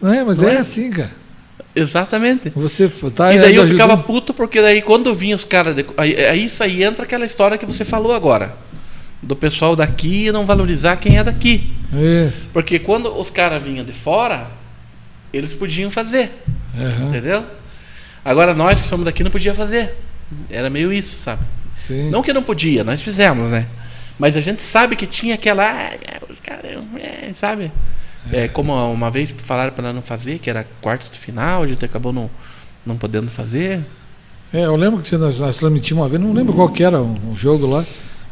B: Não é, mas
A: Não
B: é,
A: é?
B: assim, cara.
A: Exatamente.
B: Você tá
A: E daí eu ficava
B: ajudando-
A: puto, porque daí quando vinha os caras. de- Aí, aí isso aí entra aquela história que você falou agora. Do pessoal daqui não valorizar quem é daqui.
B: Isso.
A: Porque quando os caras vinham de fora, eles podiam fazer.
B: Aham.
A: Entendeu? Agora nós que somos daqui não podia fazer. Era meio isso, sabe?
B: Sim.
A: Não que não podia, nós fizemos, né? Mas a gente sabe que tinha aquela. ah, é, é, sabe? É, como uma vez falaram para não fazer, que era quartos de final, a gente acabou não, não podendo fazer.
B: É, eu lembro que você, nós, nós transmitimos uma vez, não lembro qual que era o, o jogo lá.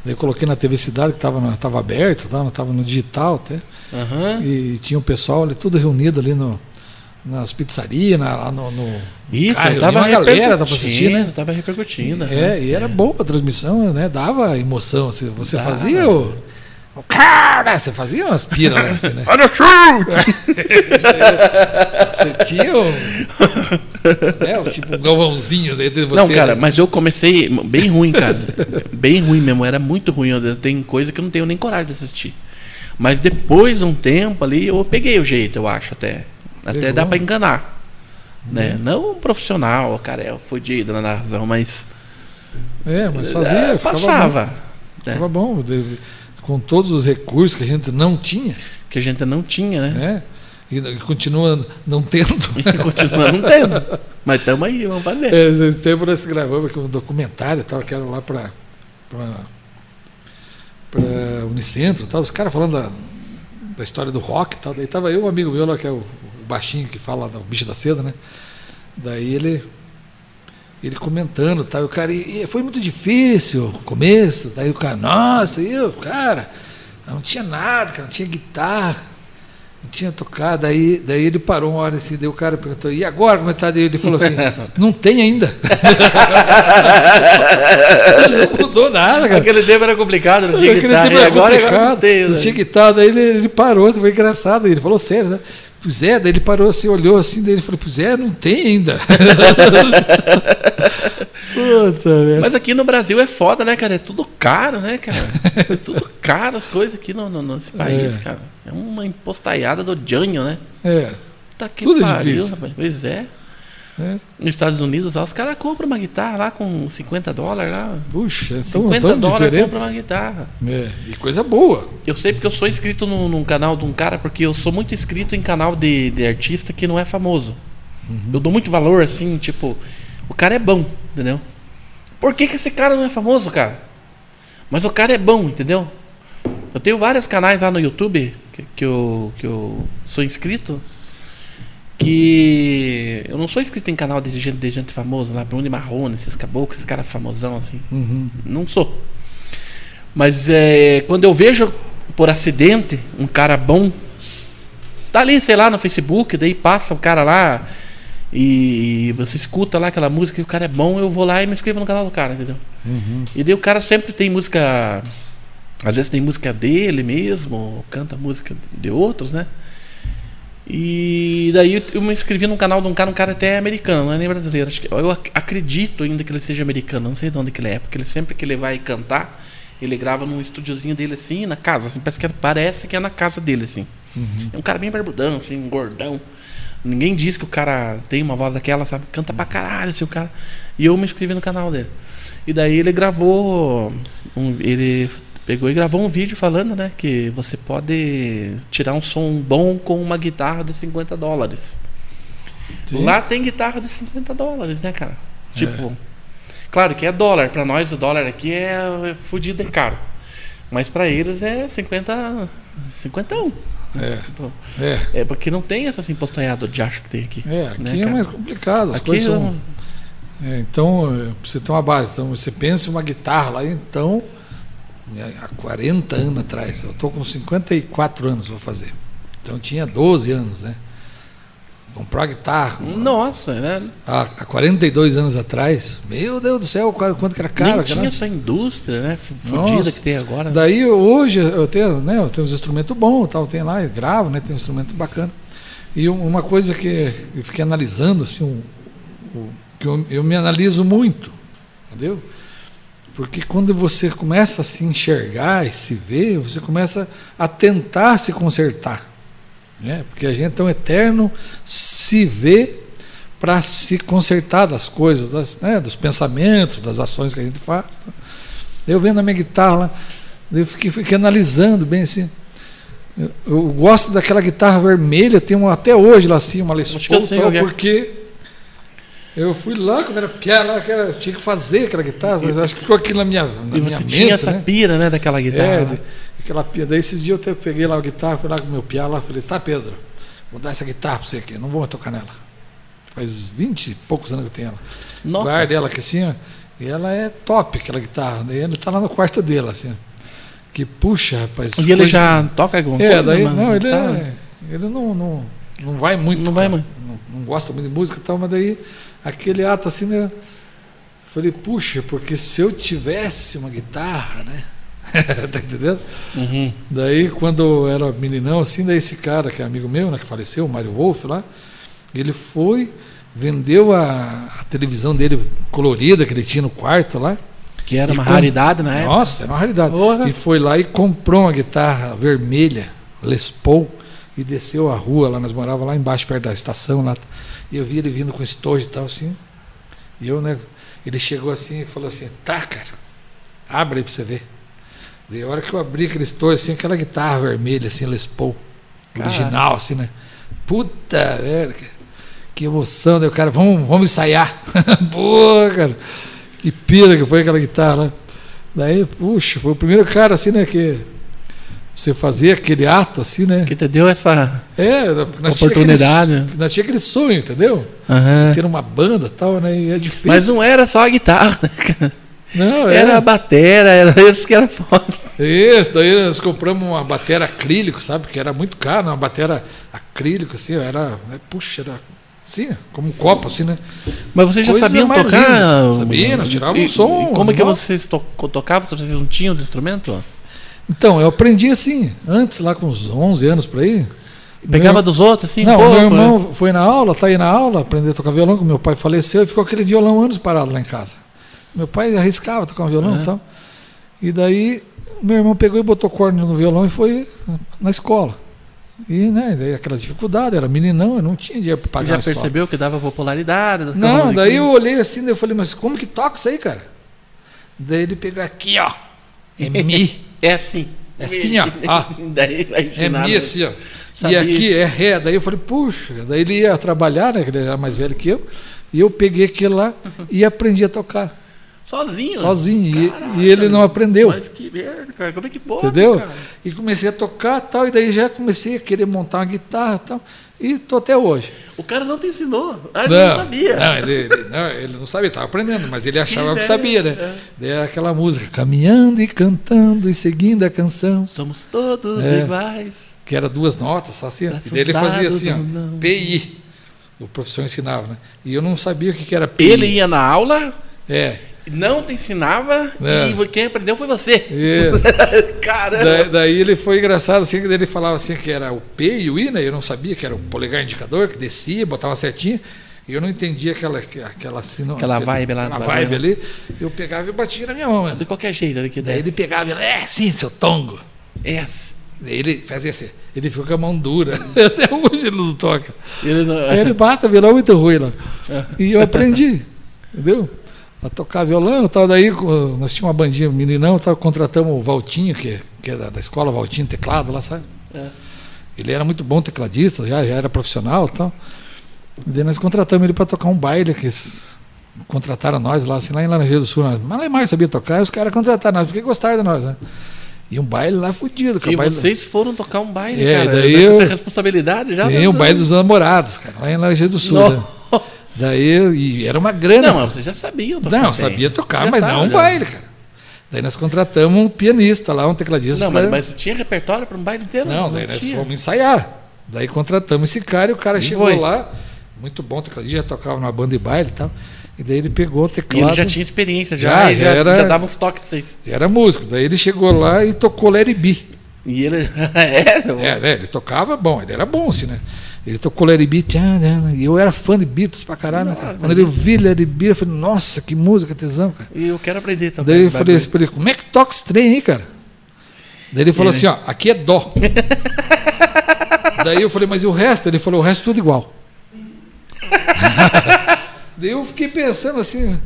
B: Daí coloquei na TV Cidade, que estava tava aberto, estava no digital até.
A: Aham.
B: E tinha o pessoal ali tudo reunido ali no, nas pizzarias, na, lá no. no
A: Isso,
B: Cara,
A: eu tava
B: uma galera dá pra assistir, né?
A: Tava repercutindo.
B: é, e era boa a transmissão, né? Dava emoção. Você, você
A: Dava.
B: fazia o. Cara, você fazia umas piras assim, né?
A: Olha o
B: Você tinha o. É, o tipo um galvãozinho dentro de você.
A: Não, cara,
B: né?
A: mas eu comecei bem ruim, cara. bem ruim mesmo, era muito ruim. Eu- Tem coisa que eu não tenho nem coragem de assistir. Mas depois de um tempo ali, eu peguei o jeito, eu acho, até. Até
B: Pegou?
A: dá pra enganar. Né? Não um profissional, cara, é fudido na narração, mas.
B: É, mas fazia.
A: é,
B: ficava
A: passava.
B: Bom,
A: né?
B: ficava bom. Com todos os recursos que a gente não tinha,
A: Que a gente não tinha, né?
B: né? E, continua não tendo. <laughs>
A: E continua não tendo. Mas tamo aí, vamos fazer.
B: É, Esse tempo nós gravamos aqui um documentário e tal, que era lá para para Unicentro tal, os caras falando da, da história do rock e tal. Daí tava eu, um amigo meu lá, que é o, o baixinho que fala do bicho da seda, né? Daí ele ele comentando, tal, e o cara, e, e foi muito difícil o começo, daí o cara, nossa, e eu, cara, não tinha nada, cara, não tinha guitarra, não tinha tocado, daí, daí ele parou uma hora assim, daí o cara perguntou, e agora como é que tá? Daí ele falou assim, <laughs> não tem ainda. <laughs> não mudou nada, cara.
A: Aquele tempo era complicado, não tinha
B: Aquele
A: guitarra.
B: tempo era
A: agora, agora
B: complicado,
A: não tem.
B: não tinha guitarra, daí ele, ele parou, isso foi engraçado, ele falou sério, né? Pois é, daí ele parou assim, olhou assim, daí ele falou, pois é, não tem ainda. <laughs> Puta merda.
A: Mas aqui no Brasil é foda, né, cara? É tudo caro, né, cara? É tudo <laughs> caro as coisas aqui no, no- nesse país,
B: É.
A: cara. É uma impostaiada do Janho, né?
B: É,
A: Tá que
B: Tudo é
A: pariu,
B: difícil.
A: rapaz. Pois é.
B: É.
A: Nos Estados Unidos, lá, os caras compram uma guitarra lá com 50 dólares lá.
B: Puxa, é tão,
A: 50
B: tão
A: dólares
B: diferente.
A: compra uma guitarra.
B: É, e coisa boa.
A: Eu sei porque eu sou inscrito num, num canal de um cara, porque eu sou muito inscrito em canal de, de artista que não é famoso. Eu dou muito valor, assim, tipo, o cara é bom, entendeu? Por que, que esse cara não é famoso, cara? Mas o cara é bom, entendeu? Eu tenho vários canais lá no YouTube que, que, eu, que eu sou inscrito. Que eu não sou inscrito em canal de gente, de gente famosa lá, Bruno e Marrone, esses caboclos, esses caras famosão assim.
B: Uhum.
A: Não sou. Mas é, quando eu vejo por acidente um cara bom, tá ali, sei lá, no Facebook, daí passa o cara lá e você escuta lá aquela música e o cara é bom, eu vou lá e me inscrevo no canal do cara, entendeu?
B: Uhum.
A: E daí o cara sempre tem música. Às vezes tem música dele mesmo, canta música de outros, né? E daí eu me inscrevi no canal de um cara, um cara até americano, não é nem brasileiro. Acho que, eu ac- acredito ainda que ele seja americano, não sei de onde que ele é, porque ele sempre que ele vai cantar, ele grava num estúdiozinho dele assim, na casa, assim, parece que, é- parece que é na casa dele, assim. É um cara bem barbudão, assim, gordão. Ninguém diz que o cara tem uma voz daquela, sabe? Canta pra caralho, assim, o cara. E eu me inscrevi no canal dele. E daí ele gravou. Um, ele pegou e gravou um vídeo falando, né? Que você pode tirar um som bom com uma guitarra de 50 dólares.
B: Sim.
A: Lá tem guitarra de 50 dólares, né, cara? Tipo. Claro que é dólar. Pra nós o dólar aqui é fudido, é caro. Mas pra eles é 50. 51.
B: É,
A: Tipo,
B: é,
A: é porque não tem essa impostanhada de acho que tem aqui.
B: é, aqui
A: né,
B: é
A: cara?
B: mais complicado. As
A: Aqui
B: coisas
A: é
B: são. É, então, é, pra você ter uma base, então você pensa em uma guitarra lá, então, é, há 40 anos atrás, eu estou com 54 anos, vou fazer. Então tinha 12 anos, né? comprar guitarra.
A: Nossa, né?
B: Há, há 42 anos atrás, meu Deus do céu, quanto que era caro.
A: Nem tinha essa indústria, né? f-
B: Nossa.
A: Fudida que tem agora.
B: Daí hoje eu tenho, né, eu tenho uns instrumentos bons, tal, tem lá, eu gravo, né, tem um instrumento bacana. E um- uma coisa que eu fiquei analisando, assim, o, o- que eu, eu me analiso muito, entendeu? Porque quando você começa a se enxergar e se ver, você começa a tentar se consertar. Né? Porque a gente é um eterno se vê para se consertar das coisas, das, né, dos pensamentos, das ações que a gente faz. tá? Eu vendo a minha guitarra lá, eu fiquei, fiquei analisando bem assim. Eu, eu gosto daquela guitarra vermelha, tem uma, até hoje lá assim, uma Les Paul,
A: é.
B: porque eu fui lá quando era que era, tinha que fazer aquela guitarra, eu acho que ficou aquilo na minha, na
A: e
B: minha
A: você
B: mente.
A: tinha essa
B: né?
A: pira, né, daquela guitarra.
B: É, de- aquela pia. Daí esses dias eu até peguei lá a guitarra, fui lá com o meu piá lá, falei, tá Pedro, vou dar essa guitarra pra você aqui, não vou tocar nela. Faz 20 e poucos anos que eu tenho ela.
A: Nossa.
B: Guarda ela aqui assim, ó, e ela é top, aquela guitarra. Ele tá lá no quarto dele, assim. Que puxa, rapaz.
A: E ele
B: coisa-
A: já toca alguma
B: É,
A: coisa?
B: daí,
A: mano?
B: não, ele,
A: Tá.
B: é, ele não, não, não vai muito.
A: Não vai
B: cara.
A: muito.
B: Não, não gosta muito de música e tal, mas daí, aquele ato assim, né? Falei, puxa, porque se eu tivesse uma guitarra, né? <laughs> tá entendendo?
A: Uhum.
B: Daí, quando eu era meninão, assim, daí esse cara que é amigo meu, né, que faleceu, o Mário Wolff lá, ele foi, vendeu a, a televisão dele colorida que ele tinha no quarto lá.
A: Que era uma
B: com-
A: raridade na época.
B: Nossa, era uma raridade.
A: Porra.
B: E foi lá e comprou uma guitarra vermelha, Les Paul, e desceu a rua lá, nós morávamos lá embaixo, perto da estação lá. E eu vi ele vindo com estojo e tal, assim. E eu, né, ele chegou assim e falou assim, tá, cara, abre aí pra você ver. Daí a hora que eu abri aquele estojo, assim, aquela guitarra vermelha, assim, Les Paul, original, assim, né? Puta merda, que- emoção, daí o cara, vamos, vamos ensaiar. <laughs> Boa, cara. Que pira que foi aquela guitarra lá. Daí, puxa, foi o primeiro cara assim, né, que você fazia aquele ato assim, né?
A: Que te deu essa.
B: É, nós tinha
A: Oportunidade.
B: aquele- nós tinha aquele sonho, entendeu?
A: Aham.
B: Ter uma banda e tal, né? E é difícil.
A: Mas não era só a guitarra, né, cara?
B: não,
A: Era a batera, era isso que era foda.
B: Isso, daí nós compramos uma bateria acrílico, sabe? Que era muito caro, uma bateria acrílico, assim, era. né, Puxa, era assim, como um copo, assim, né?
A: Mas vocês já
B: Coisa
A: sabiam tocar?
B: Sabia, nós tirávamos
A: E-
B: um som,
A: E como é que vocês to tocavam? Vocês não tinham os instrumentos?
B: Então, eu aprendi assim, antes, lá com uns 11 anos por aí.
A: Pegava
B: Meu-
A: dos outros, assim?
B: Não,
A: pouco,
B: meu irmão
A: né?
B: foi na aula, tá aí na aula, aprendeu a tocar violão, que meu pai faleceu e ficou aquele violão anos parado lá em casa. Meu pai arriscava tocar um violão
A: É.
B: e tal. E daí meu irmão pegou e botou corno no violão e foi na escola. E, né, daí aquela dificuldade, era meninão, eu não tinha dinheiro para pagar
A: Já percebeu que dava popularidade?
B: Não, daí eu olhei assim, daí eu falei, mas como que toca isso aí, cara? Daí ele pegou aqui, ó. É <laughs> mi.
A: É assim.
B: É assim, ó. Ó. <laughs>
A: daí vai
B: É
A: ensinar.
B: mi assim, ó. E aqui
A: isso.
B: é ré. Daí eu falei, puxa, daí ele ia trabalhar, né? Ele era mais velho que eu. E eu peguei aquilo lá e aprendi a tocar.
A: Sozinho.
B: Sozinho. E-
A: Caraca,
B: e, ele não aprendeu.
A: Mas que merda, cara. Como é que pode?
B: Entendeu?
A: cara?
B: E comecei a tocar tal. E daí já comecei a querer montar uma guitarra e tal. E tô até hoje.
A: O cara não te ensinou. Ah, ele não, sabia.
B: Não, ele, ele- não, ele não sabia, estava aprendendo, mas ele achava que
A: ideia,
B: sabia, né?
A: é.
B: Daí é aquela música, caminhando e cantando e seguindo a canção.
A: Somos todos
B: É.
A: iguais.
B: que era duas notas, só assim. E daí ele fazia assim, ó,
A: não.
B: PI. O professor ensinava, né? E eu não sabia o que que era PI.
A: Ele ia na aula,
B: É,
A: não te ensinava
B: É.
A: e quem aprendeu foi você.
B: isso. <laughs>
A: Caramba.
B: daí, daí ele foi engraçado, assim, que ele falava assim que era o P e o I, né? Eu não sabia que era o polegar indicador, que descia, botava setinha. E eu não entendia aquela, aquela, assim, não-
A: Aquela vibe lá
B: Aquela vibe
A: bagulho.
B: ali. Eu pegava e batia na minha mão, né?
A: De qualquer jeito, que
B: Daí ele pegava e ele, é, sim, seu tongo. Daí ele fazia assim, ele ficou com a mão dura. <laughs> Até hoje ele não toca.
A: Ele não...
B: Aí ele bata violão muito ruim lá.
A: É.
B: E eu aprendi, entendeu? A tocar violão e tal. Daí nós tínhamos uma bandinha meninão, tal, contratamos o Valtinho, que, que é da, da escola Valtinho Teclado lá, sabe?
A: É.
B: Ele era muito bom tecladista, já, já era profissional e tal. E daí nós contratamos ele para tocar um baile que contrataram nós lá, assim, lá em Laranjeira do Sul. Nós, Malemar sabia tocar, e os caras contrataram nós, porque gostaram de nós, né? E um baile lá fudido. é
A: E
B: baile,
A: vocês foram tocar um baile,
B: É,
A: cara.
B: daí
A: Essa
B: eu-
A: é responsabilidade já.
B: Sim, o baile dos namorados, cara, lá em Laranjeira do Sul. Né? Daí, e era uma grana.
A: Não, vocês já sabiam tocar
B: Não, sabia tocar,
A: Já
B: mas
A: tava,
B: não um
A: já.
B: baile, cara. Daí nós contratamos um pianista lá, um tecladista.
A: Não,
B: pra-
A: mas, mas tinha repertório para um baile inteiro?
B: Não, daí nós
A: tinha.
B: fomos ensaiar. Daí contratamos esse cara e o cara
A: E
B: chegou
A: foi.
B: lá muito bom tecladista, já tocava numa banda de baile e tal. E daí ele pegou o
A: E
B: teclado.
A: ele já tinha experiência, já,
B: Já,
A: e
B: já
A: já,
B: era-
A: já dava uns toques pra vocês.
B: Era músico. Daí ele chegou lá e tocou Larry B.
A: E ele. <laughs> é,
B: É, né? Ele tocava bom, ele era bom, assim, né? Ele tocou Larry B, tchan, tchan, e eu era fã de Beatles pra caralho, né, cara? Quando ele ouviu Larry B, eu falei, nossa, que música tesão, cara.
A: E eu quero aprender também.
B: Daí eu falei assim pra ele, como é que toca esse trem aí, cara? Daí ele falou
A: Ele-
B: assim, ó, aqui é dó. <laughs> Daí eu falei, mas e o resto? Ele falou, o resto tudo igual. <laughs> Daí eu fiquei pensando assim,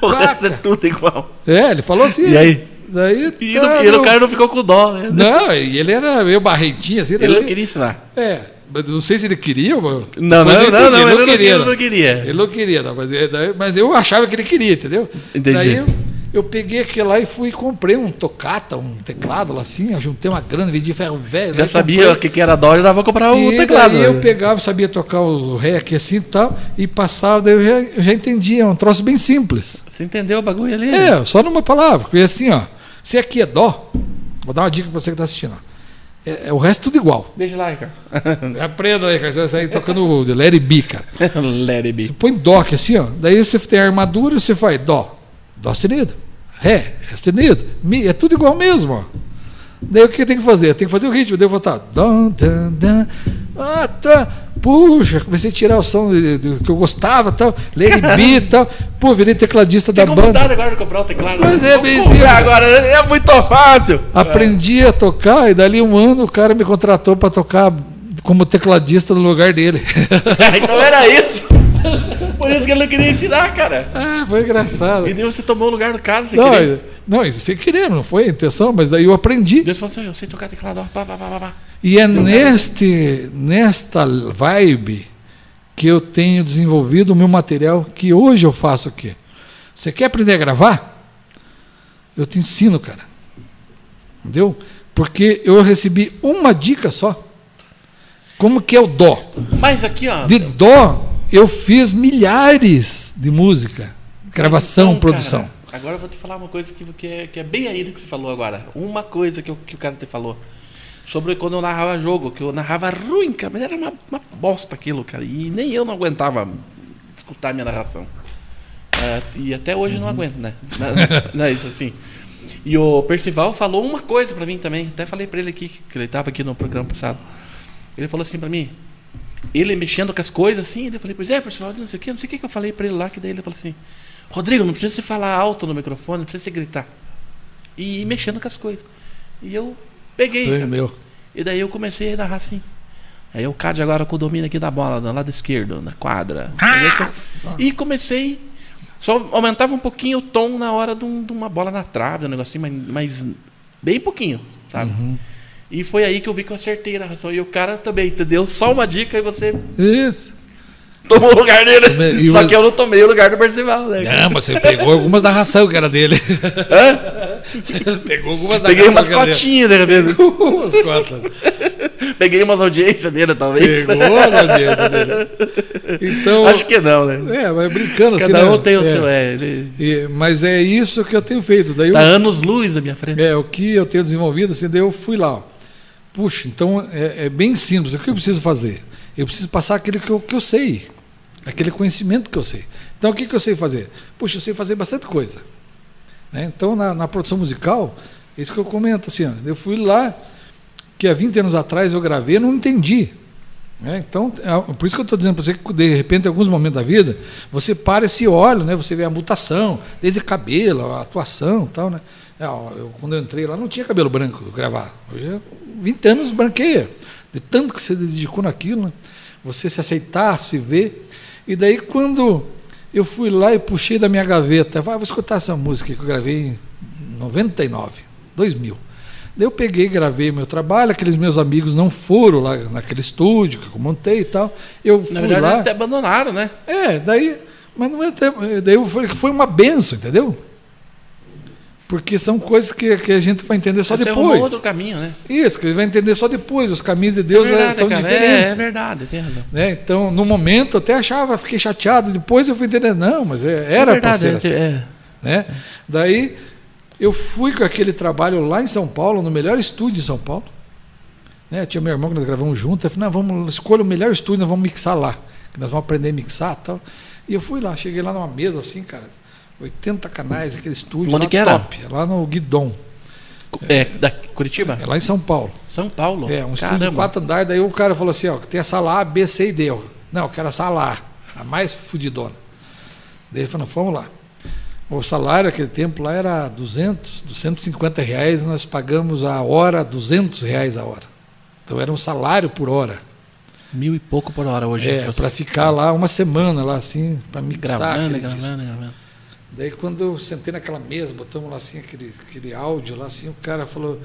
A: o resto é tudo igual.
B: é, ele falou assim.
A: E aí?
B: Daí,
A: E,
B: tá,
A: no- e
B: não.
A: o cara não ficou com dó, né?
B: Não, e ele era meio barrentinho, assim.
A: Ele
B: daí-
A: não queria ensinar.
B: É, mas não sei se ele queria.
A: Não, não, não,
B: entendi,
A: não, ele não queria,
B: não.
A: ele não queria.
B: Ele não queria, não, mas, é, mas eu achava que ele queria, entendeu?
A: Entendi.
B: Daí eu, eu peguei aquele lá e fui e comprei um tocata, um teclado lá assim, juntei uma grana, vendi ferro velho.
A: Já sabia o que, que era dó, já dava pra comprar o
B: e
A: teclado.
B: Daí eu
A: né?
B: pegava, sabia tocar o rec assim e tal, e passava, daí eu já, eu já entendia, é um troço bem simples.
A: Você entendeu o bagulho ali?
B: É, só numa palavra, porque assim, ó, se aqui é dó, vou dar uma dica pra você que tá assistindo, ó. É, é o resto tudo igual.
A: Beijo lá, cara. <laughs>
B: Aprenda aí, cara. Você vai sair tocando o Larry B, cara. <laughs>
A: Let it
B: Você põe dó aqui assim, ó. Daí você tem a armadura, você faz dó. Dó sustenido. Ré, ré sustenido. Mi, é tudo igual mesmo, ó. Daí o que tem que fazer? Tem que fazer o ritmo. Daí eu vou estar. Dum. Ah, tá. Puxa, comecei a tirar o som de- que eu gostava tal. Larry B e <laughs> tal. Pô, virei tecladista da banda.
A: vontade agora de comprar o teclado.
B: Mas é simples.
A: agora, é muito fácil.
B: Aprendi a tocar e dali um ano o cara me contratou para tocar como tecladista no lugar dele. <laughs>
A: então era isso. <laughs> Por isso que ele não queria ensinar, cara.
B: ah, foi engraçado.
A: E daí você tomou o lugar do cara, você
B: Não,
A: queria.
B: não, isso sem querer, não foi a intenção, mas daí eu aprendi.
A: Deus falou assim, eu sei tocar teclado, ó, pá, pá, pá.
B: E é neste, nesta vibe que eu tenho desenvolvido o meu material, que hoje eu faço o quê? Você quer aprender a gravar? Eu te ensino, cara. Entendeu? Porque eu recebi uma dica só. Como que é o dó?
A: Mas aqui, ó.
B: De dó, eu fiz milhares de música, gravação,
A: Então,
B: produção.
A: cara, agora eu vou te falar uma coisa que, que, é, que é bem aí do que você falou agora. Uma coisa que, eu- que o cara te falou. Sobre quando eu narrava jogo, que eu narrava ruim, cara, mas era uma, uma bosta aquilo, cara. E nem eu não aguentava escutar a minha narração. É, e até hoje
B: Uhum.
A: não aguento, né? <laughs> Não, é isso assim. E o Percival falou uma coisa pra mim também. Até falei pra ele aqui, que ele tava aqui no programa passado. Ele falou assim pra mim, ele mexendo com as coisas assim, daí eu falei, pois é, Percival, não sei o que, não sei o que que eu falei pra ele lá, que daí ele falou assim, Rodrigo, não precisa você falar alto no microfone, não precisa você gritar. E ir mexendo com as coisas. E eu peguei, cara.
B: Entendeu?
A: E daí eu comecei a narrar assim. Aí o Cade agora com o domínio aqui da bola, do lado esquerdo, na quadra. E comecei. Só aumentava um pouquinho o tom na hora de, um- de uma bola na trave, um negocinho, mas, mas bem pouquinho, sabe? E foi aí que eu vi que eu acertei a narração. E o cara também, entendeu? Só uma dica e você
B: Isso.
A: tomou o lugar dele. Só
B: o-
A: que eu não tomei o lugar do Percival, né?
B: Não, mas você pegou algumas narrações que era dele. <laughs>
A: Hã? <laughs>
B: pegou algumas
A: Peguei umas
B: que era dele.
A: cotinhas, né, cabelo?
B: Umas cotas.
A: Peguei umas audiências dele, talvez.
B: Pegou as audiências dele. Então,
A: Acho que não, né?
B: é, mas brincando assim.
A: Cada
B: né?
A: um tem o
B: É.
A: seu. É, ele...
B: E- mas é isso que eu tenho feito. Daí eu-
A: Tá anos luz à minha frente.
B: É, o que eu tenho desenvolvido, assim, daí eu fui lá. ó. Puxa, então é, é bem simples. O que eu preciso fazer? Eu preciso passar aquele que eu, que eu sei, aquele conhecimento que eu sei. Então, o que, que eu sei fazer? Puxa, eu sei fazer bastante coisa. né? Então, na, na produção musical, é isso que eu comento, assim, ó, eu fui lá, que há 20 anos atrás eu gravei, não entendi. né? Então, é, por isso que eu estou dizendo para você que, de repente, em alguns momentos da vida, você para e se olha, né? você vê a mutação, desde cabelo, a atuação tal. Né? É, eu, quando eu entrei lá, não tinha cabelo branco gravar. Hoje, é 20 anos branqueia. De tanto que você dedicou naquilo, né? você se aceitar, se ver. E daí, quando eu fui lá e puxei da minha gaveta, vai, vou escutar essa música que eu gravei em 99, 2000. Daí eu peguei, gravei meu trabalho, aqueles meus amigos não foram lá naquele estúdio que eu montei e tal. Eu fui
A: Na verdade,
B: lá.
A: eles até abandonaram, né?
B: É, daí. Mas não é até. Daí foi, foi uma benção, entendeu? Porque são coisas que, que a gente vai entender só
A: Você arrumou
B: depois.
A: outro caminho, né?
B: Isso, que vai entender só depois. Os caminhos de Deus
A: é
B: é-
A: verdade,
B: são
A: cara.
B: diferentes.
A: É, é verdade, tem razão.
B: né? Então, no momento, eu até achava, fiquei chateado. Depois eu fui entender, não, mas é-
A: é
B: era para
A: verdade,
B: ser
A: é,
B: assim.
A: é.
B: né? Daí eu fui com aquele trabalho lá em São Paulo, no melhor estúdio de São Paulo. Né? Tinha meu irmão que nós gravamos junto. Eu falei, não, vamos, escolha o melhor estúdio, nós vamos mixar lá. que nós vamos aprender a mixar e tal. E eu fui lá, cheguei lá numa mesa assim, cara, 80 canais, aquele estúdio
A: Onde era?
B: top, lá no Guidon,
A: É, da Curitiba?
B: é lá em São Paulo.
A: São Paulo?
B: É, um estúdio de
A: Caramba.
B: quatro andares, daí o cara falou assim, ó, tem a sala A, B, C e D. Eu, não, eu quero a sala A, a mais fudidona. Daí ele falou, vamos lá. O salário naquele tempo lá era 200, 250 reais, nós pagamos a hora 200 reais a hora. Então era um salário por hora.
A: Mil e pouco por hora hoje.
B: É, para ficar lá uma semana lá assim, para mixar
A: Gravando, gravando, gravando.
B: Daí quando eu sentei naquela mesa, botamos lá assim aquele, aquele áudio lá assim, o cara falou,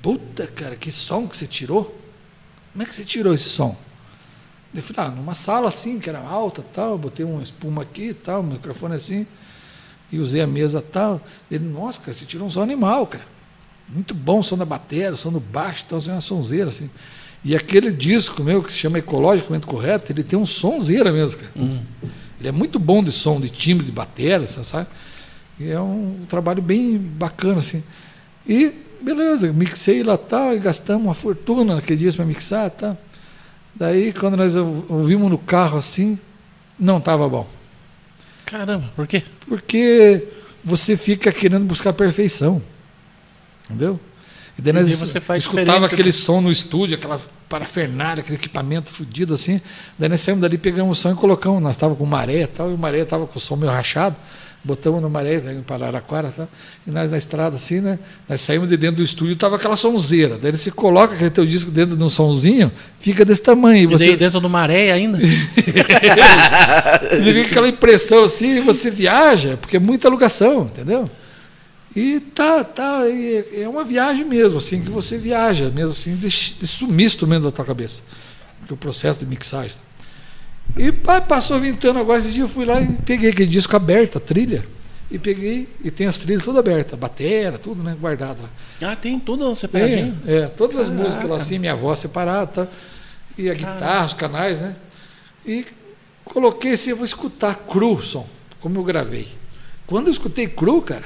B: puta cara, que som que você tirou? Como é que você tirou esse som? Eu falei, ah, numa sala assim, que era alta tal, botei uma espuma aqui tal, um microfone assim, e usei a mesa tal. Ele, nossa, cara, você tirou um som animal, cara. Muito bom o som da bateria, o som do baixo, tal, uma sonzeira, assim. E aquele disco meu, que se chama Ecologicamente Correto, ele tem um sonzeira mesmo, cara.
A: Hum.
B: Ele é muito bom de som, de timbre, de bateria, sabe? E é um trabalho bem bacana, assim. E, beleza, mixei lá tal, e gastamos uma fortuna naquele dia para mixar tal. Daí, quando nós ou- ouvimos no carro assim, não estava bom.
A: Caramba, por quê?
B: Porque você fica querendo buscar perfeição. Entendeu? E daí
A: E
B: nós
A: você faz
B: escutava
A: diferente,
B: aquele
A: né?
B: som no estúdio, aquela parafernália, aquele equipamento fudido assim. Daí nós saímos dali, pegamos o som e colocamos. Nós estávamos com maré e tal, e o maré estava com o som meio rachado. Botamos no maré, tá indo para Araraquara e tal. E nós na estrada assim, né? Nós saímos de dentro do estúdio, tava aquela sonzeira. Daí você coloca aquele teu disco dentro de um sonzinho, fica desse tamanho. E você,
A: dentro do maré ainda? <laughs>
B: você fica aquela impressão assim, e você viaja, porque é muita alugação, entendeu? E tá, tá, e é uma viagem mesmo, assim, que você viaja mesmo, assim, de, de sumiço mesmo da tua cabeça. Porque o processo de mixagem. E passou vintando agora esse dia, eu fui lá e peguei aquele disco aberto, a trilha, e peguei, e tem as trilhas todas abertas, batera, tudo, né, guardado lá.
A: Ah, tem tudo separadinho.
B: É, é, todas as
A: Caraca.
B: músicas lá assim, minha voz separada, tá? e a guitarra, os canais, né? E coloquei assim, eu vou escutar cru o som, como eu gravei. Quando eu escutei cru, cara,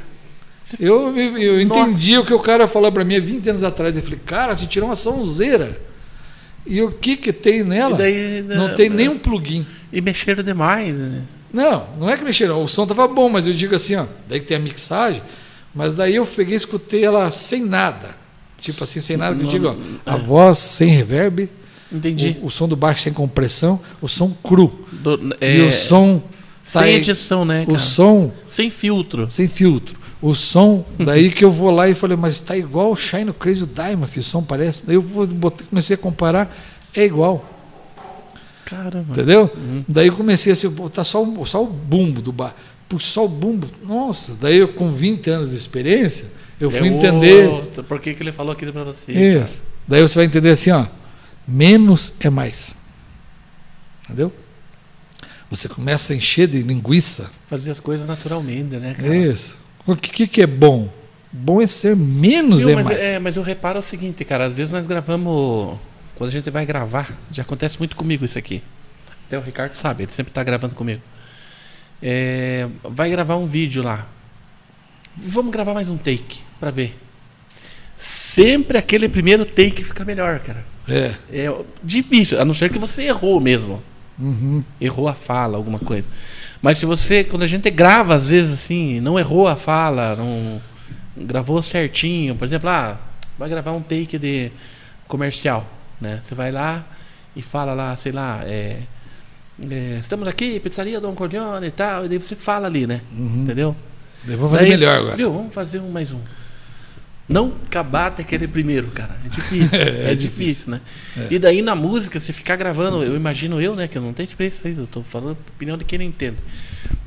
B: eu, eu,
A: Nossa.
B: entendi o que o cara falou para mim há 20 anos atrás. Eu falei, cara, você tirou uma sonzeira. E o que que tem nela?
A: E daí,
B: não
A: né,
B: tem nenhum plugin.
A: E mexeram demais. Né?
B: Não, não é que mexeram. O som tava bom, mas eu digo assim, ó, daí tem a mixagem, mas daí eu peguei e escutei ela sem nada. Tipo assim, sem nada, que eu
A: Não-
B: digo, ó, a voz sem reverb,
A: Entendi.
B: o, o som do baixo sem compressão, o som cru.
A: Do-
B: e
A: é,
B: o som tá
A: sem
B: aí-
A: edição, né,
B: o
A: cara?
B: som
A: Sem filtro.
B: sem filtro. O som, daí que eu vou lá e falei, mas está igual o Shine Crazy Diamond, que som parece. Daí eu botei- comecei a comparar, é igual.
A: Caramba.
B: Entendeu?
A: Uhum.
B: Daí eu comecei a botar só, o- só o bumbo do bar. Puxa, só o bumbo. Nossa, daí eu com 20 anos de experiência, eu fui
A: É
B: entender.
A: outro. Por que, que ele falou aquilo pra você?
B: Isso. Daí você vai entender assim, ó. Menos é mais. Entendeu? Você começa a encher de linguiça.
A: Fazer as coisas naturalmente, né, cara?
B: Isso. O que, que, é bom? Bom é ser menos
A: Viu,
B: é
A: mas,
B: mais.
A: é, mas eu reparo o seguinte, cara, às vezes nós gravamos. Quando a gente vai gravar, já acontece muito comigo isso aqui. Até o Ricardo sabe, ele sempre tá gravando comigo. É, vai gravar um vídeo lá. Vamos gravar mais um take pra ver. Sempre aquele primeiro take fica melhor, cara.
B: É.
A: É difícil, a não ser que você errou mesmo.
B: Uhum.
A: Errou a fala, alguma coisa. Mas se você, quando a gente grava, às vezes assim, não errou a fala, não gravou certinho, por exemplo, ah, vai gravar um take de comercial, né? Você vai lá e fala lá, sei lá, é, é, estamos aqui, pizzaria Dom Corleone e tal, e daí você fala ali, né?
B: Uhum.
A: Entendeu?
B: Eu vou fazer
A: Daí,
B: melhor agora.
A: Viu? Vamos fazer um mais um. Não acabar até aquele primeiro, cara. É difícil. <laughs> é,
B: É
A: difícil,
B: difícil.
A: né? E daí na música, você ficar gravando, eu imagino eu, né? Que eu não tenho experiência eu tô falando opinião de quem não entende.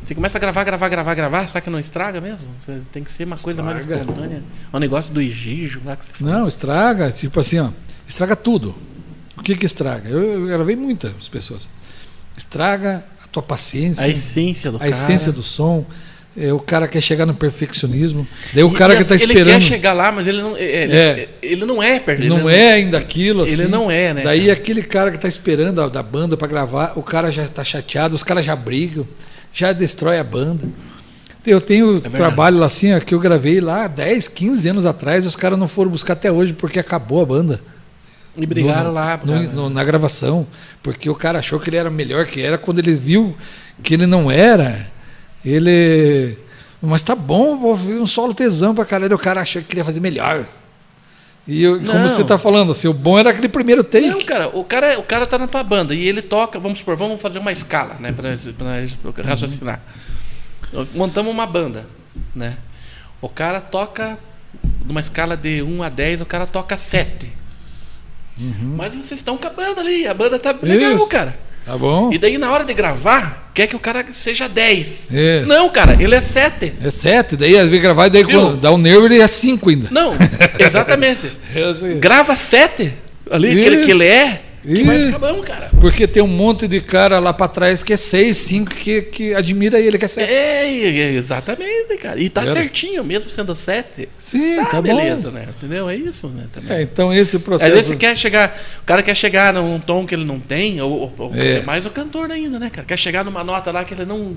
A: Você começa a gravar, gravar, gravar, gravar, sabe que não estraga mesmo? Você tem que ser uma coisa mais
B: Estraga.
A: espontânea. É um negócio do Igijo lá que você fala.
B: Não, estraga, tipo assim, ó, estraga tudo. O que que estraga? Eu, eu gravei muitas pessoas. Estraga a tua paciência,
A: A essência do
B: a
A: cara.
B: essência do som. É, o cara quer chegar no perfeccionismo. Daí o cara
A: e
B: que está
A: Ele
B: esperando
A: quer chegar lá, mas ele não é. Ele,
B: É.
A: ele não é, perto
B: não é ainda aquilo assim.
A: Ele não é, né,
B: Daí
A: cara?
B: aquele cara que está esperando a, da banda para gravar, o cara já está chateado, os caras já brigam, já destrói a banda. Eu tenho
A: verdade.
B: trabalho lá assim, ó, que eu gravei lá 10, 15 anos atrás, e os caras não foram buscar até hoje porque acabou a banda.
A: E brigaram
B: no-
A: lá,
B: no- no- na gravação. Porque o cara achou que ele era melhor que era. Quando ele viu que ele não era, ele. Mas tá bom, vou um solo tesão pra caralho. O cara achou que queria fazer melhor. E eu- como você tá falando, assim, o bom era aquele primeiro take.
A: Não, cara, o cara, o cara tá na tua banda e ele toca, vamos supor, vamos fazer uma escala, né, pra, pra nós raciocinar. Montamos uma banda, né? O cara toca numa escala de 1 a 10, o cara toca 7. Mas vocês estão com a banda ali, a banda tá legal,
B: Isso.
A: cara.
B: Tá bom?
A: E daí na hora de gravar, quer que o cara seja 10.
B: Isso.
A: Não, cara, ele é 7.
B: É sete, daí às vezes gravar, e daí
A: Viu?
B: quando dá um nervo ele é cinco ainda.
A: Não, <laughs> exatamente.
B: Sei.
A: Grava 7 ali, que ele,
B: Isso.
A: que ele é, que vai
B: Isso.
A: bom, cara.
B: Porque tem um monte de cara lá pra trás que é seis, cinco, que, que admira ele, que é sete.
A: É, é, exatamente, cara. E tá
B: Era.
A: certinho, mesmo sendo 7.
B: Sim,
A: Tá,
B: tá,
A: beleza,
B: bom.
A: né? Entendeu? É isso, né? Também.
B: É, então esse
A: Às
B: processo.
A: vezes você quer chegar, o cara quer chegar num tom que ele não tem, ou, ou-
B: É.
A: é mais o cantor ainda, né, cara? Quer chegar numa nota lá que ele não.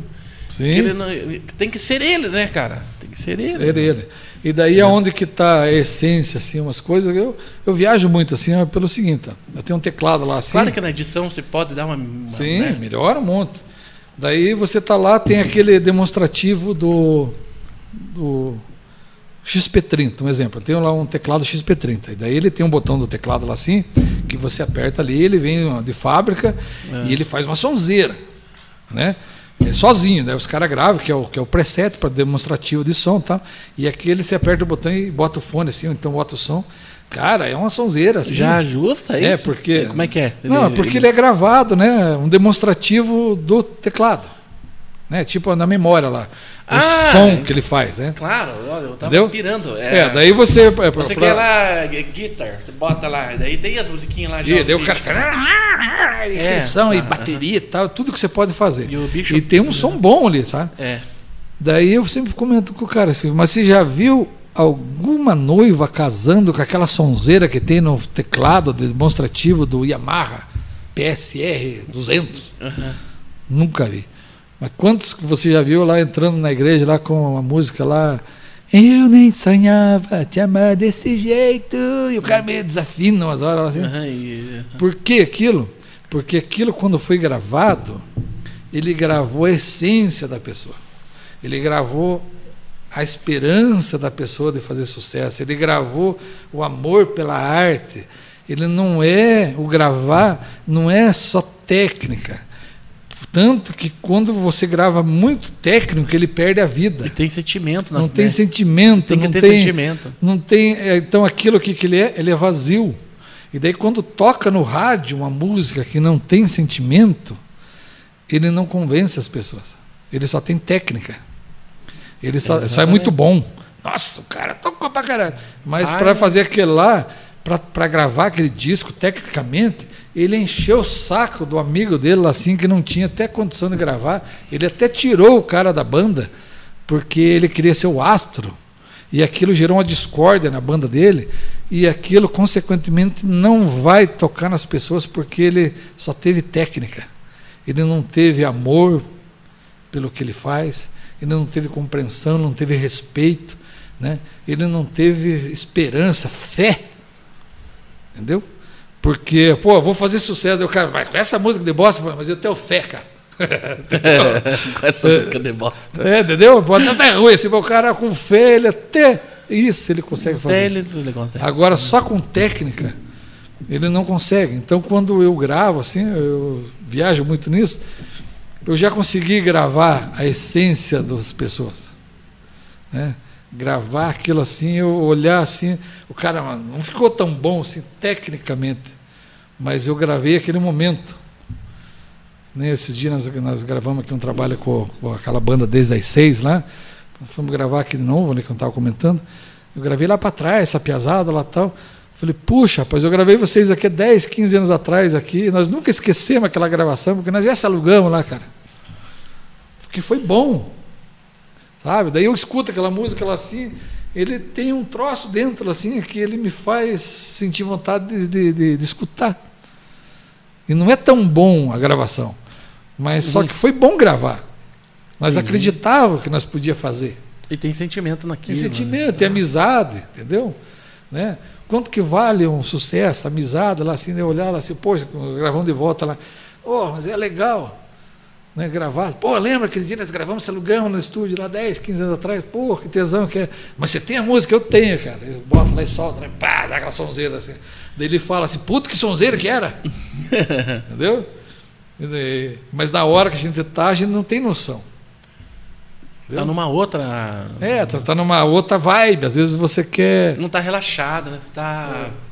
A: que
B: Sim,
A: ele não tem que ser ele, né, cara? Tem que ser ele.
B: ser ele. E daí aonde que tá a essência, assim, umas coisas. Eu, eu viajo muito, assim, ó, pelo seguinte: eu tenho um teclado lá assim.
A: Claro que na edição você pode dar uma. uma,
B: Sim,
A: né?
B: melhora um monte. Daí você tá lá, tem aquele demonstrativo do, do XP30, um exemplo. Eu tenho lá um teclado XP30. E daí ele tem um botão do teclado lá assim, que você aperta ali, ele vem de fábrica
A: É.
B: e ele faz uma sonzeira. Né? É sozinho, daí os caras gravam, que é o, que é o preset para demonstrativo de som e tal. E aqui ele você aperta o botão e bota o fone assim, ou então bota o som. Cara, é uma sonzeira assim.
A: Já ajusta
B: É,
A: isso?
B: porque.
A: Como é que é?
B: Não, porque ele é gravado, né? Um demonstrativo do teclado. Né? Tipo na memória lá. O
A: Ah,
B: som
A: é.
B: que ele faz, né?
A: Claro, eu tava
B: Entendeu?
A: pirando.
B: É, daí você. É,
A: Você
B: pra-
A: quer lá gu- guitar, você bota lá, daí tem as musiquinhas lá já.
B: E daí o cara.
A: beats.
B: E <laughs> pressão, e bateria e tal, tudo que você pode fazer.
A: E bicho-
B: tem um som bom ali, sabe?
A: É.
B: Daí eu sempre comento com o cara assim, mas você já viu alguma noiva casando com aquela sonzeira que tem no teclado demonstrativo do Yamaha PSR 200?
A: aham.
B: Nunca vi. Mas quantos que você já viu lá entrando na igreja lá com uma música lá? Eu nem sonhava te amar desse jeito. E o cara meio desafina umas horas assim. Por que aquilo? Porque aquilo, quando foi gravado, ele gravou a essência da pessoa. Ele gravou a esperança da pessoa de fazer sucesso. Ele gravou o amor pela arte. Ele não é, o gravar não é só técnica. Tanto que quando você grava muito técnico, ele perde a vida.
A: E tem sentimento,
B: Não
A: né?
B: tem sentimento,
A: Tem que
B: não
A: ter
B: tem,
A: sentimento.
B: não tem. é, Então aquilo que, ele é, ele é vazio. E daí quando toca no rádio uma música que não tem sentimento, ele não convence as pessoas. Ele só tem técnica. Ele só, só é muito bom. Nossa, o cara tocou pra caralho. Mas para fazer aquele lá, para gravar aquele disco tecnicamente, ele encheu o saco do amigo dele assim, que não tinha até condição de gravar. Ele até tirou o cara da banda, porque ele queria ser o astro. E aquilo gerou uma discórdia na banda dele, e aquilo, consequentemente, não vai tocar nas pessoas porque ele só teve técnica. Ele não teve amor pelo que ele faz, ele não teve compreensão, não teve respeito, né? ele não teve esperança, fé. Entendeu? Porque, pô, eu vou fazer sucesso. O cara, mas com essa música de bosta, mas eu tenho fé, cara. <laughs> <laughs>
A: Com essa música de bosta.
B: É, entendeu? Pode até ruim, assim, o cara com fé, ele até. Isso ele consegue fazer.
A: Até eles ele consegue.
B: Agora, só com técnica, ele não consegue. Então, quando eu gravo, assim, eu viajo muito nisso, eu já consegui gravar a essência das pessoas. Né? Gravar aquilo assim, eu olhar assim, o cara "Mano, não ficou tão bom assim, tecnicamente, mas eu gravei aquele momento. Né? Esses dias nós, nós gravamos aqui um trabalho com, com aquela banda desde as seis lá, fomos gravar aqui de novo, ali que eu estava comentando. Eu gravei lá para trás, essa piazada lá tal. Falei, puxa, rapaz, eu gravei vocês aqui há 10, 15 anos atrás aqui. Nós nunca esquecemos aquela gravação, porque nós já se alugamos lá, cara. Porque foi bom. Sabe? Daí eu escuto aquela música lá assim, ele tem um troço dentro assim que ele me faz sentir vontade de, de, de, de escutar. E não é tão bom a gravação, mas só que foi bom gravar. Nós acreditávamos que nós podíamos fazer.
A: E tem sentimento
B: Tem
A: naquilo.
B: sentimento,
A: né?
B: tem amizade, entendeu? Né? Quanto que vale um sucesso, amizade, lá assim, né? olhar lá assim, poxa, gravando de volta lá. Oh, mas é legal né, gravar. Pô, lembra aquele dia nós gravamos, alugamos no estúdio lá 10, 15 anos atrás? Pô, que tesão que é. Mas você tem a música? Eu tenho, cara. Eu boto lá e solto, né? pá, dá aquela sonzeira assim. Daí ele fala assim, puto que sonzeira que era. <laughs> Entendeu? Mas na hora que a gente tá, a gente não tem noção.
A: Tá numa outra.
B: É, tá, tá numa outra vibe. Às vezes você quer.
A: Não tá relaxado, né? Você tá. É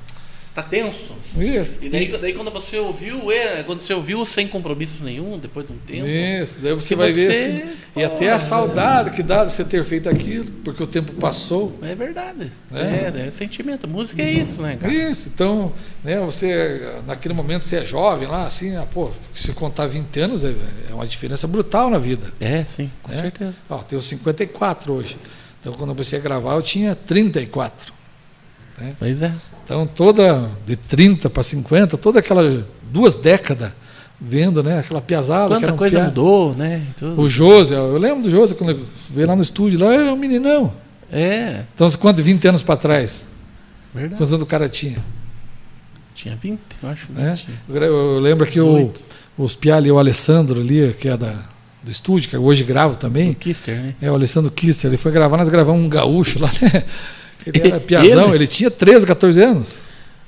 A: tá tenso.
B: Isso.
A: E daí, daí quando você ouviu, é, quando você ouviu sem compromisso nenhum, depois de um tempo.
B: Isso, daí você vai você... ver assim. E até a saudade que dá de você ter feito aquilo, porque o tempo passou.
A: É verdade. É, é, é sentimento. Música é isso, né, cara?
B: Isso, então, né, você, naquele momento você é jovem lá, assim, ah, pô, se contar 20 anos é, é uma diferença brutal na vida.
A: É, sim, com
B: é?
A: certeza.
B: Ó, tenho 54 hoje. Então quando eu comecei a gravar eu tinha 34.
A: Né? Pois é.
B: Então, toda de 30 para 50, toda aquela duas décadas vendo, né? Aquela piazada.
A: Quanta
B: que era um
A: coisa
B: pia...
A: mudou, né?
B: O José, eu lembro do José, quando veio lá no estúdio, lá era um meninão.
A: É.
B: Então, quanto? 20 anos para trás.
A: Verdade.
B: Quantos anos o cara tinha?
A: Tinha 20, eu acho. 20.
B: É? Eu, lembro que o, os Piali e o Alessandro ali, que é da, do estúdio, que hoje gravo também. O
A: Kister, né?
B: É, o Alessandro Kister, ele foi gravar, nós gravamos um gaúcho lá, né? Ele era piazão, ele? ele tinha 13, 14 anos.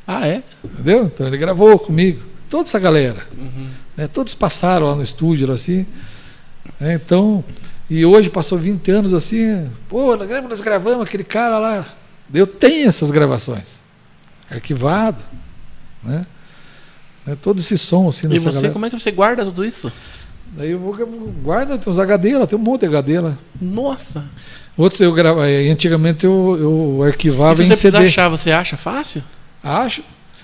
A: Ah, é?
B: Entendeu? Então ele gravou comigo. Toda essa galera.
A: Uhum.
B: Né? Todos passaram lá no estúdio, assim. É, então, e hoje passou 20 anos assim. Pô, nós gravamos aquele cara lá. Eu tenho essas gravações. Arquivado. Né? É, todo esse som assim
A: E você, galera. como é que você guarda tudo isso?
B: Daí eu vou guarda, tem uns HD lá, tem um monte de HD lá.
A: Nossa!
B: Outros eu gravava, eh, antigamente eu, eu arquivava
A: e
B: se
A: você em CD. achar, você acha fácil?
B: Acho.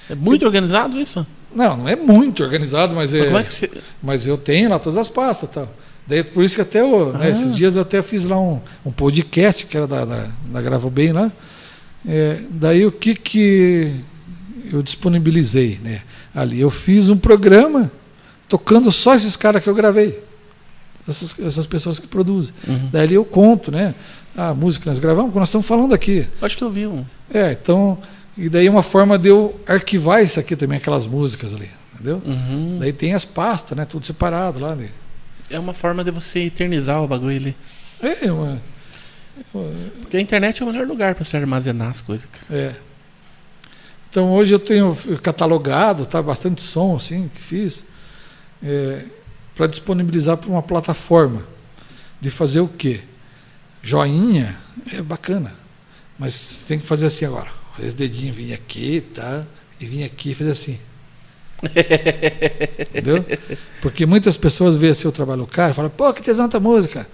A: É muito eu, organizado isso?
B: Não, não é muito organizado, mas é.
A: Mas, é você...
B: mas eu tenho lá todas as pastas, tal. Daí por isso que até eu, né, ah. né, esses dias eu até fiz lá um, um podcast que era da, da, da Gravo Bem lá. É, daí o que que eu disponibilizei, né? Ali eu fiz um programa tocando só esses caras que eu gravei essas, essas pessoas que produzem.
A: Uhum.
B: Daí eu conto, né? A música que nós gravamos, que nós estamos falando aqui.
A: Acho que eu vi um.
B: É, então. E daí uma forma de eu arquivar isso aqui também, aquelas músicas ali. Entendeu?
A: Uhum.
B: Daí tem as pastas, né? Tudo separado lá. Né?
A: É uma forma de você eternizar o bagulho ali.
B: É, uma.
A: Porque a internet é o melhor lugar para você armazenar as coisas. Cara.
B: É. Então hoje eu tenho catalogado, tá bastante som assim que fiz. É, para disponibilizar para uma plataforma de fazer o quê? Joinha é bacana, mas tem que fazer assim agora. Esse dedinho vinha aqui, tá? E vinha aqui e fazer assim. <laughs> Entendeu? Porque muitas pessoas veem seu trabalho cara e falam, pô, que tesão da música.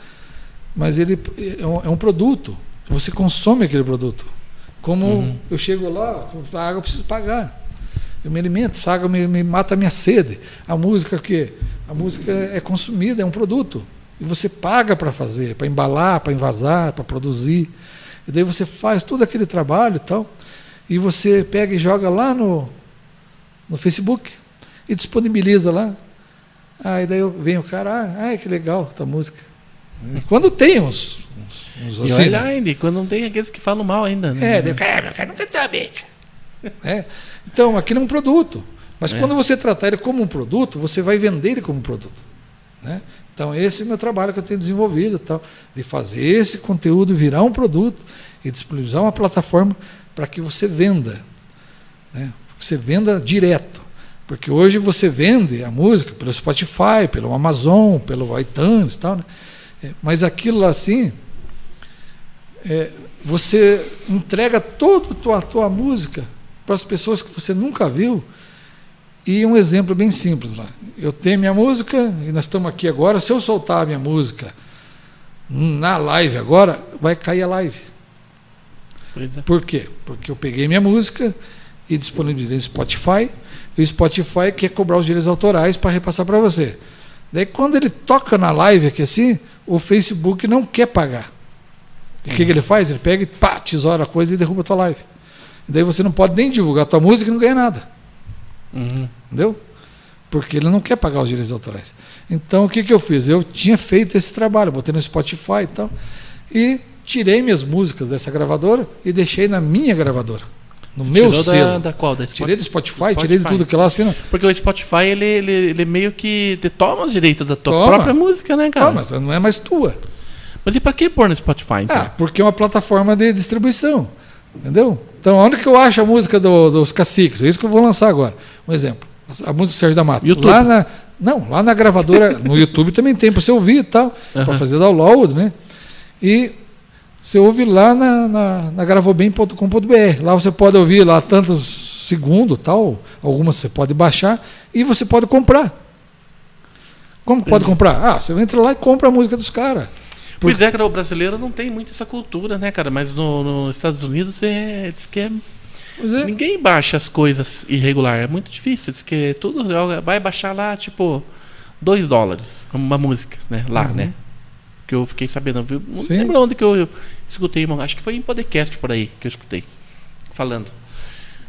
B: Mas ele é um, é um, produto. Você consome aquele produto. Como uhum. eu chego lá, a água eu preciso pagar. Eu me alimento, essa água me, me mata a minha sede. A música que a música é consumida, é um produto. E você paga para fazer, para embalar, para envasar, para produzir. E daí você faz todo aquele trabalho e tal. E você pega e joga lá no, no Facebook e disponibiliza lá. Aí daí vem o cara, ah, que legal tua música. E quando tem uns, uns,
A: uns assim, e olha né? ainda, quando não tem aqueles que falam mal ainda.
B: Né? É, daí o cara, quer saber. <laughs> É. Então, aquilo é um produto. Mas é. quando você tratar ele como um produto, você vai vender ele como um produto. Né? Então, esse é o meu trabalho que eu tenho desenvolvido, tal, de fazer esse conteúdo virar um produto e disponibilizar uma plataforma para que você venda. Né? Que você venda direto. Porque hoje você vende a música pelo Spotify, pelo Amazon, pelo iTunes tal, né? É, mas aquilo assim, é, você entrega toda a tua, tua música para as pessoas que você nunca viu. E um exemplo bem simples lá. Eu tenho minha música e nós estamos aqui agora. Se eu soltar a minha música na live agora, vai cair a live.
A: É.
B: Por quê? Porque eu peguei minha música e disponibilizei no Spotify. E o Spotify quer cobrar os direitos autorais para repassar para você. Daí quando ele toca na live aqui assim, o Facebook não quer pagar. E o uhum. que, que, ele faz? Ele pega e pá, tesoura a coisa e derruba a tua live. Daí você não pode nem divulgar a tua música e não ganha nada.
A: Uhum.
B: Entendeu? Porque ele não quer pagar os direitos autorais. Então o que, que eu fiz? Eu tinha feito esse trabalho, botei no Spotify e tal, e tirei minhas músicas dessa gravadora e deixei na minha gravadora. No meu
A: Tirou
B: selo.
A: Da, da qual? Da
B: Tirei do Spotify,
A: Spotify.
B: tirei de tudo que lá. Não.
A: Porque o Spotify, ele, ele, ele meio que te toma os direitos da tua
B: Toma.
A: própria música, né, cara?
B: Ah, mas não é mais tua.
A: Mas e pra que pôr no Spotify, então?
B: Ah, porque é uma plataforma de distribuição. Entendeu? Então, onde que eu acho a música do- dos caciques? É isso que eu vou lançar agora. Um exemplo. A música do Sérgio da Mata.
A: YouTube.
B: Lá na, não, lá na gravadora, <laughs> no YouTube também tem para você ouvir e tal, para
A: Aham.
B: fazer download, né? E você ouve lá na, na, na gravobem.com.br. Lá você pode ouvir lá tantos segundos, tal, algumas você pode baixar e você pode comprar. Como pode comprar? Ah, você entra lá e compra a música dos caras.
A: Pois é, cara, o brasileiro não tem muito essa cultura, né, cara? Mas no- nos Estados Unidos é, diz que é,
B: é.
A: ninguém baixa as coisas irregular. É muito difícil. Diz que tudo vai baixar lá, tipo, 2 dólares, uma música, né? Lá,
B: Uhum.
A: né? Que eu fiquei sabendo. Viu? Não
B: Sim.
A: lembro onde que eu, eu escutei, acho que foi em podcast por aí que eu escutei. Falando.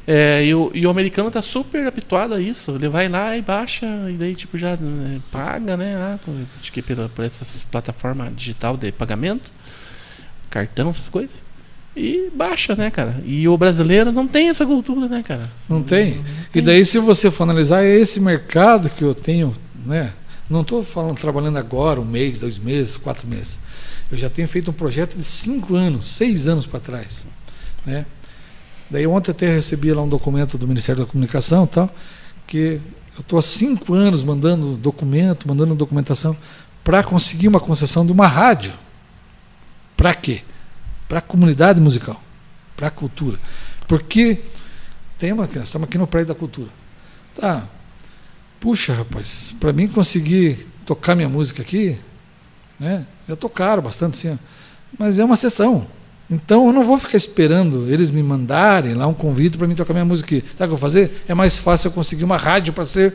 A: É, e, o, e o americano tá super habituado a isso. Ele vai lá e baixa, e daí tipo já né, paga, né? Lá, acho que pela, por essas plataformas digital de pagamento, cartão, essas coisas. E baixa, né, cara? E o brasileiro não tem essa cultura, né, cara?
B: Não tem? E daí, se você for analisar, é esse mercado que eu tenho, né? Não estou falando trabalhando agora, um mês, dois meses, quatro meses. Eu já tenho feito um projeto de cinco anos, seis anos para trás. Né? Daí ontem até recebi lá um documento do Ministério da Comunicação tal, que eu estou há cinco anos mandando documento, mandando documentação para conseguir uma concessão de uma rádio. Para quê? Para a comunidade musical, para a cultura. Porque tem uma, nós estamos aqui no Prédio da Cultura. Tá. Puxa, rapaz, para mim conseguir tocar minha música aqui, né? Já tocaram bastante, sim. Mas é uma sessão. Então eu não vou ficar esperando eles me mandarem lá um convite para mim tocar minha música aqui. Sabe o que eu vou fazer? É mais fácil eu conseguir uma rádio para ser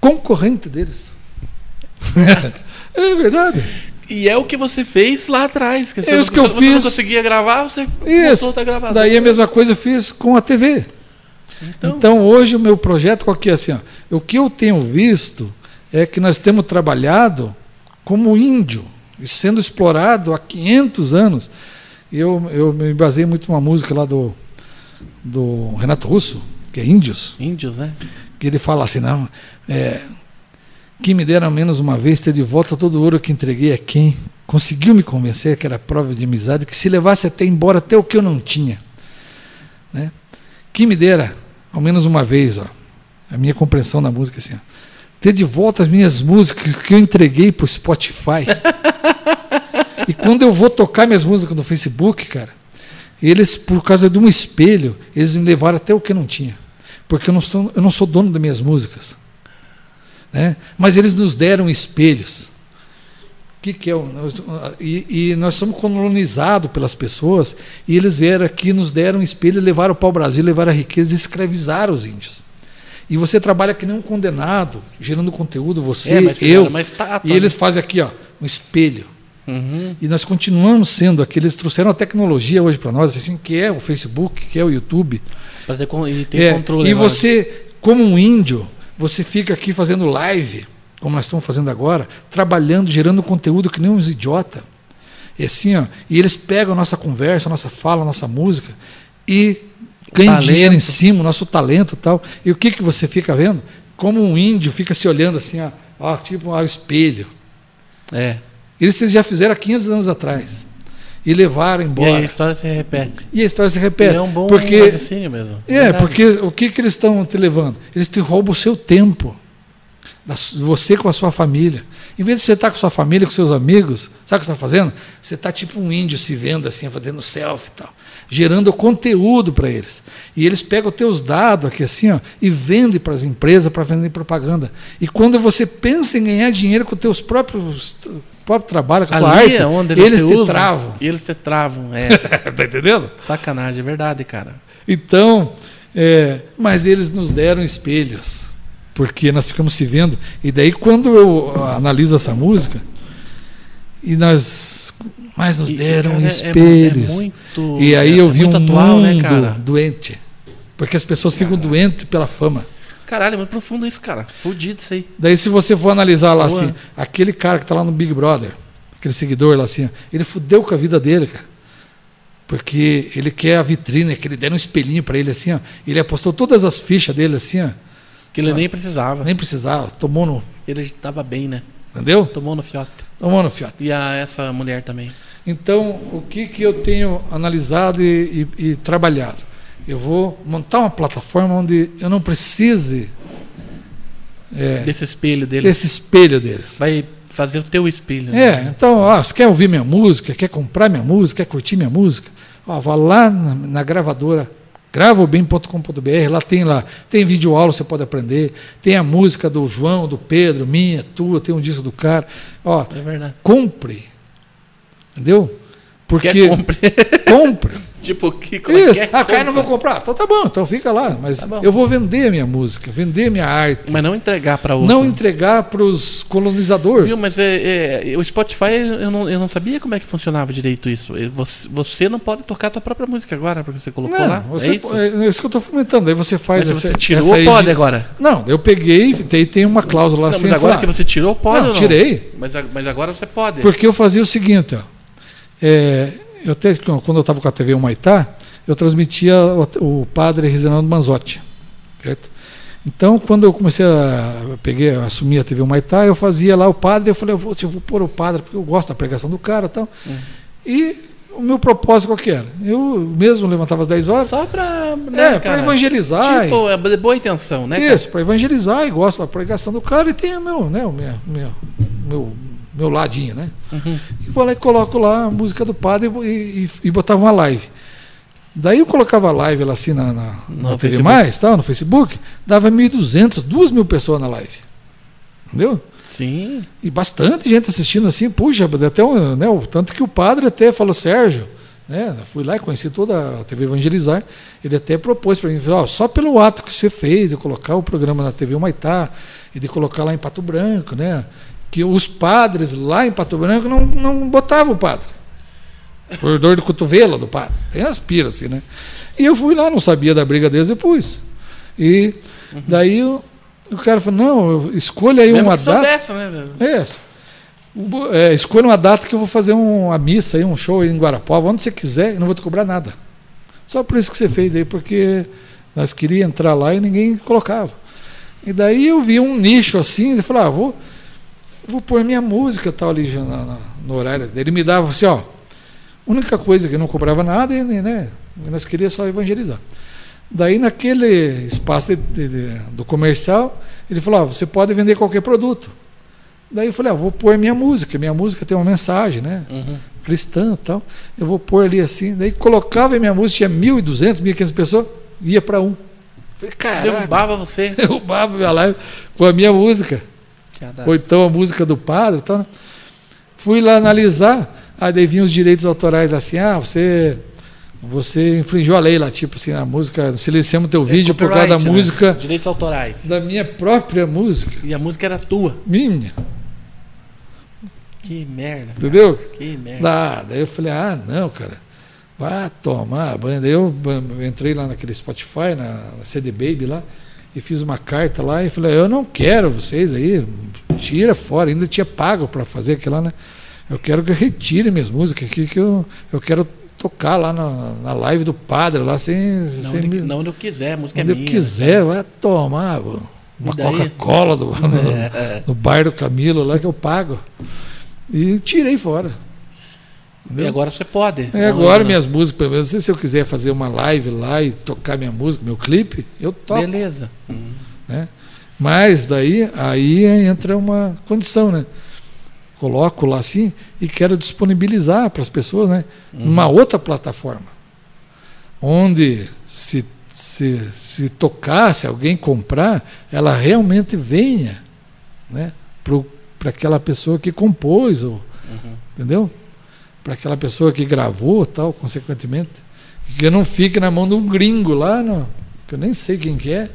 B: concorrente deles. <laughs> é verdade.
A: E é o que você fez lá atrás. Que
B: É
A: você não-
B: isso que eu
A: você não
B: fiz.
A: conseguia gravar, você
B: Isso. Daí a mesma coisa eu fiz com a TV.
A: Então,
B: Então, hoje o meu projeto qual que é assim? ó, o que eu tenho visto é que nós temos trabalhado como índio, e sendo explorado há 500 anos. Eu, eu me basei muito numa música lá do, do Renato Russo, que é Índios,
A: índios, né?
B: que ele fala assim, não, é, que me deram menos uma vez ter de volta todo o ouro que entreguei a quem conseguiu me convencer que era prova de amizade, que se levasse até embora até o que eu não tinha. Né? Que me dera, ao menos uma vez, ó, a minha compreensão da música assim, ó, ter de volta as minhas músicas que eu entreguei para o Spotify. <laughs> e quando eu vou tocar minhas músicas no Facebook, cara, eles, por causa de um espelho, eles me levaram até o que não tinha. Porque eu não sou, eu não sou dono das minhas músicas. Né? Mas eles nos deram espelhos. O que, que é? o- nós- E, e nós somos colonizados pelas pessoas, e eles vieram aqui, nos deram um espelho, levaram para o Brasil, levaram a riqueza e escravizaram os índios. E você trabalha que nem um condenado, gerando conteúdo, você,
A: É, mas
B: eu.
A: uma estátua,
B: e eles fazem aqui, ó, um espelho.
A: Uhum.
B: E nós continuamos sendo aqui. Eles trouxeram a tecnologia hoje para nós, assim, que é o Facebook, que é o YouTube.
A: Pra ter, e ter
B: É,
A: controle.
B: e
A: agora.
B: você, como um índio, você fica aqui fazendo live, como nós estamos fazendo agora, trabalhando, gerando conteúdo que nem uns idiota. E assim, ó, e eles pegam a nossa conversa, a nossa fala, a nossa música e ganham dinheiro em cima, o nosso talento e tal. E o que, que você fica vendo? Como um índio fica se olhando assim, ó, ó, tipo ao espelho.
A: É.
B: Eles já fizeram há 500 anos atrás. E levaram
A: E
B: embora.
A: a história se repete.
B: E a história se repete.
A: E é um bom
B: porque
A: raciocínio mesmo.
B: é,
A: Verdade.
B: porque o que, que eles estão te levando? Eles te roubam o seu tempo. Você com a sua família. Em vez de você estar com sua família, com seus amigos, sabe o que você está fazendo? Você está tipo um índio se vendo assim, fazendo selfie e tal. Gerando conteúdo para eles. E eles pegam os teus dados aqui assim, ó, e vendem para as empresas para vender propaganda. E quando você pensa em ganhar dinheiro com os teus próprios próprio trabalho, com a tua arte,
A: é onde
B: eles,
A: eles,
B: te,
A: te, usam,
B: travam.
A: Eles te travam. É. <laughs>
B: tá entendendo?
A: Sacanagem, é verdade, cara.
B: Então, é, mas eles nos deram espelhos, porque nós ficamos se vendo. E daí, quando eu analiso essa música, e nós mais nos
A: E- e,
B: deram
A: cara, é- é-
B: espelhos.
A: é muito-
B: e aí
A: é-
B: eu
A: é
B: vi um
A: muito atual, né,
B: mundo
A: cara?
B: doente. Porque as pessoas ficam doentes pela fama.
A: Caralho, é muito profundo isso, cara. Fudido isso aí.
B: Daí, se você for analisar lá
A: Boa.
B: assim, aquele cara que está lá no Big Brother, aquele seguidor lá assim, ó, ele fudeu com a vida dele, cara. Porque ele quer a vitrine, que ele der um espelhinho para ele assim, ó. Ele apostou todas as fichas dele assim, ó.
A: Que ele nem precisava.
B: Nem precisava, tomou no.
A: Ele estava bem, né?
B: Entendeu?
A: Tomou no fiote.
B: Tomou no fiat.
A: E a, essa mulher também.
B: Então, o que, que eu tenho analisado e, e, e trabalhado? Eu vou montar uma plataforma onde eu não precise é,
A: Desse espelho dele.
B: desse espelho deles.
A: Vai fazer o teu espelho. né?
B: É, então, ó, você quer ouvir minha música, quer comprar minha música, quer curtir minha música? Ó, vá lá na, na gravadora gravobem.com.br, lá tem lá, tem vídeo aula, você pode aprender, tem a música do João, do Pedro, minha, tua, tem um disco do cara. Ó,
A: É verdade.
B: compre. Entendeu? Porque
A: compre. <laughs>
B: compre.
A: Tipo, que é
B: Isso.
A: é?
B: Ah, cara, não vou comprar. Então tá bom, então fica lá. Mas
A: Tá
B: eu vou vender a minha música, vender minha arte.
A: Mas não entregar para outro.
B: Não entregar para os colonizadores.
A: Viu, mas é, é, o Spotify, eu não, eu não sabia como é que funcionava direito isso. Você, você não pode tocar a tua própria música agora, porque você colocou
B: Não,
A: lá.
B: você,
A: é isso?
B: é isso que eu estou fomentando. Aí você faz
A: Mas
B: essa,
A: você tirou,
B: essa
A: pode
B: de-
A: agora.
B: Não, eu peguei, tem, tem uma cláusula lá
A: Não,
B: assim.
A: mas agora
B: falar,
A: que você tirou, pode
B: Não,
A: não?
B: tirei.
A: Mas, mas agora você pode.
B: Porque eu fazia o seguinte, ó. É, eu até, quando eu estava com a TV Humaitá, eu transmitia o, o padre Reginaldo Manzotti. Certo? Então, quando eu comecei a peguei, eu assumi a TV Humaitá, eu fazia lá o padre, eu falei, eu vou, eu vou pôr o padre, porque eu gosto da pregação do cara e tal.
A: Hum.
B: E o meu propósito qual que era? Eu mesmo levantava às 10 horas,
A: Só pra. Né,
B: é, para evangelizar.
A: Tipo, é boa intenção, né?
B: isso, para evangelizar e gosto da pregação do cara e tem o meu, né, o meu, meu, meu, meu ladinho, né?
A: Uhum.
B: E vou lá e coloco lá a música do padre e, e, e botava uma live. Daí eu colocava a live lá assim na, na,
A: No
B: na TV. Mais, tal, no Facebook, dava 1.200, 2.000 pessoas na live. Entendeu?
A: Sim.
B: E bastante gente assistindo assim, puxa, até um, né, o tanto que o padre até falou, Sérgio, né, fui lá e conheci toda a TV Evangelizar, ele até propôs para mim, ó, só pelo ato que você fez de colocar o programa na TV Humaitá e de colocar lá em Pato Branco, né, que os padres lá em Pato Branco não, não botavam o padre. Por dor de cotovelo do padre. Tem as piras assim, né? E eu fui lá, não sabia da briga deles, pus. E daí o, o cara falou, não, escolha aí
A: Mesmo
B: uma data.
A: soubesse, né?
B: É. É, escolha uma data que eu vou fazer um- uma missa aí, um show aí em Guarapuava, onde você quiser, e não vou te cobrar nada. Só por isso que você fez aí, porque nós queríamos entrar lá e ninguém colocava. E daí eu vi um nicho assim, e falei, ah, vou, vou pôr minha música tal ali já na- na- no horário. Ele me dava assim, ó, única coisa que eu não cobrava nada, e, né, nós queríamos só evangelizar. Daí naquele espaço de- de- de- do comercial, ele falou, ó, você pode vender qualquer produto. Daí eu falei, ah, vou pôr minha música, minha música tem uma mensagem, né?
A: Uhum.
B: Cristã e tal. Eu vou pôr ali assim. Daí colocava a minha música, tinha 1.200, 1.500 pessoas, ia para um. Falei,
A: Derrubava você. <laughs>
B: derrubava minha live com a minha música. Ou então a música do padre e tal. né? Fui lá analisar, aí daí vinham os direitos autorais assim, ah, você. Você infringiu a lei lá, tipo assim, a música, silenciamos teu
A: É
B: vídeo por causa da
A: né?
B: música,
A: Direitos autorais.
B: da minha própria música,
A: E a música era tua.
B: minha,
A: Que merda.
B: entendeu?
A: Que merda.
B: Daí eu falei, ah, não, cara. Vai tomar banho. Daí eu, eu entrei lá naquele Spotify, na, na CD Baby lá, e fiz uma carta lá e falei, eu não quero vocês aí, tira fora. Ainda tinha pago para fazer aquilo lá, né? Eu quero que retire minhas músicas aqui, que eu, eu quero tocar lá na, na live do padre, lá sem.
A: Não,
B: sem
A: onde,
B: me-
A: não onde eu quiser, a música
B: onde
A: é
B: eu
A: minha.
B: quiser, vai tomar uma? Coca-Cola do, no, <laughs>
A: É.
B: no bar do Camilo lá que eu pago. E tirei fora.
A: E agora você pode.
B: É, agora minhas músicas, pelo menos, se eu quiser fazer uma live lá e tocar minha música, meu clipe, eu toco.
A: Beleza.
B: Né? Mas daí aí entra uma condição, né? Coloco lá assim e quero disponibilizar para as pessoas, né? Uma outra plataforma. Onde se, se, se tocar, se alguém comprar, ela realmente venha né? para aquela pessoa que compôs, ou,
A: Uhum.
B: entendeu? Para aquela pessoa que gravou, tal, consequentemente. E que não fique na mão de um gringo lá, no, que eu nem sei quem que é,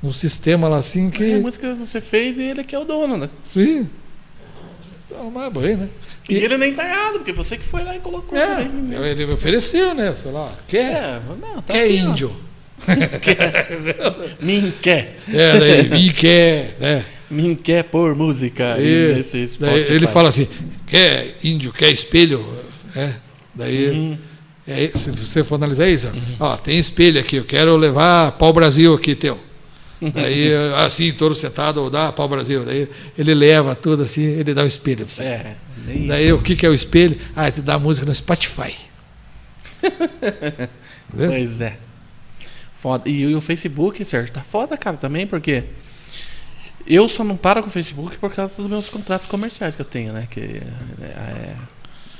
B: um sistema lá assim que.
A: É a música que você fez e ele que é o dono, né?
B: Sim. Tomar banho, né?
A: E ele nem tá errado, porque você que foi lá e colocou
B: É,
A: também.
B: ele me ofereceu, né? Falei, ó, quer?
A: É, não, tá
B: quer
A: aqui,
B: índio? <laughs>
A: Mim quer.
B: É, daí, me quer, né?
A: Mim quer pôr música
B: Isso. Daí ele fala assim, quer índio, quer espelho? É. Daí
A: Uhum.
B: Se você for analisar isso, ó, tem espelho aqui, eu quero levar pau Brasil aqui teu. Daí, assim, touro sentado, ou dá pau Brasil. Daí ele leva tudo assim, ele dá o espelho pra você.
A: É,
B: Daí o que, que é o espelho? Ah, te dá música no Spotify. <laughs>
A: Pois é. Foda. E, o Facebook, Sérgio, tá foda, cara, também, porque eu só não paro com o Facebook por causa dos meus contratos comerciais que eu tenho, né? Que é, é,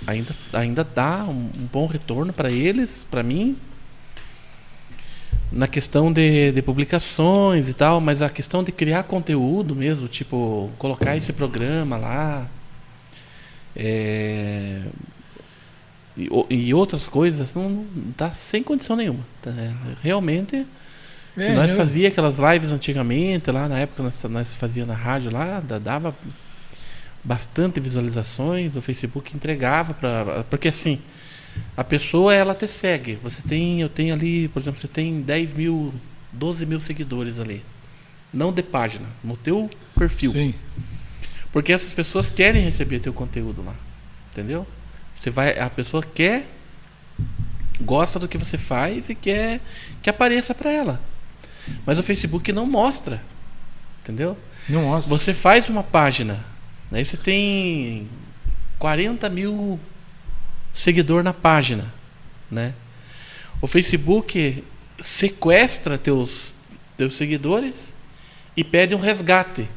A: ainda, ainda dá um, um bom retorno para eles, para mim. Na questão de, de publicações e tal, mas a questão de criar conteúdo mesmo, tipo, colocar esse programa lá. É, e, e outras coisas não, não tá sem condição nenhuma. Tá, é, realmente,
B: É,
A: nós
B: eu-
A: fazia aquelas lives antigamente, lá na época nós, nós fazia na rádio lá, da- dava bastante visualizações, o Facebook entregava para porque assim, a pessoa ela te segue. Você tem, eu tenho ali, por exemplo, você tem 10 mil, 12 mil seguidores ali. Não de página, no teu perfil.
B: Sim.
A: Porque essas pessoas querem receber teu conteúdo lá. Entendeu? Você vai, a pessoa quer gosta do que você faz e quer que apareça para ela. Mas o Facebook não mostra. Entendeu?
B: Não mostra.
A: Você faz uma página, aí você tem 40 mil seguidor na página, né? O Facebook sequestra teus teus seguidores e pede um resgate.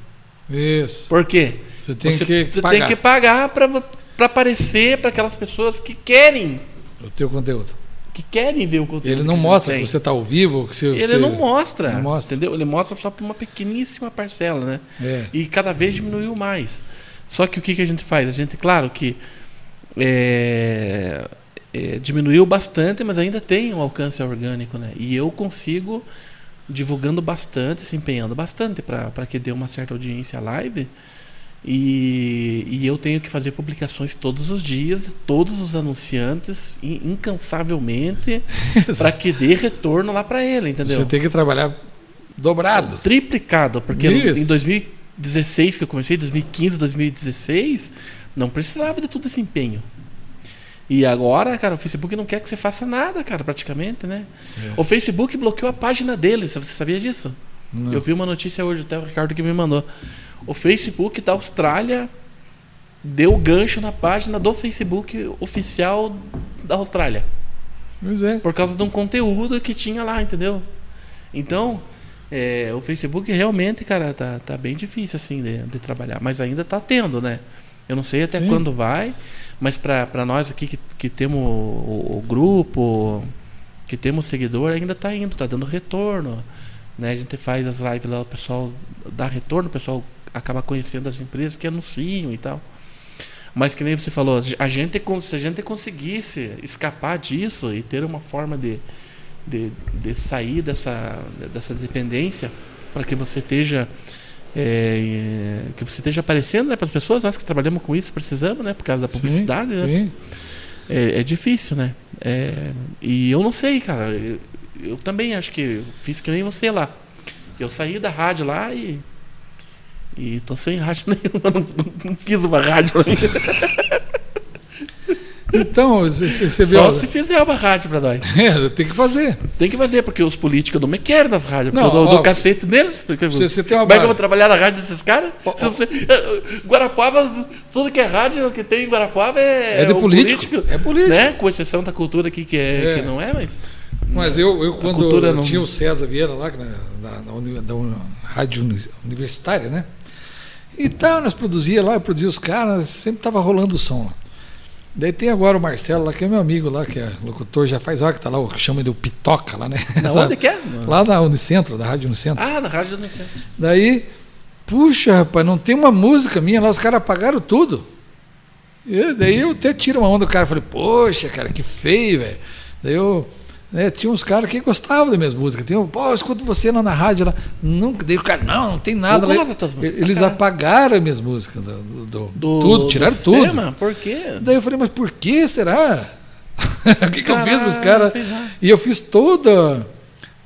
B: Isso.
A: Por quê?
B: Você tem
A: você,
B: que
A: você
B: pagar
A: tem que pagar para aparecer para aquelas pessoas que querem
B: o teu conteúdo.
A: que querem ver o conteúdo.
B: Ele
A: que
B: não
A: gente
B: mostra que você está ao vivo, que você,
A: Ele
B: você-
A: não mostra,
B: não mostra.
A: entendeu? Ele mostra só para uma pequeníssima parcela, né?
B: É.
A: E cada vez diminuiu mais. Só que o que, que a gente faz? A gente, claro que é, é, diminuiu bastante, mas ainda tem um alcance orgânico, né? E eu consigo, divulgando bastante, se empenhando bastante para que dê uma certa audiência à live. E, e eu tenho que fazer publicações todos os dias, de todos os anunciantes, in- incansavelmente, <laughs> para que dê retorno lá para ele, entendeu?
B: Você tem que trabalhar dobrado.
A: triplicado, porque
B: Isso.
A: em 2016 que eu comecei, 2015, 2016, não precisava de todo esse empenho. E agora, cara, o Facebook não quer que você faça nada, cara, praticamente, né?
B: É.
A: O Facebook bloqueou a página deles, você sabia disso?
B: Não.
A: Eu vi uma notícia hoje, até o Ricardo que me mandou. O Facebook da Austrália deu gancho na página do Facebook oficial da Austrália
B: Pois é.
A: por causa de um conteúdo que tinha lá, entendeu? Então, é, o Facebook realmente, cara, tá, tá bem difícil assim de, de trabalhar, mas ainda tá tendo, né? Eu não sei até
B: Sim.
A: quando vai, mas para nós aqui que, que temos o, o grupo, que temos seguidor, ainda tá indo, tá dando retorno. Né? A gente faz as lives lá, o pessoal dá retorno, o pessoal acaba conhecendo as empresas que anunciam e tal. Mas que nem você falou, a gente, se a gente conseguisse escapar disso e ter uma forma de, de, de sair dessa, dessa dependência para que você esteja é, que você esteja aparecendo né, para as pessoas, nós que trabalhamos com isso precisamos, né, por causa da publicidade, né?
B: Sim.
A: É, é difícil, né? É, e eu não sei, cara. Eu, eu também acho que fiz que nem você lá. Eu saí da rádio lá e. E tô sem rádio <laughs> nenhuma. Não, não- não fiz uma rádio ainda. <laughs>
B: Então, você você vê.
A: Só se fizer uma rádio pra nós. <laughs>
B: É, tem que fazer.
A: Tem que fazer, porque os políticos não me querem nas rádios.
B: Não,
A: eu dou,
B: ó,
A: dou cacete deles. Porque
B: você- você tem uma
A: Como é que eu vou trabalhar na rádio desses caras?
B: Ó,
A: Se
B: ó.
A: você- Guarapuava, tudo que é rádio que tem em Guarapuava é.
B: É de
A: o
B: político, é político.
A: Né? Com exceção da cultura aqui, que, é,
B: É.
A: que não é, mas.
B: Mas eu, eu quando eu
A: não-
B: tinha o César Vieira lá, na, na, na uni- rádio uni- universitária, né? E tal, nós produzia lá, eu produzia os caras, sempre tava rolando o som lá. Daí tem agora o Marcelo lá, que é meu amigo lá, que é locutor, já faz hora que tá lá, o que chama o Pitoca lá, né? Sabe?
A: onde que é?
B: Lá na Unicentro, da Rádio Unicentro.
A: Ah, na rádio do Centro.
B: Daí, puxa, rapaz, não tem uma música minha lá, os caras apagaram tudo. E daí eu até tiro uma onda do cara, falei, poxa, cara, que feio, velho. Daí eu. Né, tinha uns caras que gostavam das minhas músicas. Tinha, pô, eu escuto você lá na rádio lá. Nunca, daí o cara, não, não tem nada.
A: Eu
B: lá.
A: tuas músicas.
B: Eles
A: Cara.
B: apagaram as minhas músicas. Do, do- do-
A: Do,
B: tudo,
A: do
B: tiraram
A: sistema?
B: tudo.
A: Por quê?
B: Daí eu falei, mas por que será? <laughs> o que, que eu fiz para os caras? E eu fiz toda,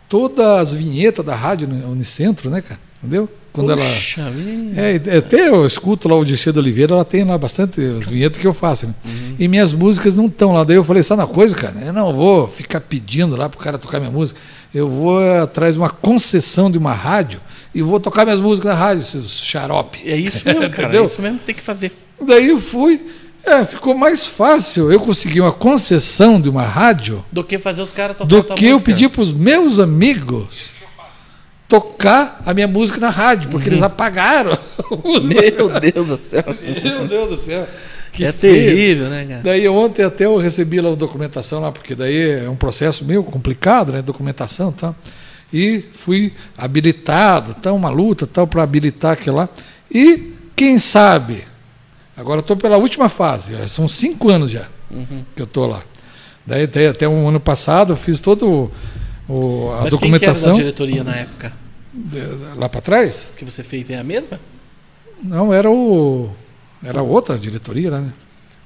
B: todas as vinhetas da rádio no Unicentro, né, cara? Entendeu? Quando
A: Puxa
B: ela.
A: vida.
B: É, até eu escuto lá o Dirceu de Oliveira, ela tem lá bastante as vinhetas que eu faço, né? E minhas músicas não estão lá. Daí eu falei, sabe uma coisa, cara? Eu não vou ficar pedindo lá pro cara tocar minha música. Eu vou atrás de uma concessão de uma rádio e vou tocar minhas músicas na rádio, esses xarope.
A: É isso <laughs> mesmo, cara. É isso mesmo tem que fazer.
B: Daí eu fui. É, ficou mais fácil eu conseguir uma concessão de uma rádio
A: Do que fazer os caras tocar
B: do que eu
A: música.
B: pedir para os meus amigos tocar a minha música na rádio, porque eles apagaram. <laughs>
A: Meu Deus do céu.
B: Meu Deus do céu. Que
A: é
B: feio.
A: terrível, né, cara?
B: Daí ontem até eu recebi lá a documentação lá, porque daí é um processo meio complicado, né? Documentação e tal. E fui habilitado, tal, uma luta tal para habilitar aquilo lá. E quem sabe, agora estou pela última fase, são cinco anos já
A: Uhum.
B: que eu estou lá. Daí até, até um ano passado eu fiz todo o, o- a
A: Mas
B: documentação
A: quem que era da diretoria na época?
B: Lá para trás.
A: que você fez é a mesma?
B: Não, era o era outra diretoria lá, né?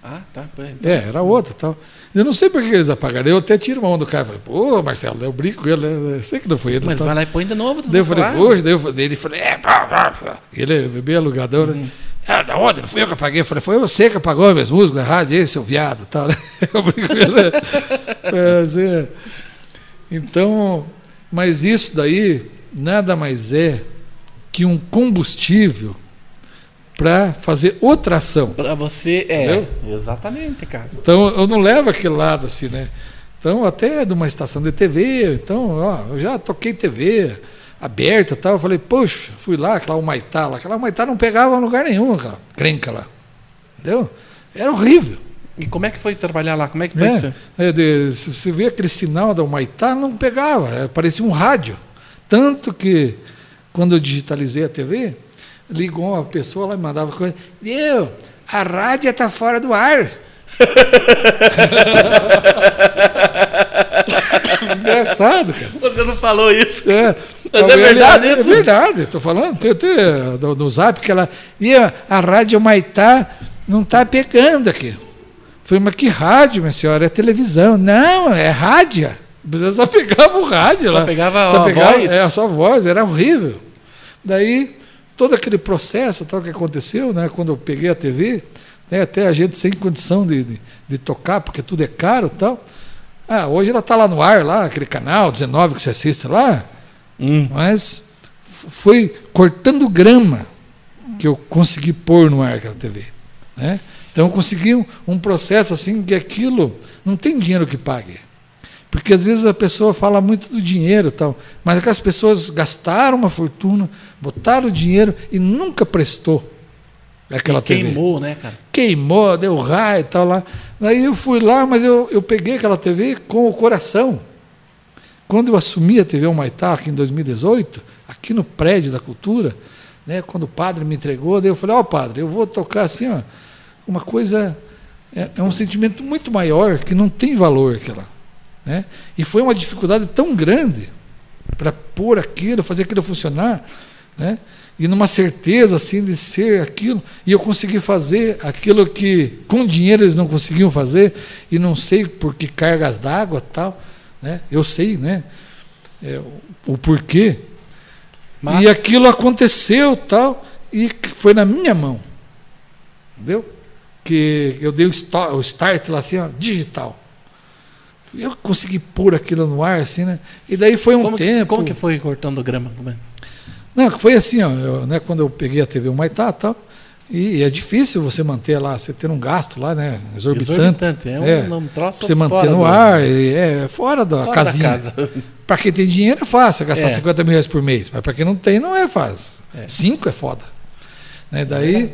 A: Ah, tá. Peraí.
B: É, era outra tal. Eu não sei por que eles apagaram. Eu até tiro uma onda do cara. Falei, pô, Marcelo, eu brinco com ele. né? Eu sei que não foi ele.
A: Mas
B: tal.
A: vai lá e põe de novo.
B: Daí eu falei, poxa, daí, eu, ele falou, é, pá, pá, pá. ele é bem alugador, né? Ah, da onde? Não fui eu que apaguei. Eu falei, foi você que apagou as minhas músicas na rádio, aí, seu viado, tal, né? <laughs> Eu brinco com ele. né? <laughs> Mas, é. Então, mas isso daí nada mais é que um combustível para fazer outra ação.
A: Pra você, é.
B: Entendeu?
A: Exatamente, cara.
B: Então eu não levo aquele lado assim, né? Então, até de uma estação de TV, então, ó, eu já toquei TV aberta e tal. Eu falei, poxa, fui lá, aquela Humaitá lá, aquela Humaitá não pegava em lugar nenhum, aquela crenca lá. Entendeu? Era horrível.
A: E como é que foi trabalhar lá? Como é que foi
B: Né?
A: isso?
B: É, de- se você vê aquele sinal da Humaitá, não pegava, é, parecia um rádio. Tanto que, quando eu digitalizei a TV, ligou uma pessoa lá e mandava coisa, viu, a rádio está fora do ar. <laughs> Engraçado, cara.
A: Você não falou isso.
B: É,
A: Mas é verdade
B: É
A: isso?
B: verdade, estou falando. Tem até no, no zap que ela. E a, a rádio Maitá não está pegando aqui. Falei, mas que rádio, minha senhora? É televisão. Não, é rádio. Você só pegava o rádio
A: Só
B: lá.
A: pegava
B: só
A: a
B: pegava,
A: voz?
B: É, só a voz, era horrível. Daí, todo aquele processo tal que aconteceu, né, quando eu peguei a TV, né, até a gente sem condição de, de, de tocar, porque tudo é caro e tal. Ah, hoje ela está lá no ar, lá, aquele canal 19 que você assiste lá,
A: Hum.
B: mas foi cortando grama que eu consegui pôr no ar aquela TV. Né? Então eu consegui um, um processo assim que aquilo não tem dinheiro que pague. Porque às vezes a pessoa fala muito do dinheiro e tal, mas aquelas pessoas gastaram uma fortuna, botaram o dinheiro e nunca prestou aquela TV
A: Queimou, né, cara?
B: queimou, deu raio e tal lá. Daí eu fui lá, mas eu, eu peguei aquela TV com o coração. Quando eu assumi a TV Humaitá aqui em 2018, aqui no prédio da cultura, né, quando o padre me entregou, daí eu falei, ó padre, eu vou tocar assim, ó, uma coisa, é, é um sentimento muito maior, que não tem valor aquela. Né? E foi uma dificuldade tão grande para pôr aquilo, fazer aquilo funcionar, né? e numa certeza assim de ser aquilo, e eu consegui fazer aquilo que com dinheiro eles não conseguiam fazer, e não sei por que cargas d'água tal, né? eu sei né? É, o, porquê,
A: Mas,
B: e aquilo aconteceu tal, e foi na minha mão, entendeu? Que eu dei o start lá assim, ó, digital. Eu consegui pôr aquilo no ar, assim, né? E daí foi um
A: como,
B: tempo.
A: como que foi cortando grama? Como é?
B: Não, foi assim, ó, eu, né, quando eu peguei a TV Humaitá e tal, e, é difícil você manter lá, você ter um gasto lá, né, exorbitante.
A: Exorbitante. É um,
B: É,
A: um troço
B: você manter no
A: do-
B: ar, é fora da
A: fora
B: casinha.
A: Casa. <laughs>
B: Para quem tem dinheiro é fácil, é gastar
A: É.
B: 50 mil reais por mês, mas para quem não tem, não é fácil.
A: É.
B: Cinco é foda. Né, daí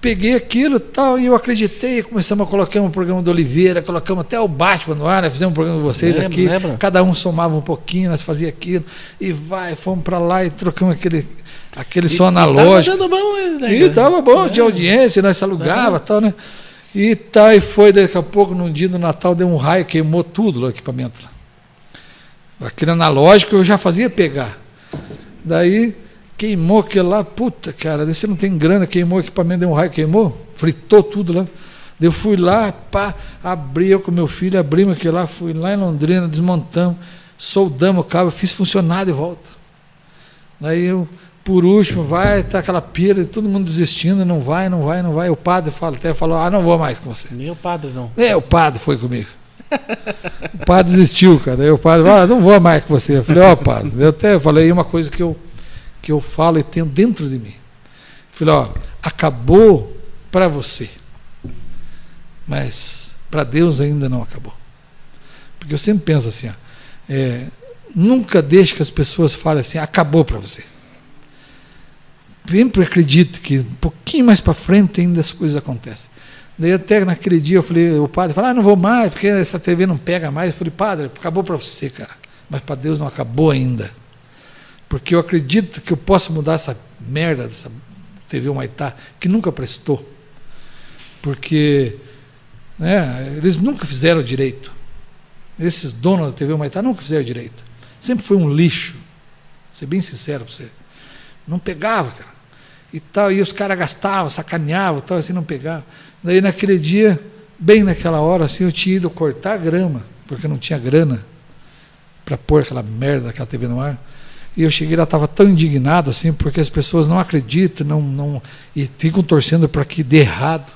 B: peguei aquilo e tal, e eu acreditei, começamos a colocar um programa do Oliveira, colocamos até o Batman no ar, né, fizemos um programa de vocês
A: Lembro,
B: aqui,
A: lembro.
B: cada um somava um pouquinho, nós fazia aquilo, e vai, fomos para lá e trocamos aquele, aquele som analógico.
A: Tava dando bom, né,
B: E tava bom,
A: É.
B: tinha audiência, nós alugava e tal, né? E tá, e foi, daqui a pouco, num dia do Natal, deu um raio, queimou tudo o equipamento lá. Aquele analógico eu já fazia pegar. Daí queimou aquele lá, puta, cara, daí você não tem grana, queimou o equipamento, deu um raio, queimou, fritou tudo lá. Eu fui lá, pá, abri eu com meu filho, abrimos aquilo lá, fui lá em Londrina, desmontamos, soldamos o cabo, fiz funcionar de volta. Daí eu, Por último, vai, tá aquela pira, todo mundo desistindo, não vai, não vai, não vai. O padre fala, até falou, ah, não vou mais com você.
A: Nem o padre não.
B: É, o padre foi comigo. O padre desistiu, cara. Aí o padre falou, ah, não vou mais com você. Eu falei, ó, oh, padre, eu até falei uma coisa que eu, que eu falo e tenho dentro de mim. Falei, ó, acabou para você. Mas para Deus ainda não acabou. Porque eu sempre penso assim, ó, é, nunca deixe que as pessoas falem assim, acabou para você. Sempre acredite que um pouquinho mais para frente ainda as coisas acontecem. Daí até naquele dia eu falei, o padre falou, ah, não vou mais, porque essa TV não pega mais. Eu falei, padre, acabou para você, cara. Mas para Deus não acabou ainda. Porque eu acredito que eu posso mudar essa merda dessa TV Humaitá, que nunca prestou. Porque né, eles nunca fizeram direito. Esses donos da TV Humaitá nunca fizeram direito. Sempre foi um lixo. Vou ser bem sincero para você. Não pegava, cara. E tal, e os caras gastavam, sacaneavam, tal, assim, não pegava. Daí naquele dia, bem naquela hora, assim, eu tinha ido cortar grama, porque não tinha grana para pôr aquela merda daquela TV no ar. E eu cheguei lá, estava tão indignado assim, porque as pessoas não acreditam, não, não e ficam torcendo para que dê errado.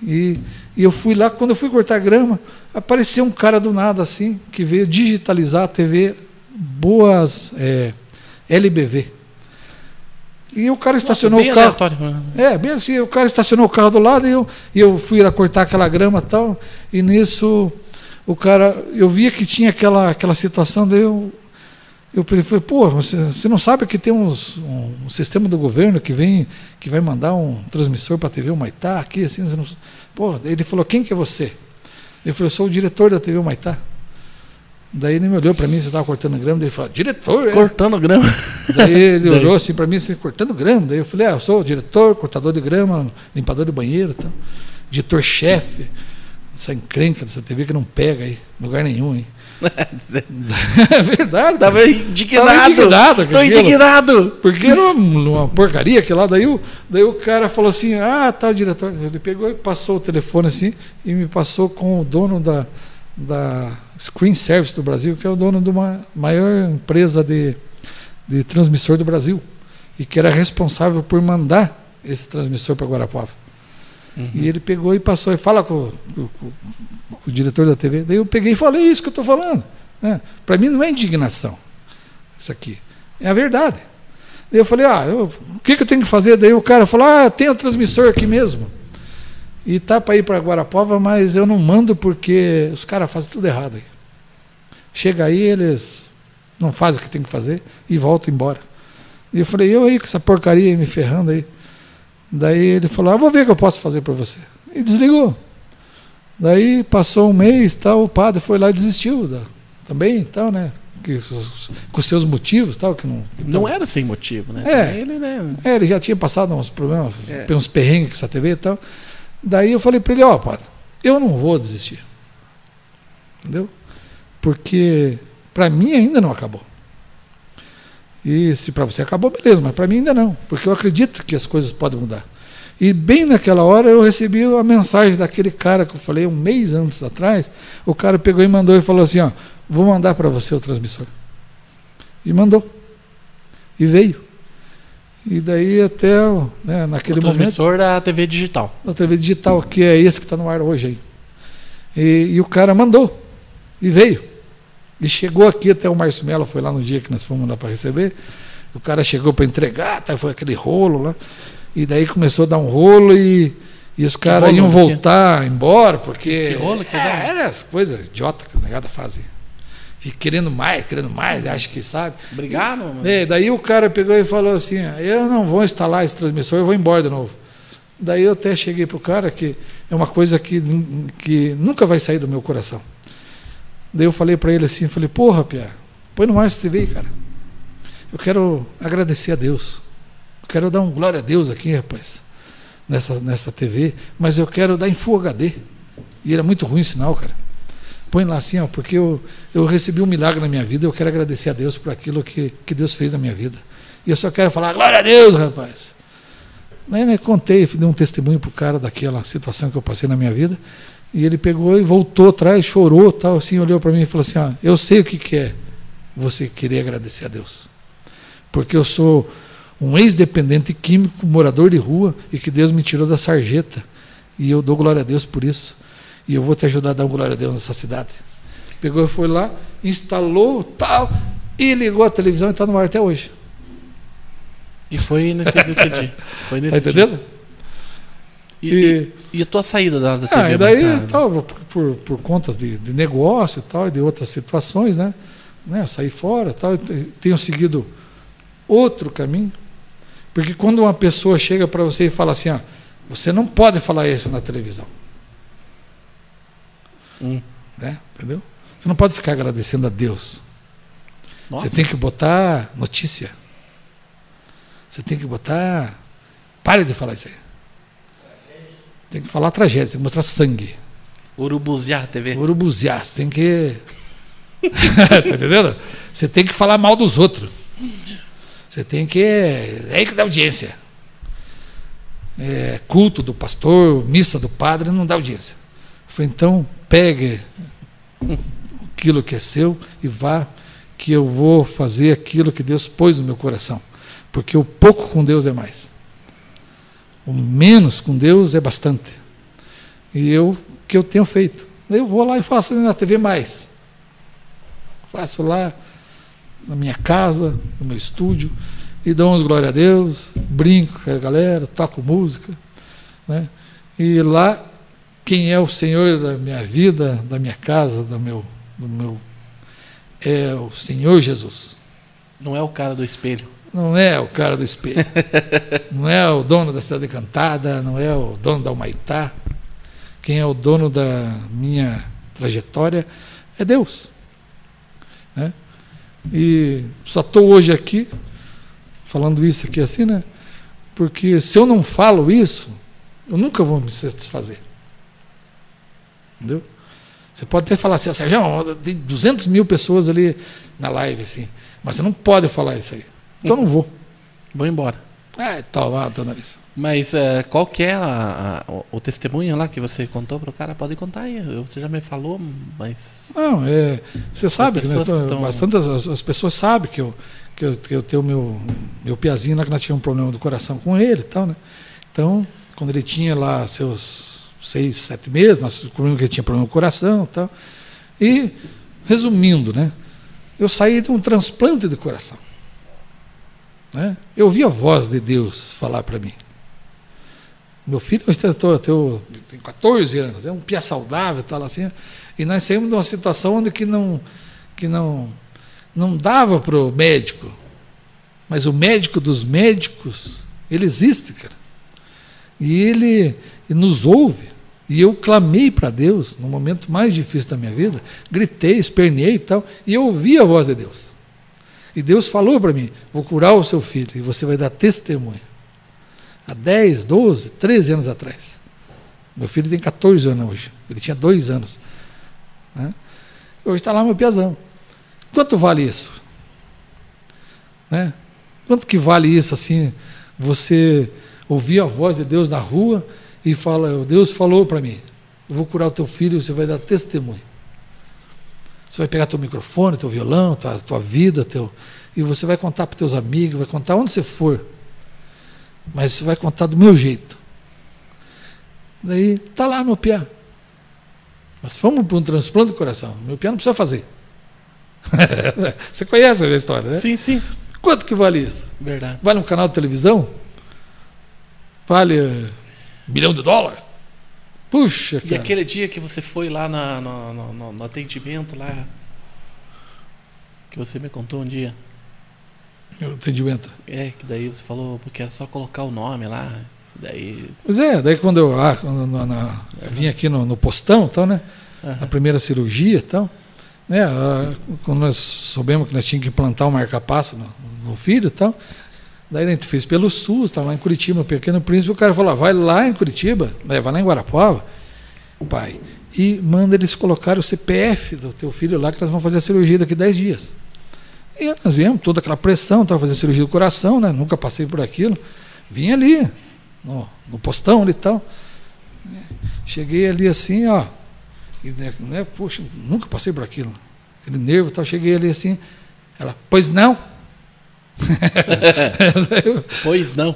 B: E, e, eu fui lá, quando eu fui cortar grama, apareceu um cara do nada assim, que veio digitalizar a TV Boas é, LBV. E o cara estacionou Nossa, o carro. Aleatório. Né? É, bem assim, o cara estacionou o carro do lado e eu, e eu fui lá cortar aquela grama e tal. E nisso o cara, eu via que tinha aquela, aquela situação, daí eu, eu falei, pô, você, você não sabe que tem uns, um, um, sistema do governo que vem, que vai mandar um transmissor para a TV Humaitá aqui, assim, não, pô, ele falou, quem que é você? Ele falou, eu sou o diretor da TV Humaitá. Daí ele me olhou para mim, você estava cortando grama, daí ele falou, diretor,
A: é? Cortando grama.
B: Daí ele <laughs> daí. olhou assim para mim, assim, cortando grama. Daí eu falei, ah, eu sou diretor, cortador de grama, limpador de banheiro, tal. editor-chefe. Essa encrenca dessa TV que não pega aí, lugar nenhum, hein? <laughs> é verdade.
A: Tava indignado. Tava indignado. Tô indignado.
B: Porque era uma, porcaria aquilo lá. Daí o, daí o cara falou assim: ah, tá, o diretor. Ele pegou e passou o telefone assim e me passou com o dono da, da Screen Service do Brasil, que é o dono de uma maior empresa de, de transmissor do Brasil e que era responsável por mandar esse transmissor para Guarapuava. Uhum. E ele pegou e passou e fala com, com, com, com, o diretor da TV. Daí eu peguei e falei isso que eu estou falando. Né? Para mim não é indignação isso aqui, é a verdade. Daí eu falei, ah, eu, o que, que eu tenho que fazer? Daí o cara falou, ah, tem o transmissor aqui mesmo. E tá para ir para Guarapova, mas eu não mando porque os caras fazem tudo errado aí. Chega aí, eles não fazem o que tem que fazer e voltam embora. E eu falei, eu aí com essa porcaria aí me ferrando aí. Daí ele falou, ah, vou ver o que eu posso fazer para você. E desligou. Daí passou um mês, tal, o padre foi lá e desistiu da, também, então, né? Que, com seus motivos, tal, que não.
A: Que não era sem motivo, né?
B: É, ele, né? É, ele já tinha passado uns problemas, é. uns perrengues com essa TV e tal. Daí eu falei para ele, ó, oh, padre, eu não vou desistir. Entendeu? Porque para mim ainda não acabou. E se para você acabou, beleza, mas para mim ainda não, porque eu acredito que as coisas podem mudar. E bem naquela hora eu recebi a mensagem daquele cara que eu falei um mês antes atrás. O cara pegou e mandou e falou assim: ó, vou mandar para você o transmissor. E mandou. E veio. E daí até né, naquele o
A: transmissor
B: momento.
A: da TV digital.
B: Da TV digital, que é esse que está no ar hoje aí. E, e, o cara mandou. E veio. E chegou aqui até o Márcio Mello, foi lá no dia que nós fomos lá para receber. O cara chegou para entregar, tá, foi aquele rolo lá. E daí começou a dar um rolo e, e os caras iam voltar embora, porque.
A: Que rolo que
B: é, Eram as coisas idiotas que os negados fazem fica querendo mais, querendo mais, acha que sabe.
A: Obrigado.
B: É, daí o cara pegou e falou assim: eu não vou instalar esse transmissor, eu vou embora de novo. Daí eu até cheguei para o cara que é uma coisa que, que nunca vai sair do meu coração. Daí eu falei para ele assim, falei, porra, Pia, põe no mais TV, cara. Eu quero agradecer a Deus. Quero dar um glória a Deus aqui, rapaz, nessa, nessa TV, mas eu quero dar em Full HD. E era muito ruim o sinal, cara põe lá assim, ó, porque eu, eu recebi um milagre na minha vida, eu quero agradecer a Deus por aquilo que, que Deus fez na minha vida. E eu só quero falar, glória a Deus, rapaz. Aí, né, contei, dei um testemunho para o cara daquela situação que eu passei na minha vida. E ele pegou e voltou atrás, chorou, tal, assim, olhou para mim e falou assim: ó, eu sei o que, que é você querer agradecer a Deus. Porque eu sou um ex-dependente químico, morador de rua, e que Deus me tirou da sarjeta. E eu dou glória a Deus por isso. E eu vou te ajudar a dar glória a Deus nessa cidade. Pegou, foi lá, instalou tal, e ligou a televisão e está no ar até hoje.
A: E foi nesse, nesse dia. <laughs> Foi nesse
B: Tá entendendo?
A: dia. E, e, e a tua saída da, da TV?
B: Ah, e daí,
A: bancada?
B: tal, por, por, por contas de, de negócio e tal, e de outras situações, né? né? Eu saí fora tal, e te- tenho seguido outro caminho. Porque quando uma pessoa chega para você e fala assim, ó, você não pode falar isso na televisão,
A: Hum.
B: né? Entendeu? Você não pode ficar agradecendo a Deus.
A: Nossa,
B: Você tem que botar notícia. Você tem que botar. Pare de falar isso aí. Tem que falar tragédia, tem que mostrar sangue.
A: Urubuziar TV.
B: Urubuziar, você tem que. <laughs> tá entendendo? Você tem que falar mal dos outros. Você tem que. É aí que dá audiência. É, culto do pastor, missa do padre, não dá audiência. Eu falei, então, pegue aquilo que é seu e vá, que eu vou fazer aquilo que Deus pôs no meu coração. Porque o pouco com Deus é mais. O menos com Deus é bastante. E eu que eu tenho feito. Eu vou lá e faço na TV mais. Faço lá na minha casa, no meu estúdio, e dou uns glória a Deus, brinco com a galera, toco música. Né? E lá, quem é o Senhor da minha vida, da minha casa, do meu, do meu é o Senhor Jesus.
A: Não é o cara do espelho.
B: Não é o cara do espelho. <laughs> não é o dono da cidade encantada, não é o dono da Humaitá. Quem é o dono da minha trajetória é Deus. Né? E só estou hoje aqui falando isso aqui assim, né? Porque se eu não falo isso, eu nunca vou me satisfazer. Entendeu? Você pode até falar assim, "Ó, Sérgio, tem 200 mil pessoas ali na live, assim, mas você não pode falar isso aí. Então eu não vou.
A: Vou embora.
B: É, toma, teu nariz.
A: Mas é, qual que é a- a- o, o testemunho lá que você contou pro cara? Pode contar aí. Você já me falou, mas.
B: Não, é, você sabe que, né,
A: que tão-
B: bastante as, as pessoas sabem que eu, que eu, que eu tenho meu, meu piazinho lá, que nós tínhamos um problema do coração com ele e tal, né? Então, quando ele tinha lá seus seis, sete meses, nós descobrimos que ele tinha problema do coração e tal. E, resumindo, né? Eu saí de um transplante de coração. Né? Eu ouvi a voz de Deus falar para mim. Meu filho tô- tô- tem 14 anos, é um pia saudável tal assim. E nós saímos de uma situação onde que não, que não, não dava para o médico. Mas o médico dos médicos, ele existe, cara. E ele nos ouve. E eu clamei para Deus no momento mais difícil da minha vida, gritei, espernei e tal, e eu ouvi a voz de Deus. E Deus falou para mim: vou curar o seu filho e você vai dar testemunho. Há 10, 12, 13 anos atrás. Meu filho tem 14 anos hoje. Ele tinha dois anos. Né? Hoje está lá meu piazão. Quanto vale isso? Né? Quanto que vale isso assim? Você ouvir a voz de Deus na rua e fala, Deus falou para mim, eu vou curar o teu filho você vai dar testemunho. Você vai pegar teu microfone, teu violão, tua, tua vida, teu, e você vai contar para teus amigos, vai contar onde você for. Mas você vai contar do meu jeito. Daí, tá lá meu piá. Nós fomos para um transplante do coração. Meu piá não precisa fazer. <laughs> você conhece a minha história, né?
A: Sim, sim.
B: Quanto que vale isso?
A: Verdade.
B: Vale um canal de televisão? Vale eh, um milhão de dólares? Puxa,
A: E
B: cara.
A: aquele dia que você foi lá na- no, no- no- no atendimento lá. Que você me contou um dia.
B: Meu atendimento.
A: É, que daí você falou, porque era só colocar o nome lá. Daí.
B: Pois é, daí quando eu, ah, quando na- na- eu vim aqui no, no postão, então, né?
A: Aham.
B: Na primeira cirurgia e tal, né? ah, quando nós soubemos que nós tínhamos que implantar um marca-passo no, no filho e tal, daí a gente fez pelo SUS, estava lá em Curitiba, no Pequeno Príncipe, o cara falou, ah, vai lá em Curitiba, né, vai lá em Guarapuava, pai, e manda eles colocarem o CPF do teu filho lá, que nós vamos fazer a cirurgia daqui 10 dias. E nós viemos, toda aquela pressão, estava fazendo cirurgia do coração, né? Nunca passei por aquilo. Vim ali, no, no postão ali e tal. Cheguei ali assim, ó. E, né, né, poxa, nunca passei por aquilo. Aquele nervo e tal. Cheguei ali assim. Ela, pois não. <laughs>
A: pois não.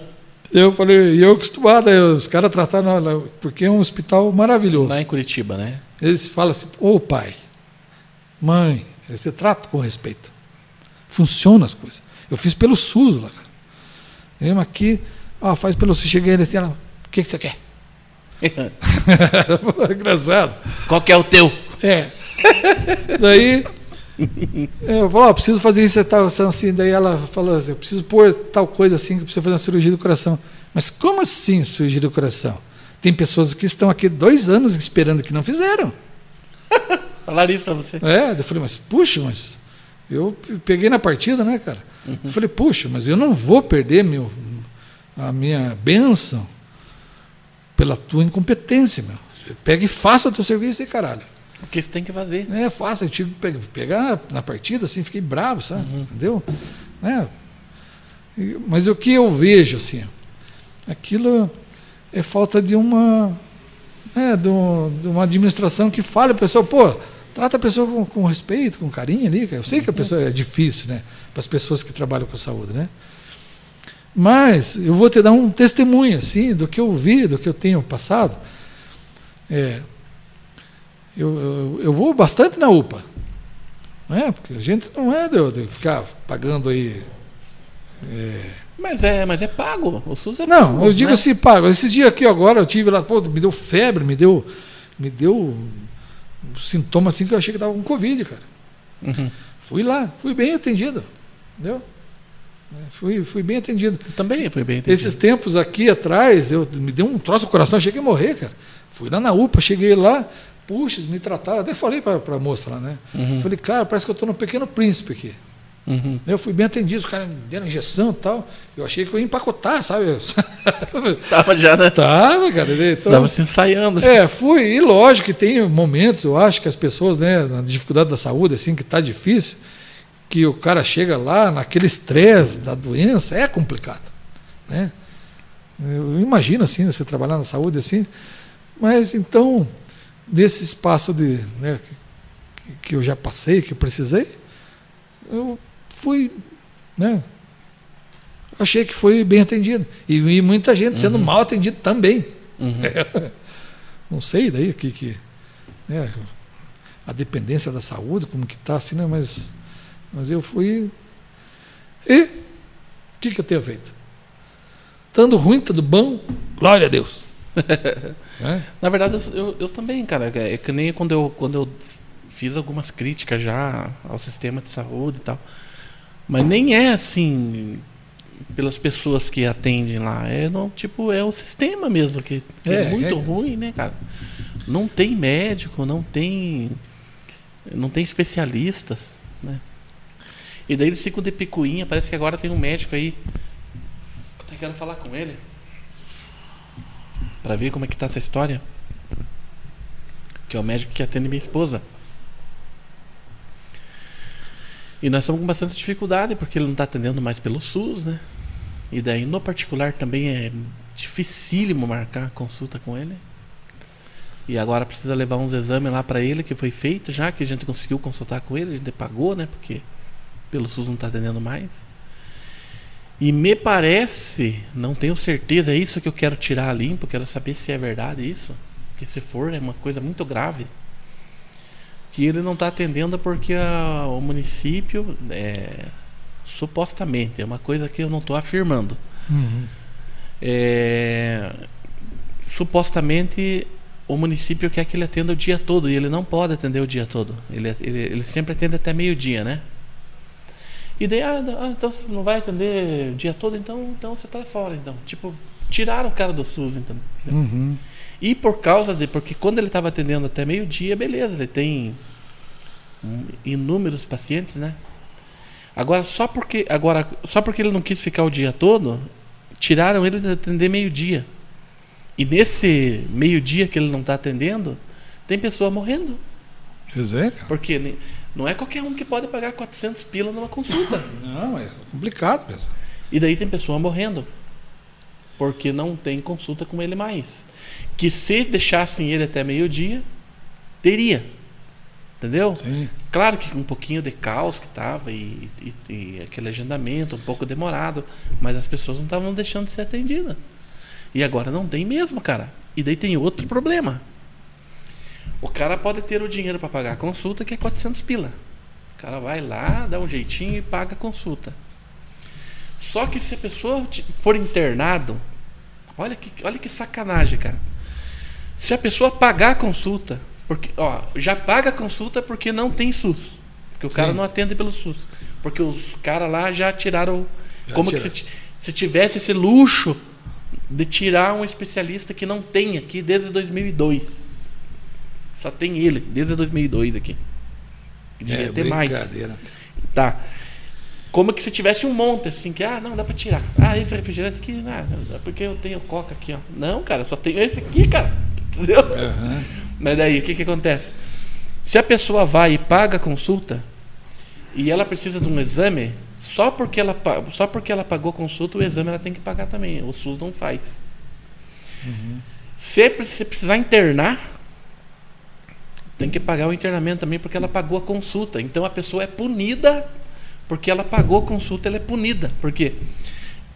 B: Eu falei, e eu acostumado, os caras trataram, porque é um hospital maravilhoso.
A: Lá em Curitiba, né?
B: Eles falam assim, ô pai, mãe, você trata com respeito. Funciona as coisas. Eu fiz pelo SUS lá. Eu aqui, ó, faz pelo SUS. Cheguei assim, ela, o que, que você quer? <laughs> <laughs> Engraçado.
A: Qual que é o teu?
B: É. Daí eu falei, ó, preciso fazer isso e tal, assim. Daí ela falou assim, eu preciso pôr tal coisa assim, que precisa fazer uma cirurgia do coração. Mas como assim cirurgia do coração? Tem pessoas que estão aqui dois anos esperando que não fizeram. <laughs>
A: Falaram isso para você.
B: É, eu falei, mas puxa, mas eu peguei na partida, né, cara? Uhum. Eu falei, puxa, mas eu não vou perder meu, a minha bênção pela tua incompetência, meu. Pega e faça o teu serviço aí, caralho.
A: O que você tem que fazer.
B: É fácil, eu tive que pegar na partida, assim, fiquei bravo, sabe? Uhum. Entendeu? É. Mas o que eu vejo, assim, aquilo é falta de uma. É, de, uma administração que fale a pessoa, pô, trata a pessoa com, com respeito, com carinho ali. Eu sei que a uhum. pessoa é difícil, né? Para as pessoas que trabalham com saúde, né? Mas eu vou te dar um testemunho, assim, do que eu vi, do que eu tenho passado. É, eu, eu, eu, vou bastante na UPA. Né? Porque a gente não é de, de ficar pagando aí.
A: É... Mas, é, mas é pago. O SUS é
B: não, pago. Eu digo né? assim, pago. Esses dias aqui agora eu tive lá, pô, me deu febre, me deu. Me deu sintoma assim que eu achei que estava com Covid, cara. Uhum. Fui lá, fui bem atendido. Entendeu? É, fui, fui bem atendido.
A: Eu também fui bem atendido.
B: Esses tempos aqui atrás, eu me deu um troço no coração, achei que ia morrer, cara. Fui lá na UPA, cheguei lá, Puxa, me trataram, até falei para a moça lá, né? Uhum. Falei, cara, parece que eu estou no Pequeno Príncipe aqui. Uhum. Eu fui bem atendido, os caras me deram injeção e tal. Eu achei que eu ia empacotar, sabe? <laughs>
A: Tava já, né?
B: Tava, cara.
A: Então, Tava se ensaiando.
B: É, fui. E lógico que tem momentos, eu acho que as pessoas, né, na dificuldade da saúde, assim, que está difícil, que o cara chega lá naquele estresse da doença, é complicado, né? Eu imagino, assim, você trabalhar na saúde, assim. Mas, então nesse espaço de, né, que, que, eu já passei, que eu precisei, eu fui, né, achei que foi bem atendido. E, e muita gente sendo uhum. mal atendido também. Uhum. É, <laughs> não sei daí que, que né, a dependência da saúde, como que está, assim, né, mas, mas eu fui. E o que, que eu tenho feito? Estando ruim, tudo bom, glória a Deus. <laughs>
A: é? Na verdade, eu, eu também, cara. É que nem quando eu, quando eu fiz algumas críticas já ao sistema de saúde e tal. Mas nem é assim pelas pessoas que atendem lá. É não, tipo, é o sistema mesmo, que, que é, é, muito é. ruim, né, cara? Não tem médico, não tem. Não tem especialistas, né? E daí eles ficam de picuinha, parece que agora tem um médico aí. Eu até quero falar com ele para ver como é que tá essa história. Que é o médico que atende minha esposa. E nós estamos com bastante dificuldade porque ele não está atendendo mais pelo SUS, né? E daí no particular também é dificílimo marcar consulta com ele. E agora precisa levar uns exames lá para ele que foi feito já, que a gente conseguiu consultar com ele, a gente pagou, né? Porque pelo SUS não está atendendo mais. E me parece, não tenho certeza, é isso que eu quero tirar limpo, quero saber se é verdade isso. Que se for, é uma coisa muito grave. Que ele não está atendendo porque a, o município, é, supostamente, é uma coisa que eu não estou afirmando. Uhum. É, supostamente o município quer que ele atenda o dia todo e ele não pode atender o dia todo. Ele, ele, ele sempre atende até meio-dia, né? E daí, ah, ah, então você não vai atender o dia todo, então, então você está fora, então. Tipo, tiraram o cara do SUS, então. Uhum. E por causa de. Porque quando ele estava atendendo até meio-dia, beleza, ele tem inúmeros pacientes, né? Agora só porque agora só porque ele não quis ficar o dia todo, tiraram ele de atender meio-dia. E nesse meio-dia que ele não está atendendo, tem pessoa morrendo.
B: Pois é, cara.
A: Porque não é qualquer um que pode pagar 400 pila numa consulta.
B: Não, é complicado mesmo.
A: E daí tem pessoa morrendo. Porque não tem consulta com ele mais. Que se deixassem ele até meio-dia, teria. Entendeu?
B: Sim.
A: Claro que com um pouquinho de caos que tava e, e- e aquele agendamento um pouco demorado, mas as pessoas não estavam deixando de ser atendidas. E agora não tem mesmo, cara. E daí tem outro problema. O cara pode ter o dinheiro para pagar a consulta, que é 400 pila. O cara vai lá, dá um jeitinho e paga a consulta. Só que se a pessoa for internado, olha que, olha que sacanagem, cara. Se a pessoa pagar a consulta, porque, ó, já paga a consulta porque não tem SUS. Porque o cara
B: Sim.
A: não atende pelo SUS. Porque os caras lá já tiraram.
B: Já
A: como que se, se tivesse esse luxo de tirar um especialista que não tem aqui desde 2002. Só tem ele, desde 2002 aqui. Devia
B: É,
A: ter mais. Tá. Como que se tivesse um monte assim, que, ah, não, dá pra tirar. Ah, esse refrigerante aqui, não, é porque eu tenho coca aqui, ó. Não, cara, só tenho esse aqui, cara. Entendeu?
B: Aham.
A: Mas daí, o que que acontece? Se a pessoa vai e paga a consulta e ela precisa de um exame, só porque ela, só porque ela pagou a consulta, o exame ela tem que pagar também. O SUS não faz. Pre- se precisar internar, tem que pagar o internamento também porque ela pagou a consulta. Então a pessoa é punida porque ela pagou a consulta, ela é punida. Por quê?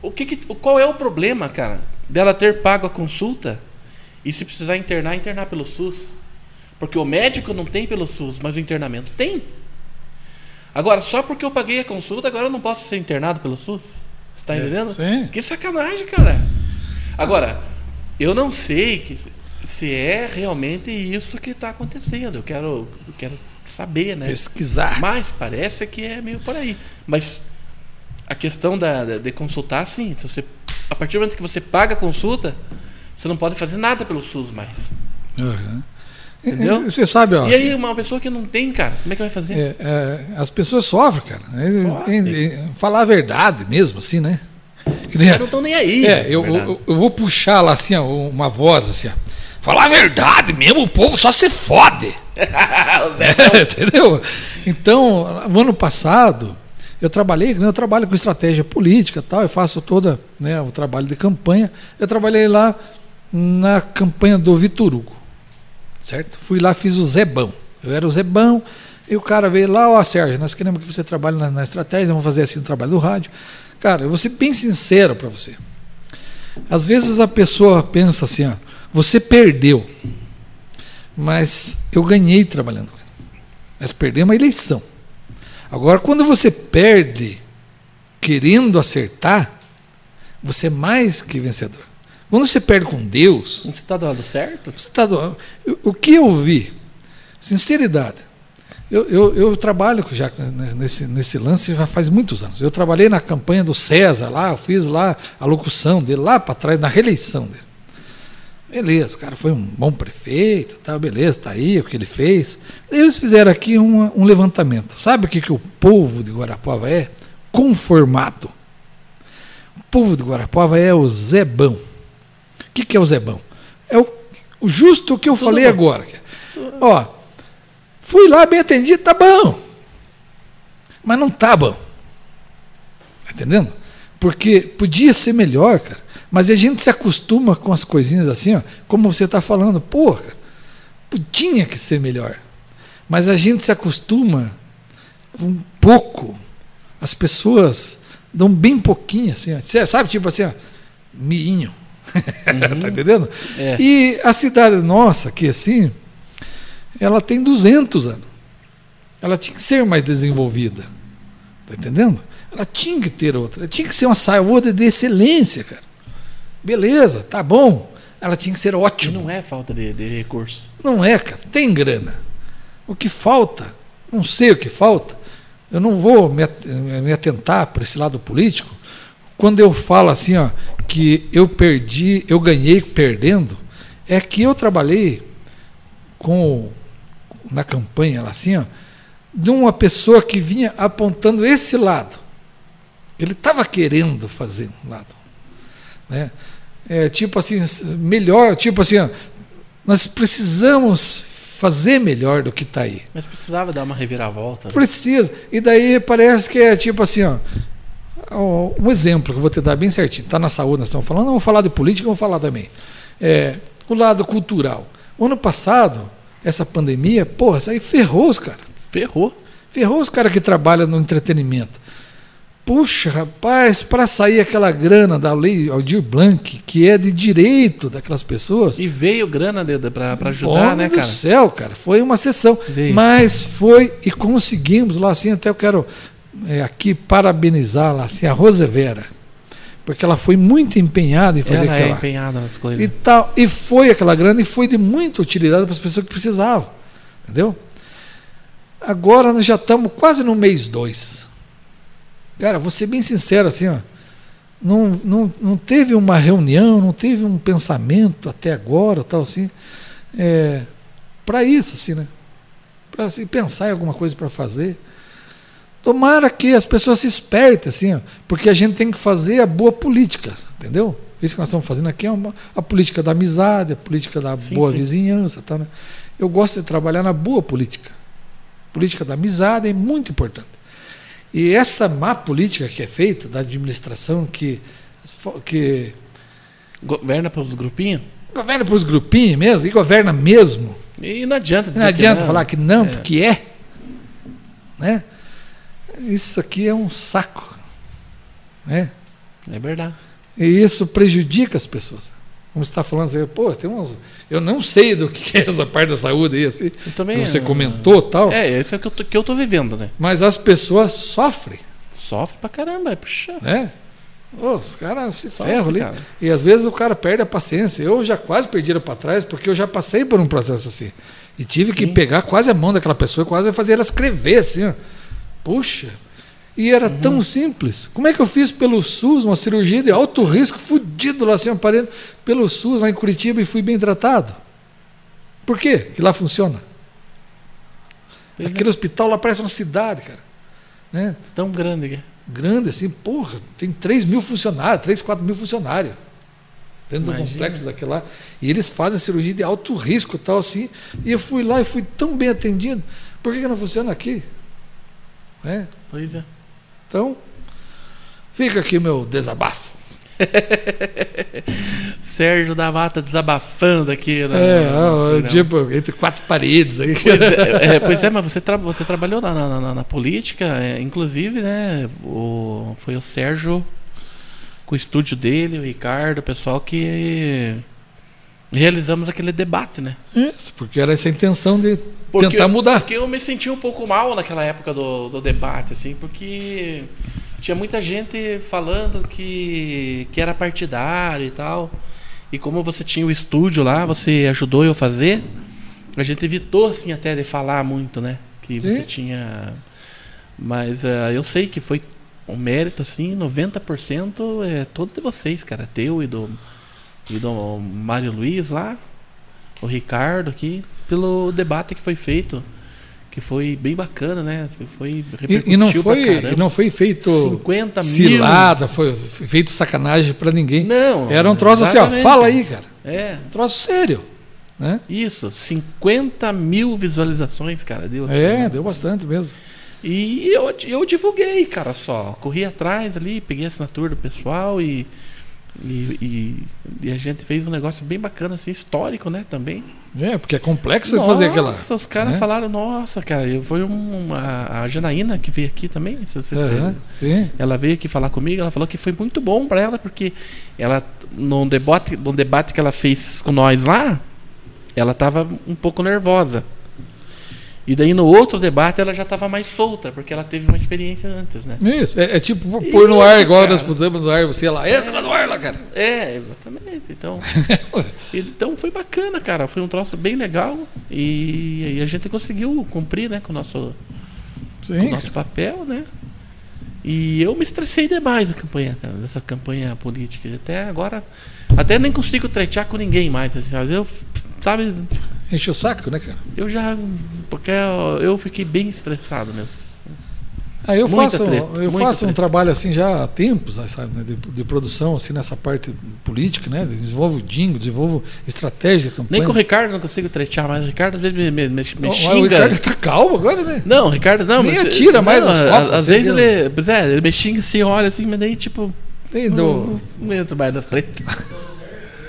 A: O que que- qual é o problema, cara, dela ter pago a consulta e se precisar internar, internar pelo SUS? Porque o médico não tem pelo SUS, mas o internamento tem. Agora, só porque eu paguei a consulta, agora eu não posso ser internado pelo SUS? Você tá
B: É,
A: entendendo?
B: sim.
A: Que sacanagem, cara. Agora, eu não sei que, se é realmente isso que está acontecendo. Eu quero, eu quero saber, né?
B: Pesquisar.
A: Mas parece que é meio por aí. Mas a questão da, da- de consultar, sim. Se você, a partir do momento que você paga a consulta, você não pode fazer nada pelo SUS mais.
B: Aham.
A: Entendeu?
B: Você sabe, ó.
A: E aí, uma pessoa que não tem, cara, como é que vai fazer?
B: é, é, as pessoas sofrem, cara. É, falar a verdade mesmo, assim, né?
A: Os caras não estão nem aí.
B: É, eu, eu, eu vou puxar lá assim, ó, uma voz assim, ó. Falar a verdade mesmo, o povo só se fode. <laughs>
A: Zé-
B: Entendeu? Então, no ano passado, eu trabalhei, né, eu trabalho com estratégia política tal, eu faço toda né, o trabalho de campanha. Eu trabalhei lá na campanha do Vitor Hugo. Certo? Fui lá, fiz o Zebão. Eu era o Zebão, e o cara veio lá, ó, Sérgio, nós queremos que você trabalhe na, na estratégia, vamos fazer assim o trabalho do rádio. Cara, eu vou ser bem sincero para você. Às vezes a pessoa pensa assim, ó, você perdeu, mas eu ganhei trabalhando com ele. Mas perdemos a eleição. Agora, quando você perde querendo acertar, você é mais que vencedor. Quando você perde com Deus,
A: Você está do lado certo?
B: você tá do- o- o que eu vi, sinceridade. Eu, eu, eu trabalho já né, nesse, nesse lance já faz muitos anos. Eu trabalhei na campanha do César lá, eu fiz lá a locução dele lá para trás, na reeleição dele. Beleza, o cara foi um bom prefeito, tá, beleza, tá aí o que ele fez. Daí eles fizeram aqui uma- um levantamento. Sabe o que, que o povo de Guarapuava é? Conformado. O povo de Guarapuava é o Zebão. O que, que é o Zebão? É o, o justo que eu
A: Tudo
B: falei
A: bom.
B: agora. Ó, fui lá bem atendido, tá bom. Mas não tá bom. Tá entendendo? Porque podia ser melhor, cara. Mas a gente se acostuma com as coisinhas assim, ó, como você está falando, porra, tinha que ser melhor. Mas a gente se acostuma um pouco. As pessoas dão bem pouquinho, assim, ó. Sabe, tipo assim, ó, miinho. <laughs> tá entendendo?
A: É.
B: E a cidade nossa, aqui assim, ela tem 200 anos. Ela tinha que ser mais desenvolvida. Tá entendendo? Ela tinha que ter outra. Ela tinha que ser uma saúde de excelência, cara. Beleza, tá bom. Ela tinha que ser
A: E
B: ótima.
A: não é falta de, de recurso.
B: Não é, cara. Tem grana. O que falta, não sei o que falta. Eu não vou me atentar para esse lado político. Quando eu falo assim, ó, que eu perdi, eu ganhei perdendo, é que eu trabalhei com na campanha lá assim, ó, de uma pessoa que vinha apontando esse lado. Ele estava querendo fazer um lado, né? É, tipo assim, melhor, tipo assim, ó, nós precisamos fazer melhor do que está aí.
A: Mas precisava dar uma reviravolta. né?
B: Precisa. E daí parece que é tipo assim, ó. Um exemplo que eu vou te dar bem certinho. Está na saúde, nós estamos falando, vou falar de política, vou falar também. É, o lado cultural. O ano passado, essa pandemia, porra, isso aí ferrou os caras.
A: Ferrou.
B: Ferrou os caras que trabalham no entretenimento. Puxa, rapaz, para sair aquela grana da lei Aldir Blanc, que é de direito daquelas pessoas.
A: E veio grana para ajudar, né,
B: do
A: cara?
B: céu, cara, foi uma sessão.
A: Veio.
B: Mas foi e conseguimos lá assim, até eu quero é, aqui parabenizar lá assim, a Rosevera. Porque ela foi muito empenhada em fazer
A: Ela é
B: aquela.
A: empenhada nas coisas.
B: E, tal, e foi aquela grana e foi de muita utilidade para as pessoas que precisavam. Entendeu? Agora nós já estamos quase no mês 2. Cara, vou ser bem sincero assim, ó. Não, não, não teve uma reunião, não teve um pensamento até agora, tal assim, é, para isso, assim, né? Para assim, pensar em alguma coisa para fazer. Tomara que as pessoas se espertem, assim, ó, porque a gente tem que fazer a boa política, entendeu? Isso que nós estamos fazendo aqui é uma, a política da amizade, a política da
A: Sim,
B: boa
A: sim.
B: vizinhança. Tal, né? Eu gosto de trabalhar na boa política. Política da amizade é muito importante. E essa má política que é feita da administração que, que
A: Governa para os grupinhos?
B: governa para os grupinhos mesmo, e governa mesmo,
A: E não adianta dizer
B: não adianta
A: que não.
B: falar que não,
A: É.
B: porque é. Né? Isso aqui é um saco. Né?
A: É verdade.
B: E isso prejudica as pessoas. Como você está falando, assim, pô, tem uns. Eu não sei do que é essa parte da saúde aí, assim.
A: Eu também,
B: Você comentou tal.
A: É, esse é o que eu tô, que eu tô vivendo, né?
B: Mas as pessoas sofrem,
A: Sofre pra caramba. é, Puxa.
B: né? Ô, os caras se
A: Sofre,
B: ferram ali.
A: cara.
B: E às vezes o cara perde a paciência. Eu já quase perdi para trás, porque eu já passei por um processo assim. E tive que
A: Sim.
B: pegar quase a mão daquela pessoa, quase fazer ela escrever assim. Ó. Puxa. E era
A: Uhum.
B: tão simples. Como é que eu fiz pelo SUS uma cirurgia de alto risco, fudido lá assim, aparelho, pelo SUS lá em Curitiba e fui bem tratado? Por quê? Que lá funciona.
A: Pois é.
B: Aquele hospital lá parece uma cidade, cara. Né?
A: Tão grande que é.
B: grande assim, porra, tem 3 mil funcionários, 3, 4 mil funcionários dentro do
A: Imagina.
B: complexo daquele lá. E eles fazem cirurgia de alto risco e tal assim. E eu fui lá e fui tão bem atendido. Por que, que não funciona aqui? Né?
A: Pois é.
B: Então, fica aqui meu desabafo. <laughs>
A: Sérgio da Mata desabafando aqui. Na,
B: é,
A: programa.
B: tipo, entre quatro paredes aí.
A: Pois é, <laughs> é, pois é, mas você, tra- você trabalhou na, na- na- na política, é, inclusive, né? O, foi o Sérgio com o estúdio dele, o Ricardo, o pessoal que realizamos aquele debate, né?
B: Isso, porque era essa a intenção de
A: Porque-
B: tentar mudar.
A: Porque eu me senti um pouco mal naquela época do, do debate, assim, porque tinha muita gente falando que, que era partidário e tal. E como você tinha o estúdio lá, você ajudou eu a fazer, a gente evitou, assim, até de falar muito, né? Que você
B: Sim.
A: tinha. Mas ah, eu sei que foi um mérito, assim, 90% é todo de vocês, cara. Teu e do, e do Mário Luiz lá, o Ricardo aqui, pelo debate que foi feito. Que foi bem bacana, né? Foi
B: E, e não foi, e não foi feito
A: 50 mil.
B: cilada, foi feito sacanagem para ninguém.
A: Não.
B: Era um troço assim, ó,
A: exatamente.
B: fala aí, cara.
A: É,
B: Um troço sério. Né?
A: isso. 50 mil visualizações, cara, deu aqui,
B: É,
A: né?
B: deu bastante mesmo.
A: E eu, eu divulguei, cara, só. Corri atrás ali, peguei a assinatura do pessoal e, e, e- e a gente fez um negócio bem bacana, assim, histórico, né, também.
B: É, porque é complexo de fazer aquela.
A: Nossa, os caras
B: né?
A: falaram, nossa, cara, foi um, a, Janaína que veio aqui também. se- se- se-
B: Aham, sim.
A: Ela veio aqui falar comigo, ela falou que foi muito bom pra ela, porque ela, no debate, no debate que ela fez com nós lá, ela tava um pouco nervosa. E daí no outro debate ela já tava mais solta, porque ela teve uma experiência antes, né?
B: Isso. É, é tipo pôr no ar, igual
A: cara.
B: nós pusemos no ar, você lá, entra no ar lá, cara.
A: É, exatamente. Então, <laughs> então foi bacana, cara. Foi um troço bem legal e, e a gente conseguiu cumprir, né, com o nosso, com o
B: Sim.
A: nosso papel, né? E eu me estressei demais a campanha, cara, dessa campanha política. Até agora, até nem consigo tretear com ninguém mais, assim, sabe? Eu, sabe,
B: Enche o saco, né, cara?
A: eu já, porque eu, fiquei bem estressado mesmo.
B: Ah, eu
A: Muita
B: faço,
A: treta,
B: eu faço um trabalho assim já há tempos, sabe, né, de, de produção assim nessa parte política, né? Desenvolvo jingle, desenvolvo estratégia campanha.
A: Nem com o Ricardo não consigo tretear mais. O Ricardo às vezes me, me, me, xinga.
B: O Ricardo tá calmo agora, né?
A: Não, o Ricardo não.
B: Nem
A: mas-
B: atira mais
A: não,
B: os copos,
A: Às vezes ele, pois é, ele me xinga assim, olha assim, mas daí tipo.
B: Tem
A: Não,
B: do,
A: não entro mais na frente.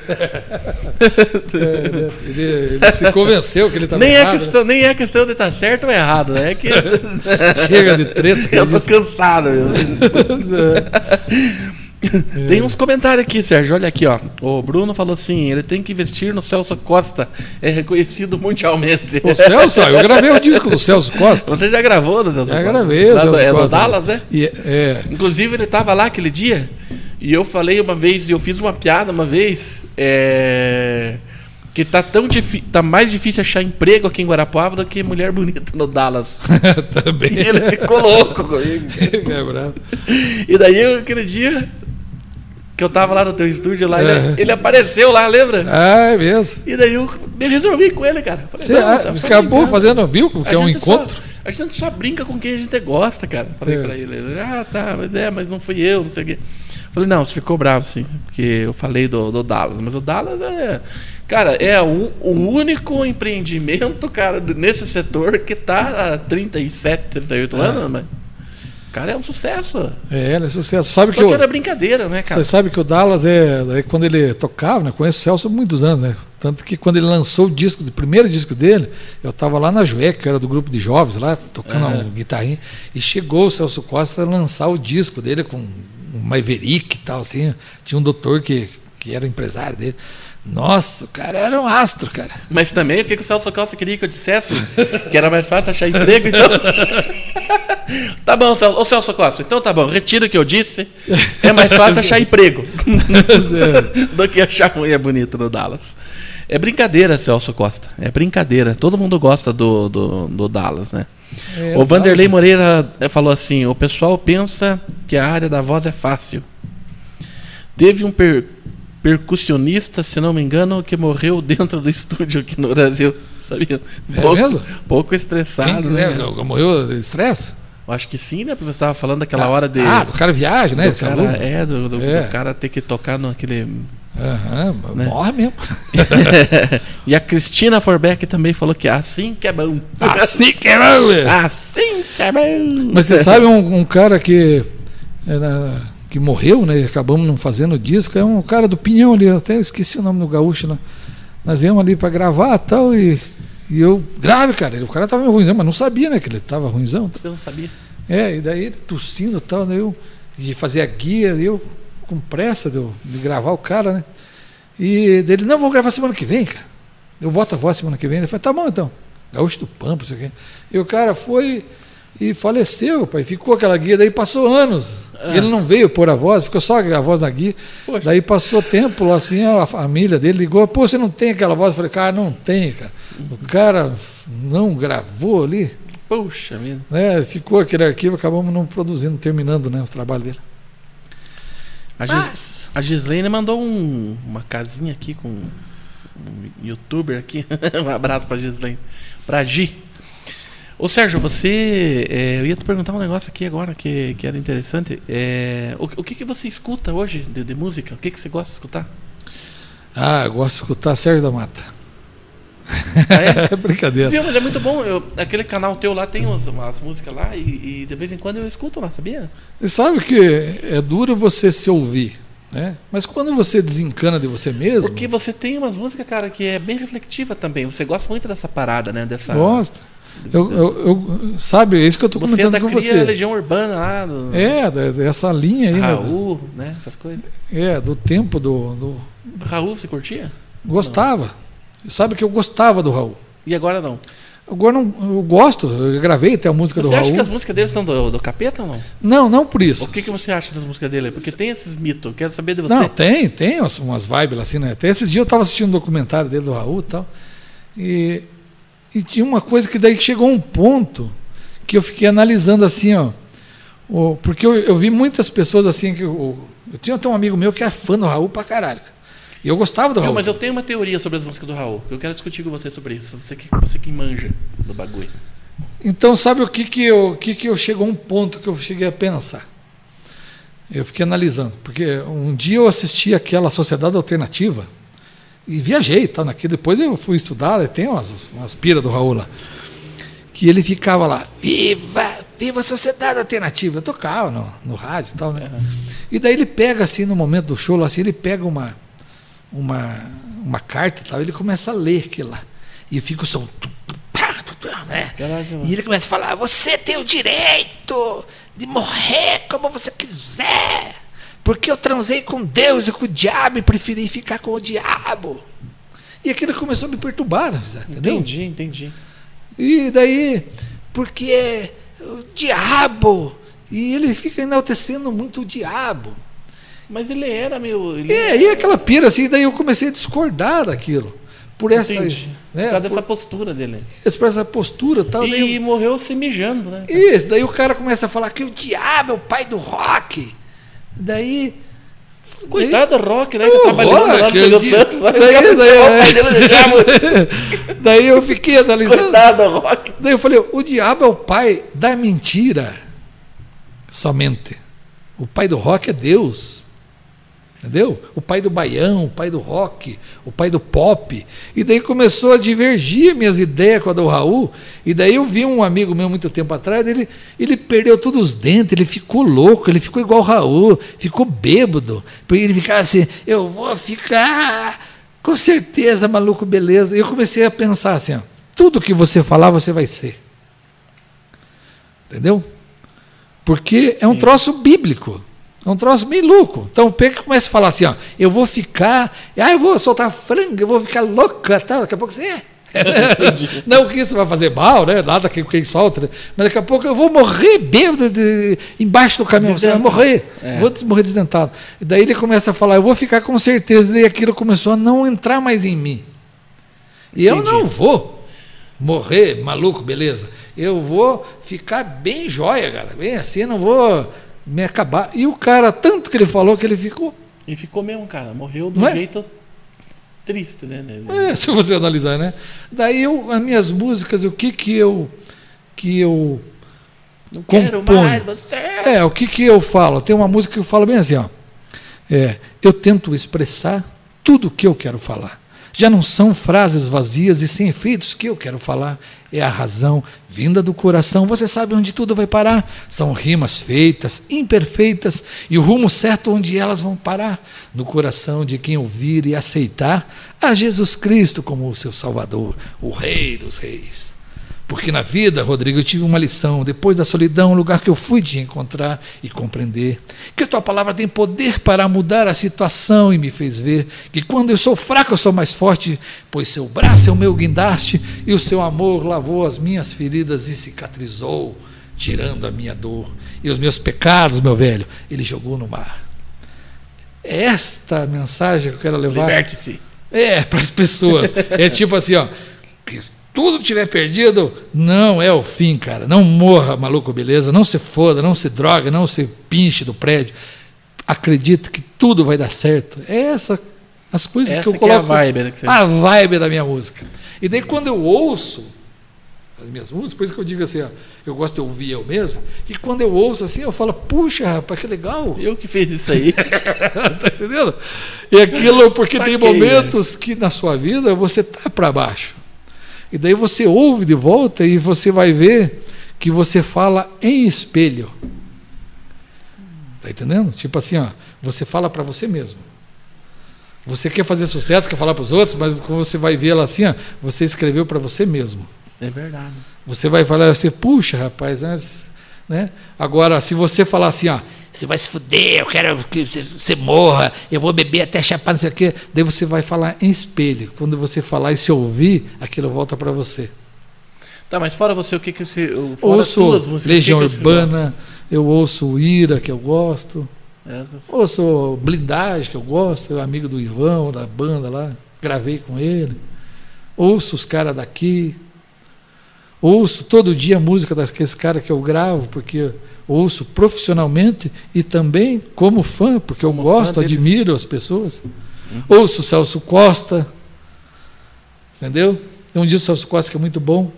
B: É, né? ele, ele se convenceu que ele estava
A: nem, é
B: errado. né?
A: questão, nem é questão de estar certo ou errado, né? É que <laughs>
B: Chega de treta.
A: eu tô
B: disso.
A: cansado.
B: é. <laughs>
A: Tem uns comentários aqui, Sérgio. Olha aqui, ó. O Bruno falou assim: ele tem que investir no Celso Costa. É reconhecido mundialmente.
B: O Celso, eu gravei o disco do Celso Costa.
A: Você já gravou do Celso
B: Já
A: Costa?
B: gravei o
A: Lá do-
B: Celso
A: É do. Dallas, né?
B: E, é,
A: Inclusive, ele tava lá aquele dia e eu falei uma vez, eu fiz uma piada uma vez, é, que tá tão tá mais difícil achar emprego aqui em Guarapuava do que mulher <laughs> bonita no Dallas. <laughs>
B: também.
A: E ele ficou louco comigo. <laughs>
B: É bravo.
A: E daí, eu, aquele dia que eu tava lá no teu estúdio lá, ele,
B: É.
A: ele apareceu lá, lembra?
B: Ah, é mesmo.
A: E daí eu me resolvi com ele, cara. Falei,
B: Você
A: "Não,
B: ah,
A: tá só
B: acabou
A: brincando."
B: fazendo, viu? Porque
A: A
B: é um
A: gente só-
B: encontro.
A: a gente só brinca com quem a gente gosta, cara. Falei
B: É.
A: pra ele. Ele, Ah, tá, mas é, mas não fui eu, não sei o quê. Falei, não, você ficou bravo, sim. Porque eu falei do, do Dallas. Mas o Dallas é. Cara, é o, o único empreendimento, cara, nesse setor que tá há 37, 38
B: É.
A: anos, mas. Cara, é um sucesso.
B: É, ele é sucesso. Sabe que
A: Só que
B: eu,
A: era brincadeira, né, cara?
B: Você sabe que o Dallas é. daí quando ele tocava, né? Conheço o Celso há muitos anos, né? Tanto que quando ele lançou o disco, o primeiro disco dele, eu estava lá na Juec, que era do grupo de jovens lá, tocando
A: Aham.
B: um guitarrinha, e chegou o Celso Costa a lançar o disco dele com um Maverick e tal, assim. Tinha um doutor que, que era empresário dele. Nossa, o cara era um astro, cara.
A: Mas também, o que, o Celso Costa queria que eu dissesse? que era mais fácil achar emprego, então. <laughs> tá bom, Celso. Ô, Celso Costa, então tá bom, retiro o que eu disse. É mais fácil <laughs> achar emprego <laughs> do que achar mulher bonita no Dallas. É brincadeira, Celso Costa. É brincadeira. Todo mundo gosta do, do, do Dallas, né?
B: É,
A: o Vanderlei Moreira eh, falou assim: o pessoal pensa que a área da voz é fácil. Teve um per- percussionista, se não me engano, que morreu <laughs> dentro do estúdio aqui no Brasil. Sabia?
B: É
A: Pouco,
B: mesmo?
A: pouco
B: Quem
A: estressado,
B: que,
A: né?
B: né, morreu de estresse?
A: Acho que sim, né? Porque você estava falando daquela hora de.
B: Ah, do cara viagem, né?
A: do cara, é, do, do-
B: É.
A: do cara ter que tocar naquele.
B: Aham,
A: Né?
B: morre mesmo. <laughs>
A: e a Cristina Forbeck também falou que assim que é bom.
B: Assim que é bom, velho.
A: assim que é bom.
B: Mas você sabe um, um cara que, é, na- que morreu, né? Acabamos não fazendo disco, é um cara do Pinhão ali, até esqueci o nome do gaúcho lá. Nós íamos ali para gravar e tal, e, e eu grave, cara. O cara tava meio ruimzão, mas não sabia, né? Que ele tava ruimzão.
A: Você não sabia?
B: É, e daí ele tossindo e tal, daí eu e fazia guia, eu com pressa de, eu- de gravar o cara, né? E dele, não, vou gravar semana que vem, cara. Eu boto a voz semana que vem. Ele falou, tá bom então. Gaúcho do Pampa, isso aqui. E o cara foi e faleceu, pai. Ficou aquela guia, daí passou anos.
A: Ah.
B: Ele não veio pôr a voz, ficou só a voz na guia.
A: Poxa.
B: Daí passou tempo lá assim, a família dele ligou, pô, você não tem aquela voz? Eu falei, cara, não tem, cara. O cara não gravou ali
A: Puxa vida.
B: né, ficou aquele arquivo, acabamos não produzindo, terminando né, o trabalho dele.
A: A, Gis,
B: Mas,
A: a Gislaine mandou um- uma casinha aqui com um youtuber aqui. <laughs> um abraço pra Gislaine. Pra Gi. Ô Sérgio, você. é, eu ia te perguntar um negócio aqui agora que, que era interessante. É, o, o que, que você escuta hoje de, de música? O que, que você gosta de escutar?
B: ah, eu gosto de escutar Sérgio da Mata.
A: É? <laughs>
B: É brincadeira.
A: Viu, mas é muito bom. Eu- aquele canal teu lá tem umas, umas músicas lá e, e de vez em quando eu escuto lá, sabia?
B: Você sabe que é duro você se ouvir, né? Mas quando você desencana de você mesmo,
A: Porque você tem umas músicas, cara, que é bem reflexiva também. Você gosta muito dessa parada, né? Dessa.
B: gosta. Eu, eu, eu- sabe, é isso que eu estou
A: Você é
B: comentando
A: da
B: com
A: cria
B: você.
A: Legião Urbana lá,
B: É, dessa linha aí, né?
A: Raul, né? Essas coisas.
B: É, do tempo do, do-
A: Raul, você curtia?
B: Gostava. Sabe que eu gostava do Raul.
A: E agora não?
B: Agora não, eu gosto, eu gravei até a música
A: Você
B: do
A: acha
B: Raul.
A: que as músicas dele são do, do capeta ou não?
B: Não, não por isso.
A: O que, que você acha das músicas dele? Porque tem esses mitos. Quero saber de você.
B: Não, tem, tem umas, vibes assim, né? Até esses dias eu estava assistindo um documentário dele do Raul e tal. E, e tinha uma coisa que daí chegou um ponto que eu fiquei analisando assim, ó. o- porque eu, eu vi muitas pessoas assim que. Eu, eu tinha até um amigo meu que é fã do Raul pra caralho. E eu gostava do Raul.
A: mas eu tenho uma teoria sobre as músicas do Raul. Eu quero discutir com você sobre isso. Você que, você que manja do bagulho.
B: Então, sabe o que que eu, que que eu chegou a um ponto que eu cheguei a pensar? Eu fiquei analisando, porque um dia eu assisti aquela Sociedade Alternativa e viajei, tal, naquilo. Depois eu fui estudar, tem umas, umas piras do Raul lá. Que ele ficava lá, viva, viva a Sociedade Alternativa. Eu tocava no, no rádio e tal, né? E daí ele pega assim, no momento do show, assim, ele pega uma, uma, uma carta e tal, ele começa a ler aquilo lá. E fica o som. Né? E ele começa a falar: Você tem o direito de morrer como você quiser, porque eu transei com Deus e com o diabo e preferi ficar com o diabo. E aquilo começou a me perturbar, entendeu?
A: Entendi, entendi.
B: E daí, porque o diabo, e ele fica enaltecendo muito o diabo.
A: Mas ele era meio. Ele
B: É, e aquela pira assim, daí eu comecei a discordar daquilo. Por essa.
A: Entendi.
B: Né,
A: Por causa
B: por,
A: dessa postura dele.
B: por essa postura tal.
A: E
B: daí,
A: morreu se mijando, né?
B: isso, daí o cara começa a falar que o diabo é o pai do rock. Daí.
A: Coitado do Rock, né?
B: daí,
A: Que
B: o
A: trabalhando lá no
B: rock, eu-
A: Santos.
B: daí- daí-
A: dele do diabo. <laughs>
B: daí eu fiquei analisando.
A: Coitado do Rock.
B: Daí eu falei, o diabo é o pai da mentira. Somente. O pai do rock é Deus. Entendeu? O pai do baião, o pai do rock, o pai do pop. E daí começou a divergir minhas ideias com a do Raul. E daí eu vi um amigo meu muito tempo atrás, ele, ele perdeu todos os dentes, ele ficou louco, ele ficou igual o Raul, ficou bêbado. Porque ele ficava assim, eu vou ficar com certeza, maluco, beleza. E eu comecei a pensar assim, ó, tudo que você falar, você vai ser. Entendeu? Porque é um troço bíblico. É um troço meio louco. Então o Pedro começa a falar assim, ó, eu vou ficar, ah, eu vou soltar frango, eu vou ficar louca, tal. daqui a pouco você é. <laughs> Não que isso vai fazer mal, né? Nada que quem solta, né? mas daqui a pouco eu vou morrer bêbado de, embaixo do caminhão, você vai morrer,
A: É.
B: vou morrer desdentado. E daí ele começa a falar, eu vou ficar com certeza, e aquilo começou a não entrar mais em mim. E eu
A: Entendi.
B: não vou morrer maluco, beleza. Eu vou ficar bem jóia, cara. Bem assim, não vou me acabar. E o cara, tanto que ele falou que ele ficou.
A: E ficou mesmo, cara. Morreu
B: Não
A: um
B: é?
A: jeito triste, né?
B: É, se você analisar, né? Daí eu, as minhas músicas, o que que eu que eu
A: Não quero
B: compõe.
A: mais você.
B: É, o que, que eu falo? Tem uma música que eu falo bem assim, ó. É, eu tento expressar tudo o que eu quero falar. Já não são frases vazias e sem efeitos que eu quero falar. É a razão vinda do coração. Você sabe onde tudo vai parar? São rimas feitas, imperfeitas, e o rumo certo onde elas vão parar. No coração de quem ouvir e aceitar a Jesus Cristo como o seu Salvador, o Rei dos Reis. Porque na vida, Rodrigo, eu tive uma lição. Depois da solidão, um lugar que eu fui de encontrar e compreender. Que a tua palavra tem poder para mudar a situação e me fez ver que quando eu sou fraco, eu sou mais forte, pois seu braço é o meu guindaste e o seu amor lavou as minhas feridas e cicatrizou, tirando a minha dor. E os meus pecados, meu velho, ele jogou no mar. É esta mensagem que eu quero levar.
A: Liberte-se.
B: É, para as pessoas. É tipo assim, ó. Tudo tiver perdido, não é o fim, cara. Não morra, maluco, beleza? Não se foda, não se droga, não se pinche do prédio. Acredita que tudo vai dar certo. É essa as coisas
A: Essa
B: que eu
A: que é a
B: coloco.
A: vibe, né, que você-
B: A vibe da minha música. E daí quando eu ouço as minhas músicas, por isso que eu digo assim, ó, eu gosto de ouvir eu mesmo, e quando eu ouço assim, eu falo, puxa, rapaz, que legal.
A: Eu que fiz isso aí. <laughs>
B: tá entendendo? E aquilo, porque tem
A: Saquei,
B: momentos que na sua vida você tá para baixo. E daí você ouve de volta e você vai ver que você fala em espelho. Tá entendendo? Tipo assim, ó, você fala para você mesmo. Você quer fazer sucesso, quer falar para os outros, mas quando você vai ver ela assim, ó, você escreveu para você mesmo.
A: É verdade.
B: Você vai falar assim, puxa, rapaz, né? Agora, se você falar assim, ó, você vai se fuder, eu quero que você, morra, eu vou beber até chapar, não sei o quê, daí você vai falar em espelho. Quando você falar e se ouvir, aquilo volta para você.
A: Tá, mas fora você, o que que você. Fora as
B: ouço
A: suas músicas,
B: Legião
A: que que
B: Urbana, eu ouço Ira, que eu gosto?
A: É,
B: ouço Blindagem, que eu gosto, eu amigo do Ivão, da banda lá, gravei com ele. Ouço os caras daqui. Ouço todo dia a música daqueles caras que eu gravo, porque eu ouço profissionalmente e também como fã, porque eu
A: Como
B: gosto, admiro as pessoas. Ouço o Celso Costa, entendeu? Tem um disco Celso Costa que é muito bom.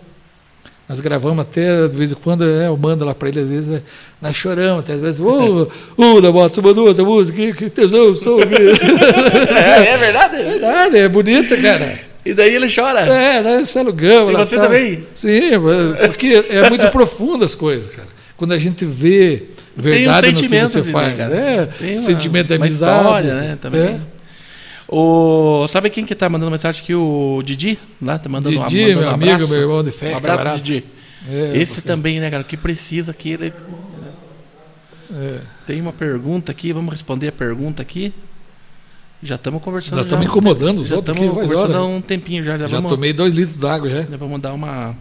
B: Nós gravamos até, de vez em quando, é, eu mando lá para ele, às vezes, é, nós choramos, até às vezes, ô, <laughs> ô, da bota, você mandou essa música, que, tesão, sou. <laughs>
A: é, é verdade?
B: Verdade, é bonita, cara.
A: E daí ele chora.
B: É, nós alugamos.
A: E você
B: tal.
A: também?
B: Sim, porque é muito profundo as coisas, cara. Quando a gente vê verdade no que você
A: né,
B: faz.
A: cara?
B: é,
A: Tem uma-
B: sentimento de
A: uma
B: amizade.
A: história, né, também.
B: é.
A: O, sabe quem que tá mandando mensagem aqui? O Didi? Lá tá mandando um-
B: Didi,
A: mandando
B: meu
A: um
B: amigo,
A: abraço.
B: meu irmão de fé,
A: Um abraço,
B: camarada.
A: Didi.
B: É,
A: Esse
B: porque-
A: também, né, cara? Que precisa aqui. Ele...
B: é.
A: Tem uma pergunta aqui, vamos responder a pergunta aqui. Já estamos conversando.
B: Nós estamos incomodando os
A: já
B: outros
A: estamos
B: aqui, faz
A: conversando há um tempinho já. Já,
B: Já
A: vamos,
B: tomei dois litros d'água já.
A: já vamos dar uma.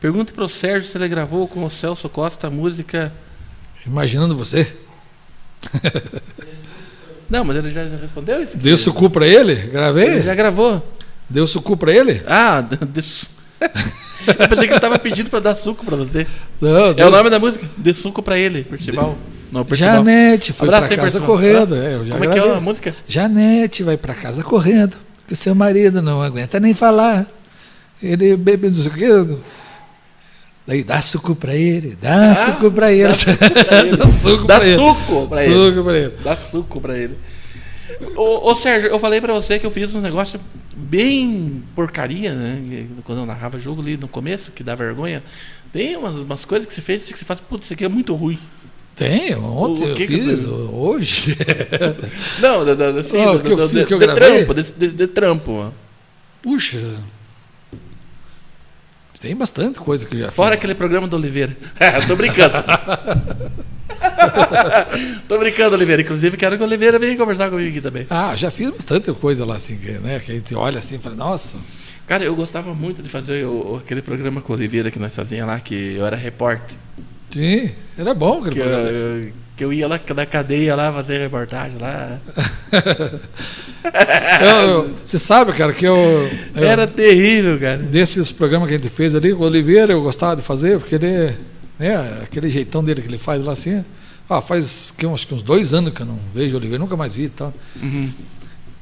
A: Pergunta para o Sérgio se ele gravou com o Celso Costa a música.
B: Imaginando você. <laughs>
A: Não, mas ele já, já respondeu isso?
B: Deu sucu pra ele?
A: Ele
B: Gravei?
A: já gravou.
B: Deu sucu pra ele?
A: Ah, <laughs> de... su- <laughs> eu pensei que ele tava pedindo para dar suco para você.
B: Não,
A: É
B: deu-
A: o nome da música? Dê suco para ele, Percival. Não,
B: Janete foi
A: aí,
B: casa correndo. É,
A: Como é que é a música?
B: Janete vai pra casa correndo, que seu marido não aguenta nem falar. Ele bebe não sei. Daí dá suco pra ele, dá suco pra ele.
A: Ah, dá suco pra <laughs> ele.
B: dá suco
A: Dá
B: pra ele.
A: suco pra ele.
B: Suco pra ele.
A: Dá suco pra ele. Ô, ô, Sérgio, eu falei pra você que eu fiz um negócio bem porcaria, né? Quando eu narrava jogo ali no começo, que dá vergonha. Tem umas, umas coisas que você fez que você fala, putz, isso aqui é muito ruim.
B: Tem, ontem
A: O
B: eu
A: que que
B: fiz,
A: você-
B: hoje. <laughs>
A: Não, da, da, assim,
B: Ó, o
A: do-
B: que eu fiz,
A: de,
B: que eu
A: de
B: gravei?
A: trampo, de, de, de trampo.
B: Puxa. Tem bastante coisa que eu já
A: Fora
B: fiz.
A: aquele programa do Oliveira. <laughs> Tô brincando. <laughs> Tô brincando, Oliveira. Inclusive, quero que o Oliveira venha conversar comigo aqui também.
B: Ah, já fiz bastante coisa lá, assim, que, né? Que a gente olha assim e fala, nossa.
A: Cara, eu gostava muito de fazer o- aquele programa com o Oliveira que nós fazíamos lá, que eu era repórter.
B: Sim, era bom aquele
A: Que
B: programa.
A: eu- que eu ia lá na cadeia lá fazer reportagem lá. <laughs>
B: Eu- eu- Você sabe, cara, que eu. eu-
A: Era terrível, cara.
B: Desses programas que a gente fez ali, o Oliveira eu gostava de fazer, porque ele. Né, aquele jeitão dele que ele faz lá assim. Ah, faz que, uns, que uns dois anos que eu não vejo o Oliveira, nunca mais vi e tal.
A: Uhum.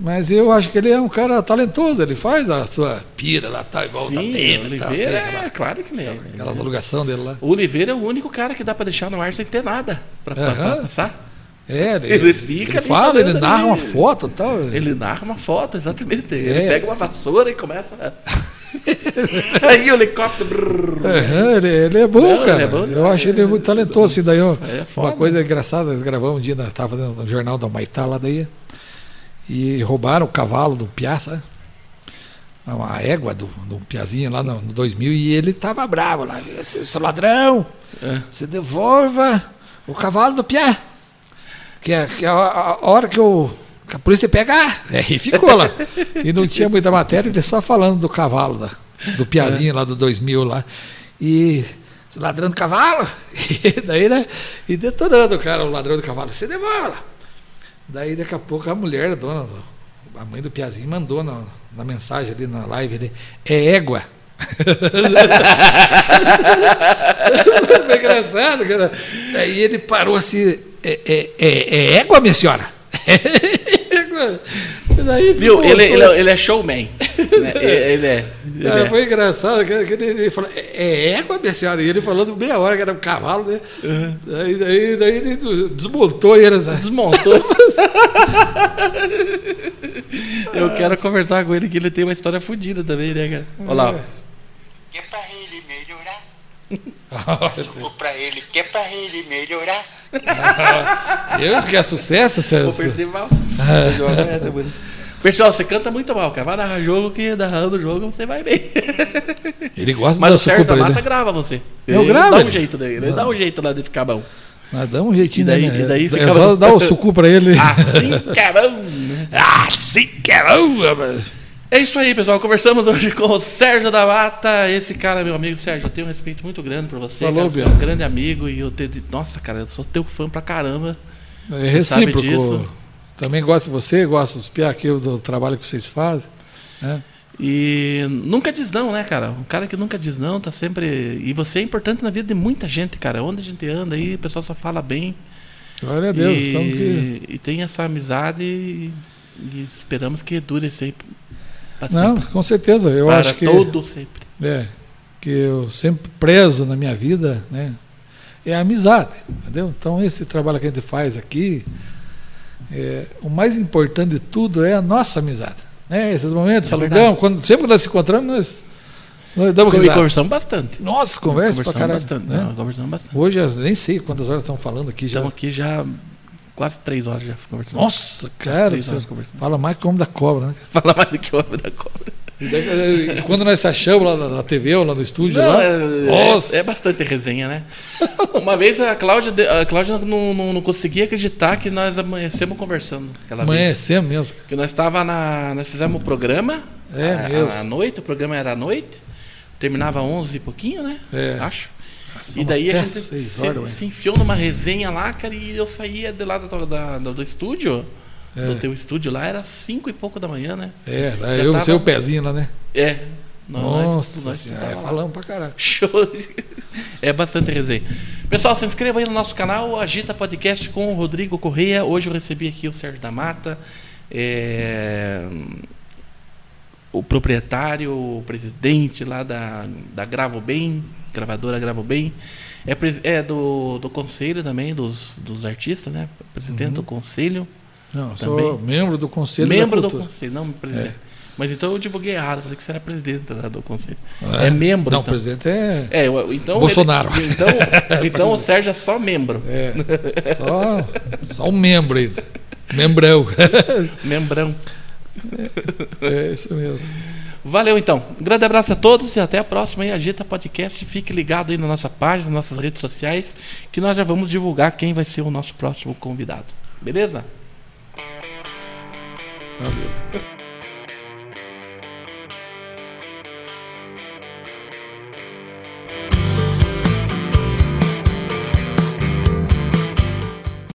B: Mas eu acho que ele é um cara talentoso, ele faz a sua pira lá, tá igual
A: Sim, o
B: tal,
A: Oliveira,
B: aquela-
A: é claro que ele é.
B: aquelas alugação dele lá.
A: O Oliveira é o único cara que dá pra deixar no ar sem ter nada
B: Aham.
A: passar.
B: É, ele, <laughs>
A: Ele fica
B: ele fala, ele narra
A: ali.
B: uma foto e tal.
A: Ele narra uma foto, exatamente. Ele
B: É.
A: pega uma vassoura e começa. <laughs> Aí o helicóptero.
B: Aham, ele, ele é bom,
A: Não,
B: cara.
A: ele é bom,
B: eu acho ele muito talentoso. Assim, daí, eu-
A: É
B: uma coisa engraçada, nós gravamos um dia, nós estávamos fazendo no jornal da Maitá lá daí, e roubaram o cavalo do sabe? Uma égua do, do Piazinho lá no, no 2000, e ele tava bravo lá. Seu, ladrão,
A: É.
B: você devolva o cavalo do Piá. Que é, que é a, a- a hora que o que a polícia pegar. É, e ficou lá. <laughs> E não tinha muita matéria, ele só falando do cavalo, da, do Piazinho lá do 2000 lá. E ladrão do cavalo, <laughs> e daí, né? E detonando o cara, o ladrão do cavalo, você devolve lá. Daí daqui a pouco a mulher, a dona, do- a mãe do Piazinho, mandou na, na mensagem ali na live ali, é égua. <laughs> Foi engraçado, cara. Daí ele parou assim, é, é, é, é égua, minha senhora? <laughs> égua. Daí
A: Viu?
B: desmontou.
A: Ele, ele, é- ele é showman. né? Ele é. Ele
B: Ah,
A: é.
B: Foi engraçado, que que ele, ele falou, é, é égua, minha senhora? E ele falando meia hora que era um cavalo, né? Daí, daí, daí ele desmontou e era sabe?
A: Desmontou. <laughs> Eu quero conversar com ele que ele tem uma história fodida também, né, cara? Olha lá.
C: que é pra ele melhorar. <laughs> Suco pra ele, que é pra ele melhorar. <laughs>
B: Eu que é sucesso,
A: O
B: Celso.
A: Percival. Essa é. Pessoal, você canta muito mal, cara. Vai narrar jogo que narrando o jogo você vai bem. <laughs>
B: Ele gosta
A: Mas
B: dar
A: o Sérgio
B: suco
A: da
B: pra
A: Mata
B: ele.
A: grava você.
B: Eu
A: ele
B: gravo
A: dá um jeito dele. Ele dá um jeito lá de ficar bom.
B: Mas dá um jeitinho,
A: E daí-
B: né?
A: e daí
B: é
A: fica-
B: só dar o <laughs> suco pra ele.
A: Assim que é bom. né?
B: Assim que é bom, rapaz.
A: É isso aí, pessoal. Conversamos hoje com o Sérgio da Mata. Esse cara, meu amigo Sérgio, eu tenho um respeito muito grande por você.
B: Falou,
A: cara. Você é um grande amigo e eu te... Nossa, cara, eu sou teu fã pra caramba.
B: É
A: sabe
B: recíproco.
A: disso.
B: Também gosto de você, gosto dos piá aqui do trabalho que vocês fazem. Né?
A: E nunca diz não, né, cara? Um cara que nunca diz não, tá sempre. E você é importante na vida de muita gente, cara. Onde a gente anda aí, o pessoal só fala bem.
B: Glória a Deus.
A: e...
B: Então que...
A: e tem essa amizade e... e esperamos que dure sempre. Pra
B: Não,
A: sempre.
B: com certeza. Eu
A: Para
B: acho que.
A: todo sempre.
B: É, que eu sempre prezo na minha vida, né? É a amizade, entendeu? Então esse trabalho que a gente faz aqui, é, o mais importante de tudo é a nossa amizade. Né? Esses momentos,
A: É verdade.
B: quando, sempre que nós se encontramos, nós, nós damos
A: E conversamos bastante.
B: Nossa, conversa pra
A: conversamos
B: caralho.
A: bastante.
B: né?
A: Não, conversamos bastante.
B: Hoje eu nem sei quantas horas estão falando aqui já.
A: Estamos aqui já quase três horas já conversando.
B: Nossa, cara,
A: três
B: você
A: horas conversando.
B: fala mais que o homem da cobra, né? <laughs>
A: Fala mais do que o homem da cobra.
B: E daí, quando nós se achamos lá na, TV ou lá no estúdio,
A: Não,
B: lá,
A: é,
B: nossa,
A: é, é bastante resenha, né? <laughs> Uma vez a Cláudia, a Cláudia não, não, não conseguia acreditar que nós amanhecemos conversando
B: amanhecemos mesmo.
A: Que nós estava na. Nós fizemos o programa.
B: É
A: à-
B: mesmo.
A: À noite, o programa era à noite. Terminava 11 e pouquinho, né?
B: É.
A: Acho. E daí a gente se,
B: horas,
A: se enfiou numa resenha lá, cara, e eu saía de lá do, da- do, estúdio.
B: É.
A: Do teu estúdio lá, era 5 e pouco da manhã, né?
B: É,
A: Já
B: eu
A: tava-
B: sei o pezinho lá, né?
A: É. Nós-
B: Nossa,
A: nós tava
B: é, falamos pra caralho.
A: Show. <laughs> É bastante resenha. Pessoal, se inscreva aí no nosso canal, Agita Podcast com o Rodrigo Correia. Hoje eu recebi aqui o Sérgio da Mata, é, o proprietário, o presidente lá da, da Gravo Bem, gravadora Gravo Bem. É, é do, do conselho também, dos, dos artistas, né? Presidente
B: Uhum.
A: do conselho.
B: Não, sou
A: Também.
B: membro do Conselho
A: membro do conselho, não presidente. Mas então eu divulguei errado, falei que você era presidente lá do conselho.
B: É.
A: É, membro.
B: Não,
A: então.
B: presidente é.
A: É, então.
B: Bolsonaro.
A: ele- então, <laughs> então o Sérgio é só membro.
B: É, só, só um membro ainda. Membrão.
A: Membrão.
B: É isso mesmo.
A: Valeu então. Um grande abraço a todos e até a próxima aí, Agita Podcast. Fique ligado aí na nossa página, nas nossas redes sociais, que nós já vamos divulgar quem vai ser o nosso próximo convidado. Beleza?
B: Valeu.